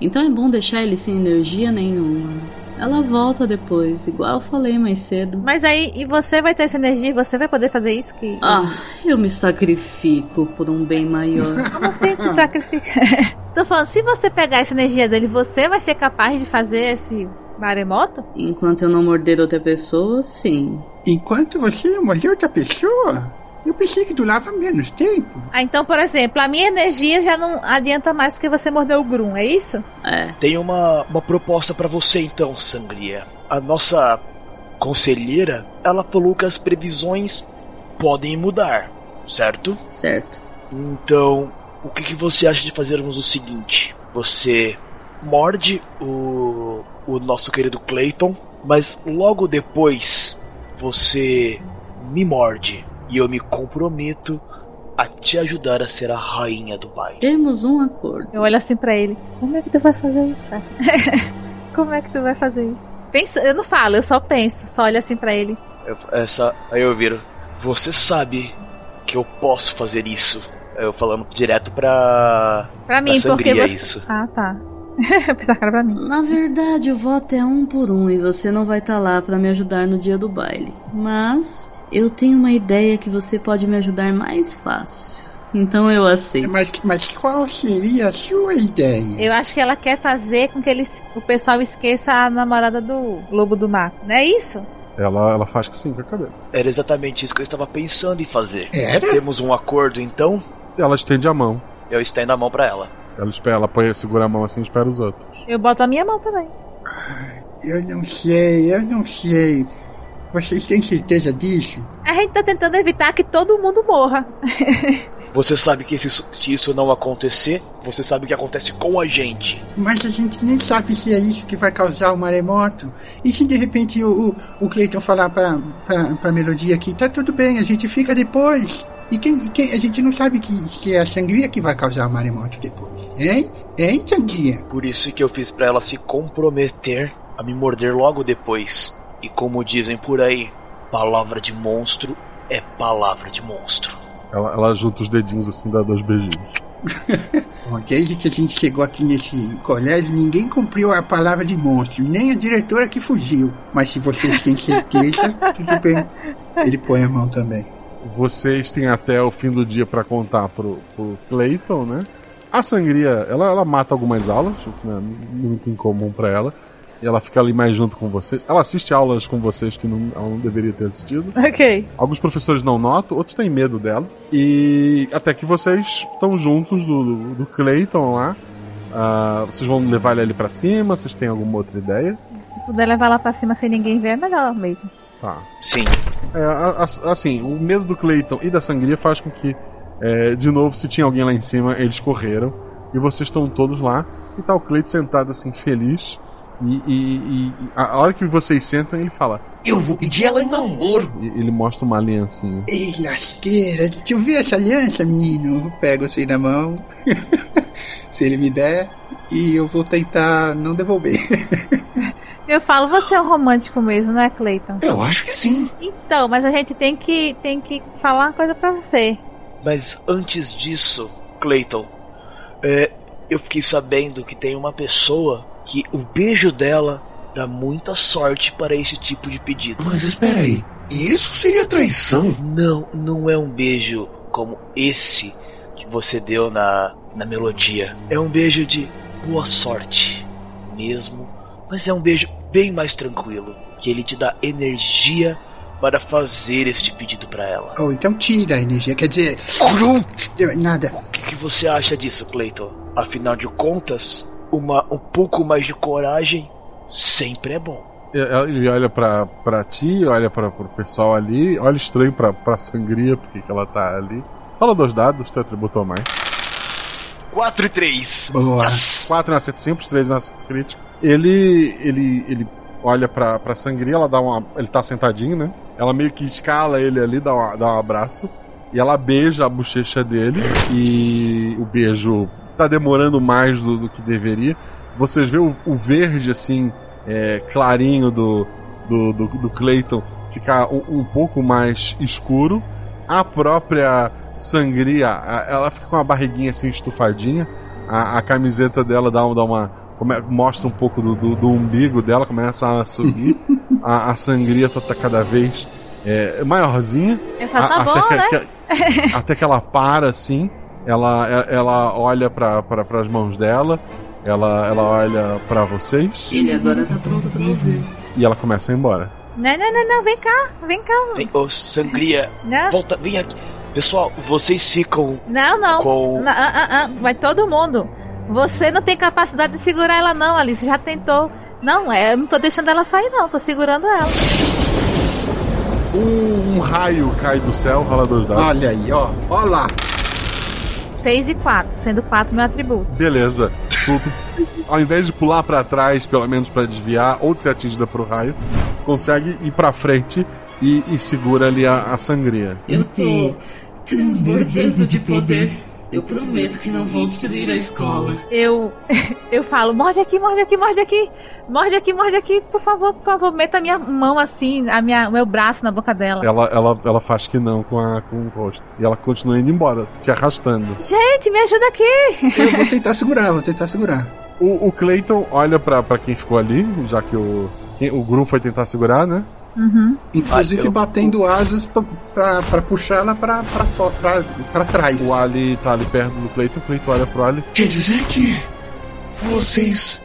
Então é bom deixar ele sem energia nenhuma. Ela volta depois, igual eu falei mais cedo. Mas aí, e você vai ter essa energia e você vai poder fazer isso que. Ah, eu me sacrifico por um bem maior. [LAUGHS] Como assim se sacrifica? [LAUGHS] Tô falando, se você pegar essa energia dele, você vai ser capaz de fazer esse maremoto? Enquanto eu não morder outra pessoa, sim. Enquanto você mordeu outra pessoa? Eu pensei que durava menos tempo. Ah, então, por exemplo, a minha energia já não adianta mais porque você mordeu o Grum, é isso? É. Tem uma, uma proposta pra você então, Sangria. A nossa conselheira, ela falou que as previsões podem mudar, certo? Certo. Então, o que, que você acha de fazermos o seguinte? Você morde o, o nosso querido Clayton, mas logo depois você me morde e eu me comprometo a te ajudar a ser a rainha do baile. Temos um acordo. Eu olho assim pra ele. Como é que tu vai fazer isso, cara? [LAUGHS] Como é que tu vai fazer isso? Pensa, eu não falo, eu só penso, só olho assim pra ele. Eu- essa, aí eu viro. Você sabe que eu posso fazer isso. Eu falando direto pra. Pra mim, pra porque sangria, você. isso. Ah, tá. Eu [LAUGHS] fiz a cara pra mim. Na verdade, o voto é um por um e você não vai estar lá para me ajudar no dia do baile. Mas eu tenho uma ideia que você pode me ajudar mais fácil. Então eu aceito. Mas, mas qual seria a sua ideia? Eu acho que ela quer fazer com que eles, o pessoal esqueça a namorada do Lobo do Mar. Não é isso? Ela, ela faz que sim com a cabeça. Era exatamente isso que eu estava pensando em fazer. Era? Temos um acordo então? Ela estende a mão. Eu estendo a mão pra ela. Ela espera, ela põe, segura a mão assim e espera os outros. Eu boto a minha mão também. Eu não sei, eu não sei. Vocês têm certeza disso? A gente tá tentando evitar que todo mundo morra. [LAUGHS] Você sabe que se isso, se isso não acontecer, você sabe o que acontece com a gente. Mas a gente nem sabe se é isso que vai causar o maremoto. E se de repente o, o, o Cleiton falar pra, pra, pra Melodia que tá tudo bem, a gente fica depois. E quem, quem a gente não sabe que, se é a sangria que vai causar o maremoto depois. Hein? Hein, sangria? Por isso que eu fiz pra ela se comprometer a me morder logo depois. E como dizem por aí, palavra de monstro é palavra de monstro. Ela, ela junta os dedinhos assim, dá dois beijinhos. [LAUGHS] Bom, desde que a gente chegou aqui nesse colégio, ninguém cumpriu a palavra de monstro, nem a diretora que fugiu. Mas se vocês têm certeza, tudo bem. Ele põe a mão também. Vocês têm até o fim do dia pra contar pro, pro Clayton, né? A sangria, ela, ela mata algumas aulas, o que não é muito incomum pra ela. E ela fica ali mais junto com vocês. Ela assiste aulas com vocês que não, ela não deveria ter assistido. Ok. Alguns professores não notam, outros têm medo dela. E até que vocês estão juntos do, do, do Clayton lá. Ah, vocês vão levar ele ali pra cima? Vocês têm alguma outra ideia? Se puder levar lá pra cima sem ninguém ver, é melhor mesmo. Tá. Sim. É, a- a- assim, o medo do Clayton e da sangria faz com que, é, de novo, se tinha alguém lá em cima, eles correram. E vocês estão todos lá. E tá o Clayton sentado assim, feliz. E, e- e- a hora que vocês sentam, ele fala: Eu vou pedir ela em namoro. E ele mostra uma aliancinha. Ei, lasqueira, deixa eu ver essa aliança, menino. Eu pego assim na mão, [LAUGHS] se ele me der, e eu vou tentar não devolver. Eu falo, você é um romântico mesmo, não é, Clayton? Eu acho que sim. Então, mas a gente tem que, tem que falar uma coisa pra você. Mas antes disso, Clayton, é, eu fiquei sabendo que tem uma pessoa que o beijo dela dá muita sorte para esse tipo de pedido. Mas espera aí, isso seria traição? Não, não é um beijo como esse que você deu na, na melodia. É um beijo de boa sorte mesmo, mas é um beijo bem mais tranquilo, que ele te dá energia para fazer este pedido para ela. Ou então tira a energia, quer dizer. Nada. O que, que você acha disso, Clayton? Afinal de contas, uma, um pouco mais de coragem sempre é bom. Ele olha pra, pra ti, olha pra, pro pessoal ali, olha estranho pra, pra sangria, porque que ela tá ali. Fala dois dados, teu atributo ou mais. 4 e 3. Boa. 4 na acerto simples, 3 na acerto crítico. Ele, ele, ele olha pra, pra sangria, ela dá uma. Ele tá sentadinho, né? Ela meio que escala ele ali, dá, uma, dá um abraço. E ela beija a bochecha dele. E o beijo tá demorando mais do, do que deveria. Vocês veem o, o verde, assim, é, clarinho do, do, do, do Clayton ficar um, um pouco mais escuro. A própria sangria, a- ela fica com a barriguinha assim estufadinha. A, a camiseta dela dá, dá uma. mostra um pouco do, do, do umbigo dela, começa a subir. [LAUGHS] a, a sangria tá, tá cada vez é, maiorzinha. Falo, tá A- bom, até, né? que, que- até que ela para assim. Ela, ela olha para as mãos dela. Ela, ela olha pra vocês. Ele agora tá pronto pra ouvir. E ela começa a ir embora. Não, não, não, não, vem cá, vem cá. Vem, ô, sangria, Não. volta, vem aqui. Pessoal, vocês ficam Não, não. Com- Não, ah, ah, ah, vai todo mundo. Você não tem capacidade de segurar ela, não, Alice. Já tentou. Não, é, eu não tô deixando ela sair, não. Tô segurando ela. Um, um raio cai do céu, rola dois dados. Olha aí, ó. Ó lá. 6 e 4, sendo 4 meu atributo. Beleza. Ao invés de pular pra trás, pelo menos pra desviar, ou de ser atingida pro raio, consegue ir pra frente e, e segura ali a, a sangria. Eu tô transbordando de poder. Eu prometo que não vou destruir a escola. Eu [LAUGHS] eu falo, morde aqui, morde aqui, morde aqui. Morde aqui, morde aqui, por favor, por favor, meta a minha mão assim, a minha, o meu braço na boca dela. Ela, ela, ela faz que não com, a, com o rosto. E ela continua indo embora, te arrastando. Gente, me ajuda aqui. Eu vou tentar segurar, vou tentar segurar. O, o Clayton olha pra, pra quem ficou ali, já que o, o Grum foi tentar segurar, né? Uhum. Inclusive Ah, batendo asas pra, pra, pra puxar ela pra, pra, pra, pra trás. O Ali tá ali perto do Clayton, o Clayton olha pro Ali. Quer dizer que vocês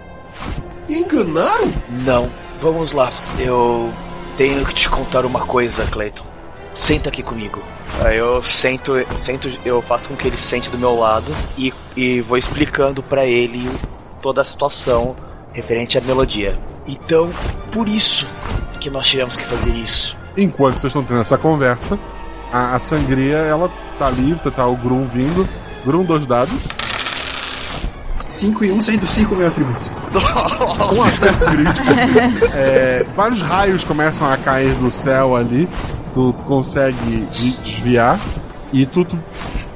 enganaram? Não, vamos lá. Eu tenho que te contar uma coisa, Clayton. Senta aqui comigo. Aí eu sento, sento, eu faço com que ele sente do meu lado e, e vou explicando pra ele toda a situação referente à melodia. Então, por isso que nós tivemos que fazer isso. Enquanto vocês estão tendo essa conversa, a, a sangria, ela tá ali, tá o Grum vindo. Grum, dois dados. 5 e 1 um, sendo 5 meu atributo. Um acerto crítico. [LAUGHS] É, vários raios começam a cair do céu ali. Tu, tu consegue de- desviar. E tu, tu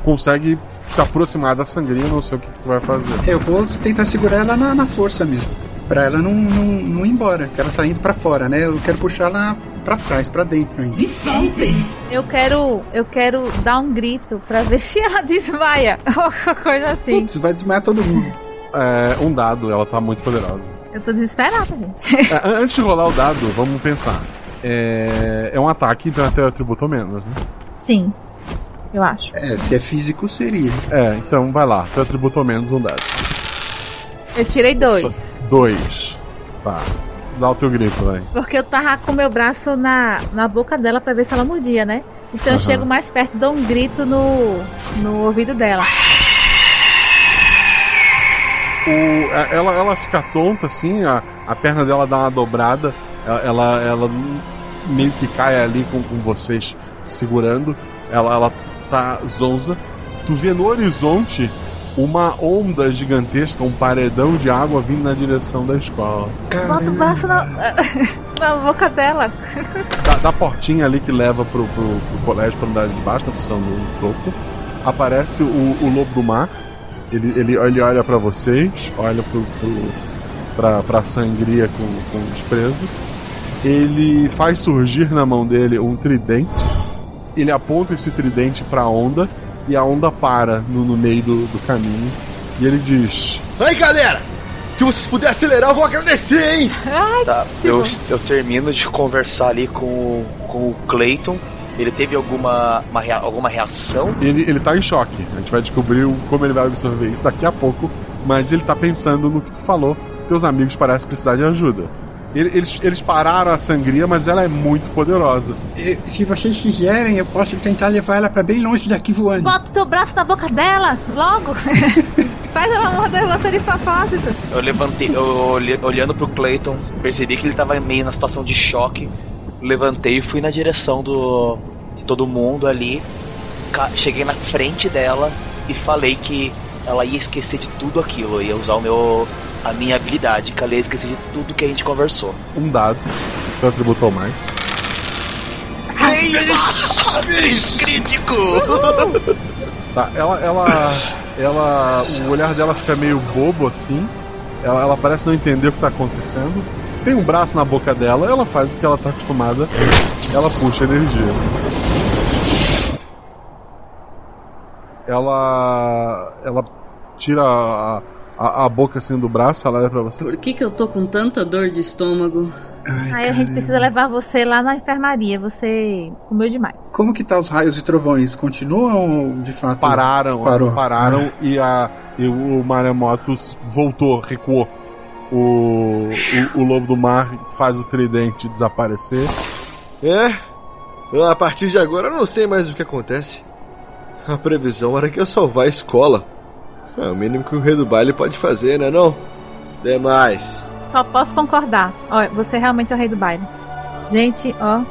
consegue se aproximar da sangria. Não sei o que, que tu vai fazer. Eu vou tentar segurar ela na, na força mesmo. Pra ela não, não, não ir embora, que ela tá indo pra fora, né? Eu quero puxar ela pra trás, pra dentro ainda. Me soltem! Eu quero, eu quero dar um grito pra ver [LAUGHS] se ela desmaia. [LAUGHS] Ou coisa assim. Putz, vai desmaiar todo mundo. É, um dado, ela tá muito poderosa. Eu tô desesperada, gente. É, an- antes de rolar o dado, vamos pensar. É, é um ataque, então até atributo menos, né? Sim, eu acho. É, se é físico, seria. É, então vai lá, teu atributo menos um dado. Eu tirei dois. Dois. Tá. Dá o teu grito, vai. Porque eu tava com meu braço na, na boca dela pra ver se ela mordia, né? Então eu Aham. chego mais perto, dou um grito no, no ouvido dela. O- a- ela, ela fica tonta assim, a, a perna dela dá uma dobrada, ela, ela, ela meio que cai ali com, com vocês segurando, ela, ela tá zonza. Tu vê no horizonte uma onda gigantesca, um paredão de água vindo na direção da escola. Bota o braço na, [LAUGHS] na boca dela. Da, da portinha ali que leva pro, pro, pro colégio, pra andar de baixo, na seção do topo, aparece o, o lobo do mar. Ele, ele, ele olha pra vocês, olha pro, pro, pra, pra sangria com, com desprezo. Ele faz surgir na mão dele um tridente. Ele aponta esse tridente pra onda e a onda para no, no meio do, do caminho. E ele diz: Aí galera, se vocês puderem acelerar, eu vou agradecer, hein? Tá, eu, eu termino de conversar ali com, o- com o Clayton. Ele teve alguma, uma rea- alguma reação? Ele, ele tá em choque. A gente vai descobrir como ele vai absorver isso daqui a pouco. Mas ele tá pensando no que tu falou. Teus amigos parecem precisar de ajuda. Ele- Eles, eles pararam a sangria, mas ela é muito poderosa. Se vocês quiserem, eu posso tentar levar ela pra bem longe daqui voando. Bota o teu braço na boca dela, logo. [LAUGHS] Faz ela morder você de propósito. Eu levantei, eu olhando pro Clayton, percebi que ele tava meio na situação de choque. Levantei e fui na direção do de todo mundo ali. Cheguei na frente dela e falei que ela ia esquecer de tudo aquilo, ia usar o meu a minha habilidade, que ela ia esquecer de tudo que a gente conversou. Um dado. Seu atributo ou mais. Três crítico! [LAUGHS] Tá, ela, ela, ela, o olhar dela fica meio bobo assim. Ela, ela parece não entender o que tá acontecendo. Tem um braço na boca dela, ela faz o que ela tá acostumada. Ela puxa energia. Ela, ela tira a, a, a boca assim do braço, ela olha pra você. Por que, que eu tô com tanta dor de estômago? Aí a gente precisa levar você lá na enfermaria. Você comeu demais. Como que tá os raios e trovões? Continuam de fato? Pararam, Parou. pararam e, a, e o Maremoto voltou, recuou. O, o, o lobo do mar faz o tridente desaparecer. É? A partir de agora eu não sei mais o que acontece. A previsão era que eu salvar a escola. É o mínimo que o rei do baile pode fazer, né não? Demais. Só posso concordar. Olha, você realmente é o rei do baile. Gente, ó.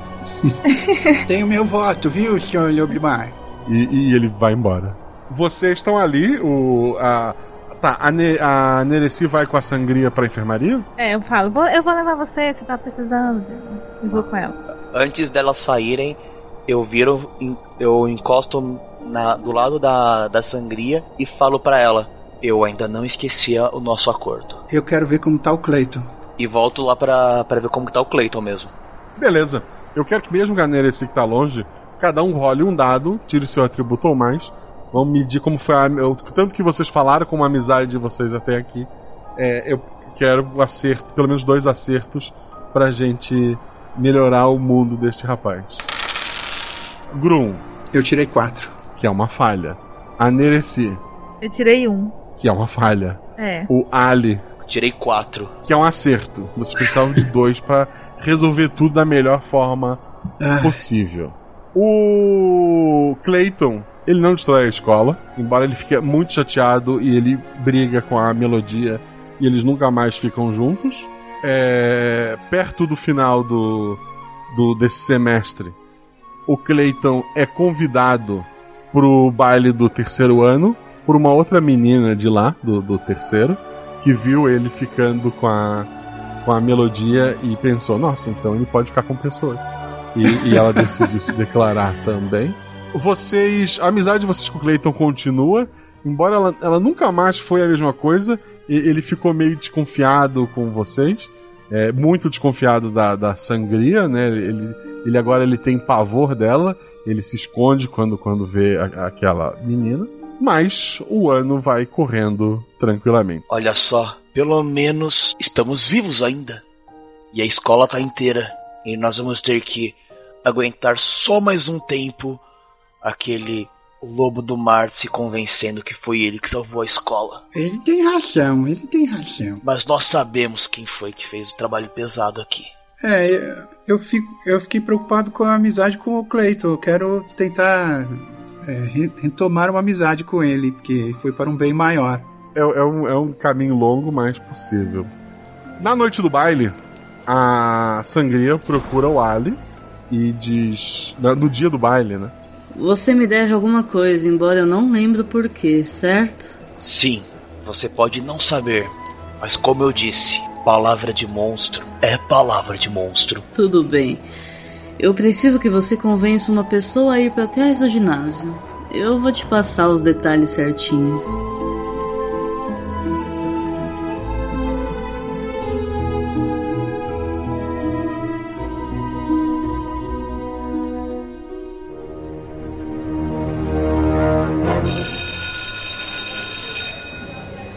[LAUGHS] Tem o meu voto, viu, senhor Lobimar? E, e ele vai embora. Vocês estão ali, o. A, tá, a, ne, a Nereci vai com a sangria pra enfermaria? É, eu falo, vou- eu vou levar você, você tá precisando. Eu vou com ela. Antes delas saírem, eu viro, eu encosto na- do lado da, da sangria e falo pra ela: Eu ainda não esquecia o nosso acordo. Eu quero ver como tá o Cleiton. E volto lá pra, pra ver como tá o Clayton mesmo. Beleza. Eu quero que mesmo que a Nereci que tá longe, cada um role um dado, tire seu atributo ou mais. Vamos medir como foi a. eu- tanto que vocês falaram como a amizade de vocês até aqui. É, eu quero um acerto, pelo menos dois acertos, pra gente melhorar o mundo deste rapaz. Grum. Eu tirei quatro. Que é uma falha. A Nereci, Eu tirei um. que é uma falha. É. O Ali, Tirei quatro. que é um acerto. Vocês precisavam de dois pra resolver tudo da melhor forma possível. O Clayton, ele não destrói a escola, embora ele fique muito chateado e ele briga com a melodia e eles nunca mais ficam juntos. É, perto do final do, do desse semestre, o Clayton é convidado pro baile do terceiro ano por uma outra menina de lá, do, do terceiro, que viu ele ficando com a, com a melodia e pensou: nossa, então ele pode ficar com pessoas. E, e ela decidiu se declarar também. Vocês. A amizade de vocês com o Clayton continua, embora ela, ela nunca mais foi a mesma coisa, ele ficou meio desconfiado com vocês. É, muito desconfiado da, da sangria, né? Ele, ele agora ele tem pavor dela, ele se esconde quando, quando vê a- aquela menina. Mas o ano vai correndo tranquilamente. Olha só, pelo menos estamos vivos ainda. E a escola tá inteira. E nós vamos ter que aguentar só mais um tempo aquele lobo do mar se convencendo que foi ele que salvou a escola. Ele tem razão, ele tem razão. Mas nós sabemos quem foi que fez o trabalho pesado aqui. É, eu, fico, eu fiquei preocupado com a amizade com o Cleiton. Eu quero tentar é, re- retomar uma amizade com ele, porque foi para um bem maior. É, é um, é um caminho longo, mas possível. Na noite do baile, a Sangria procura o Ali e diz. No dia do baile, né? Você me deve alguma coisa, embora eu não lembre o porquê, certo? Sim, você pode não saber, mas como eu disse, palavra de monstro é palavra de monstro. Tudo bem. Eu preciso que você convença uma pessoa a ir para trás do ginásio. Eu vou te passar os detalhes certinhos.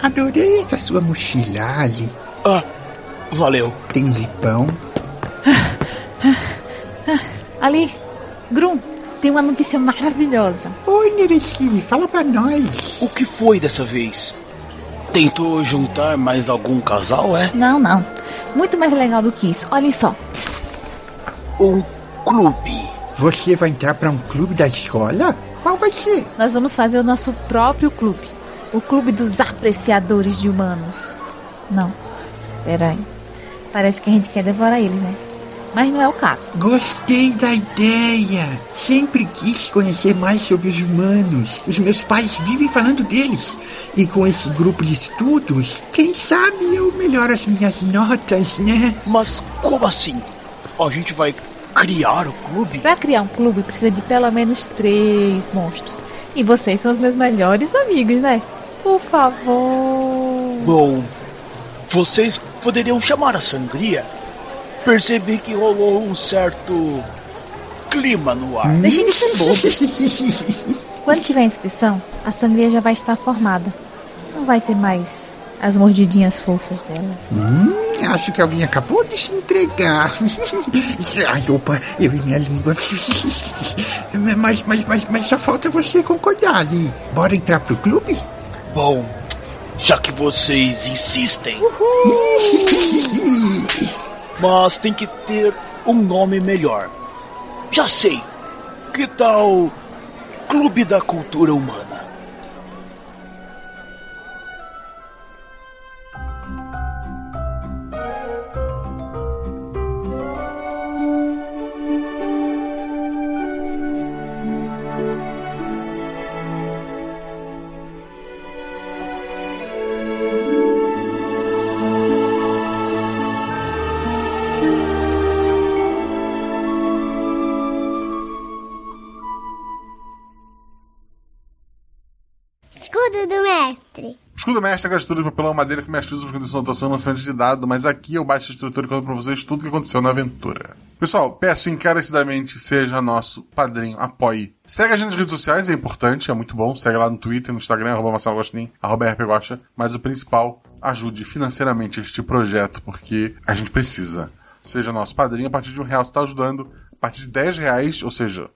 Adorei essa sua mochila, Ali. Ah, valeu. Tem zipão. [LAUGHS] Ali, Grum, tem uma notícia maravilhosa. Oi, Nereci, fala pra nós. O que foi dessa vez? Tentou juntar mais algum casal, é? Não, não. Muito mais legal do que isso. Olha só. Um clube. Você vai entrar pra um clube da escola? Qual vai ser? Nós vamos fazer o nosso próprio clube. O clube dos apreciadores de humanos. Não. Peraí. Parece que a gente quer devorar eles, né? Mas não é o caso. Gostei da ideia. Sempre quis conhecer mais sobre os humanos. Os meus pais vivem falando deles. E com esse grupo de estudos, quem sabe eu melhoro as minhas notas, né? Mas como assim? A gente vai criar o clube? Pra criar um clube precisa de pelo menos três monstros. E vocês são os meus melhores amigos, né? Por favor. Bom, vocês poderiam chamar a sangria? Percebi que rolou um certo clima no ar. Deixem de ser bobo. [LAUGHS] Quando tiver inscrição, a sangria já vai estar formada. Não vai ter mais as mordidinhas fofas dela. Hum, acho que alguém acabou de se entregar. [LAUGHS] Ai, opa, eu e minha língua. [LAUGHS] Mas, mas, mas, mas só falta você concordar ali. Bora entrar pro clube? Bom, já que vocês insistem. Mas tem que ter um nome melhor. Já sei. Que tal Clube da Cultura Humana? Mestre. Escudo mestre é a estrutura de papelão madeira que mestre usa para condição de anotação e lançamento de dado, mas aqui eu baixo a estrutura e conto pra vocês tudo o que aconteceu na aventura. Pessoal, peço encarecidamente seja nosso padrinho, apoie. Segue a gente nas redes sociais, é importante, é muito bom. Segue lá no Twitter, no Instagram, arroba Marcelo Gostin, arroba RPGosta. Mas o principal, ajude financeiramente este projeto, porque a gente precisa. Seja nosso padrinho, a partir de um real você está ajudando. A partir de 10 reais, ou seja,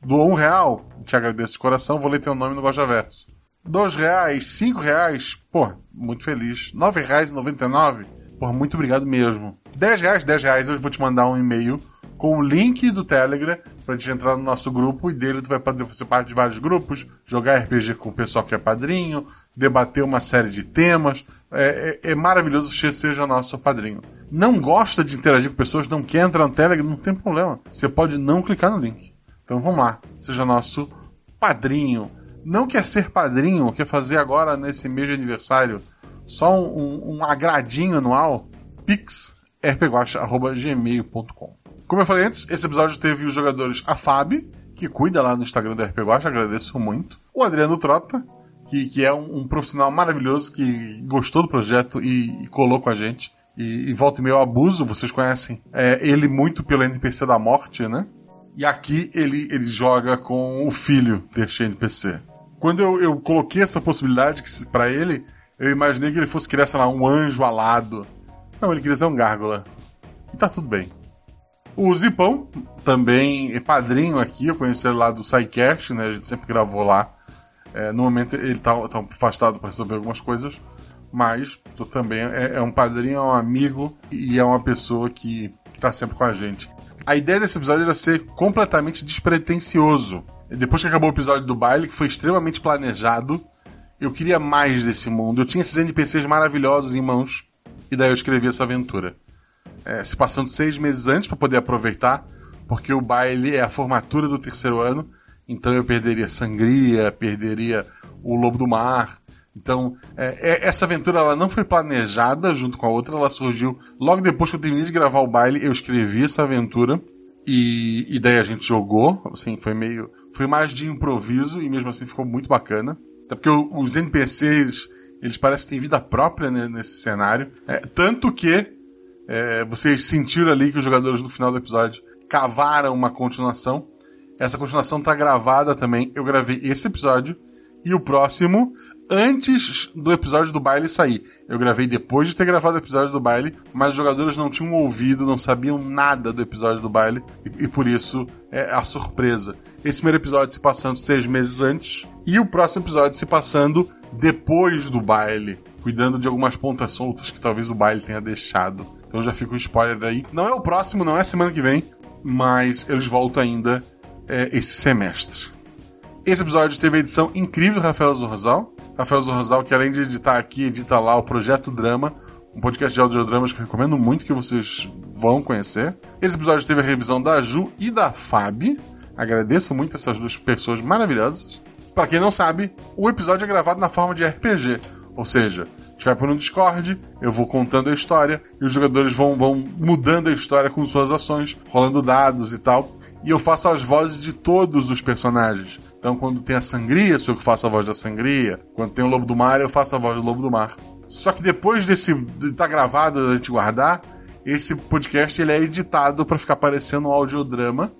doou um real, te agradeço de coração, vou ler teu nome no Goja Verso. Dois reais, cinco reais, pô, muito feliz. Nove reais e noventa e nove, pô, muito obrigado mesmo. Dez reais, dez reais, eu vou te mandar um e-mail com o link do Telegram pra gente entrar no nosso grupo e dele tu vai poder fazer parte de vários grupos, jogar RPG com o pessoal que é padrinho, debater uma série de temas. É, é, é maravilhoso que você seja nosso padrinho. Não gosta de interagir com pessoas, não quer entrar no Telegram, não tem problema. Você pode não clicar no link. Então vamos lá, seja nosso padrinho não quer ser padrinho, quer fazer agora nesse mês de aniversário só um, um, um agradinho anual, pix rpguacha.gmail.com Como eu falei antes, esse episódio teve os jogadores a Fábio, que cuida lá no Instagram do RPGuacha, agradeço muito. O Adriano Trota, que, que é um, um profissional maravilhoso, que gostou do projeto e, e colou com a gente. E, e volta e meio abuso, vocês conhecem é, ele muito pelo NPC da morte, né? E aqui ele, ele joga com o filho deste NPC. Quando eu, eu coloquei essa possibilidade para ele, eu imaginei que ele fosse criar, sei lá, um anjo alado. Não, ele queria ser um gárgula. E tá tudo bem. O Zipão, também é padrinho aqui, eu conheci ele lá do SciCast, né? A gente sempre gravou lá. É, no momento ele tá, tá afastado para resolver algumas coisas, mas também é, é, um padrinho, é um amigo e é uma pessoa que, que tá sempre com a gente. A ideia desse episódio era ser completamente despretensioso. Depois que acabou o episódio do baile, que foi extremamente planejado, eu queria mais desse mundo. Eu tinha esses NPCs maravilhosos em mãos, e daí eu escrevi essa aventura. É, se passando seis meses antes para poder aproveitar, porque o baile é a formatura do terceiro ano, então eu perderia Sangria, perderia o Lobo do Mar, Então, é, é, essa aventura ela não foi planejada junto com a outra, ela surgiu logo depois que eu terminei de gravar o baile, eu escrevi essa aventura e, e daí a gente jogou, assim, foi meio, foi mais de improviso e mesmo assim ficou muito bacana. Até porque os NPCs, eles parecem ter vida própria né, nesse cenário, é, tanto que é, vocês sentiram ali que os jogadores no final do episódio cavaram uma continuação. Essa continuação tá gravada também. Eu gravei esse episódio e o próximo antes do episódio do baile sair. Eu gravei depois de ter gravado o episódio do baile, mas os jogadores não tinham ouvido, não sabiam nada do episódio do baile, e, e por isso é a surpresa. Esse primeiro episódio se passando seis meses antes, e o próximo episódio se passando depois do baile, cuidando de algumas pontas soltas que talvez o baile tenha deixado. Então já fica o um spoiler aí. Não é o próximo, não é semana que vem, mas eles voltam ainda é, esse semestre. Esse episódio teve a edição incrível do Rafael Zorzal. Rafael Zorzal, que além de editar aqui, edita lá o Projeto Drama, um podcast de audiodramas que recomendo muito que vocês vão conhecer. Esse episódio teve a revisão da Ju e da Fabi. Agradeço muito essas duas pessoas maravilhosas. Para quem não sabe, o episódio é gravado na forma de RPG, ou seja, a gente vai por um Discord, eu vou contando a história e os jogadores vão, vão mudando a história com suas ações, rolando dados e tal. E eu faço as vozes de todos os personagens. Então, quando tem a sangria, sou eu que faço a voz da sangria. Quando tem o lobo do mar, eu faço a voz do lobo do mar. Só que depois desse de estar tá gravado, a gente guardar, esse podcast ele é editado para ficar parecendo um audiodrama.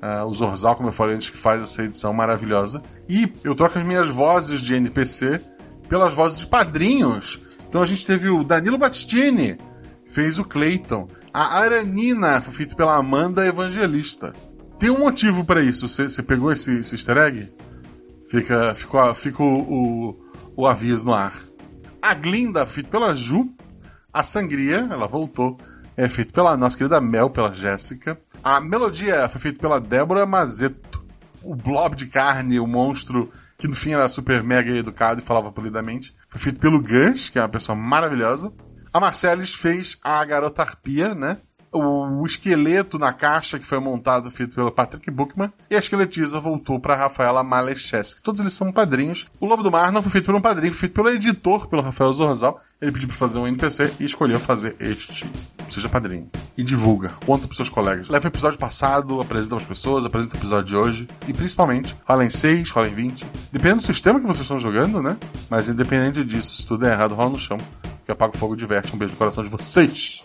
Uh, o Zorzal, como eu falei antes, que faz essa edição maravilhosa. E eu troco as minhas vozes de NPC pelas vozes de padrinhos. Então a gente teve o Danilo Battistini, fez o Clayton. A Aranina, feito pela Amanda Evangelista. Tem um motivo para isso. Você pegou esse, esse, easter egg? Fica, fica o, o, o, aviso no ar. A Glinda, feito pela Ju. A Sangria, ela voltou. É feito pela nossa querida Mel, pela Jéssica. A melodia foi feita pela Débora Mazeto. O blob de carne, o monstro que no fim era super mega educado e falava polidamente, foi feito pelo Gus, que é uma pessoa maravilhosa. A Marcelis fez a garota arpia, né? O esqueleto na caixa que foi montado feito pelo Patrick Bookman e a esqueletiza voltou para Rafaela Malecheski. Todos eles são padrinhos. O Lobo do Mar não foi feito por um padrinho, foi feito pelo editor, pelo Rafael Zorzal. Ele pediu para fazer um NPC e escolheu fazer este. Seja padrinho. E divulga. Conta pros seus colegas. Leva o episódio passado, apresenta as pessoas, apresenta o episódio de hoje. E principalmente, rola em 6, rola em 20. Dependendo do sistema que vocês estão jogando, né? Mas independente disso, se tudo é errado, rola no chão. Que apaga o fogo diverte. Um beijo no coração de vocês.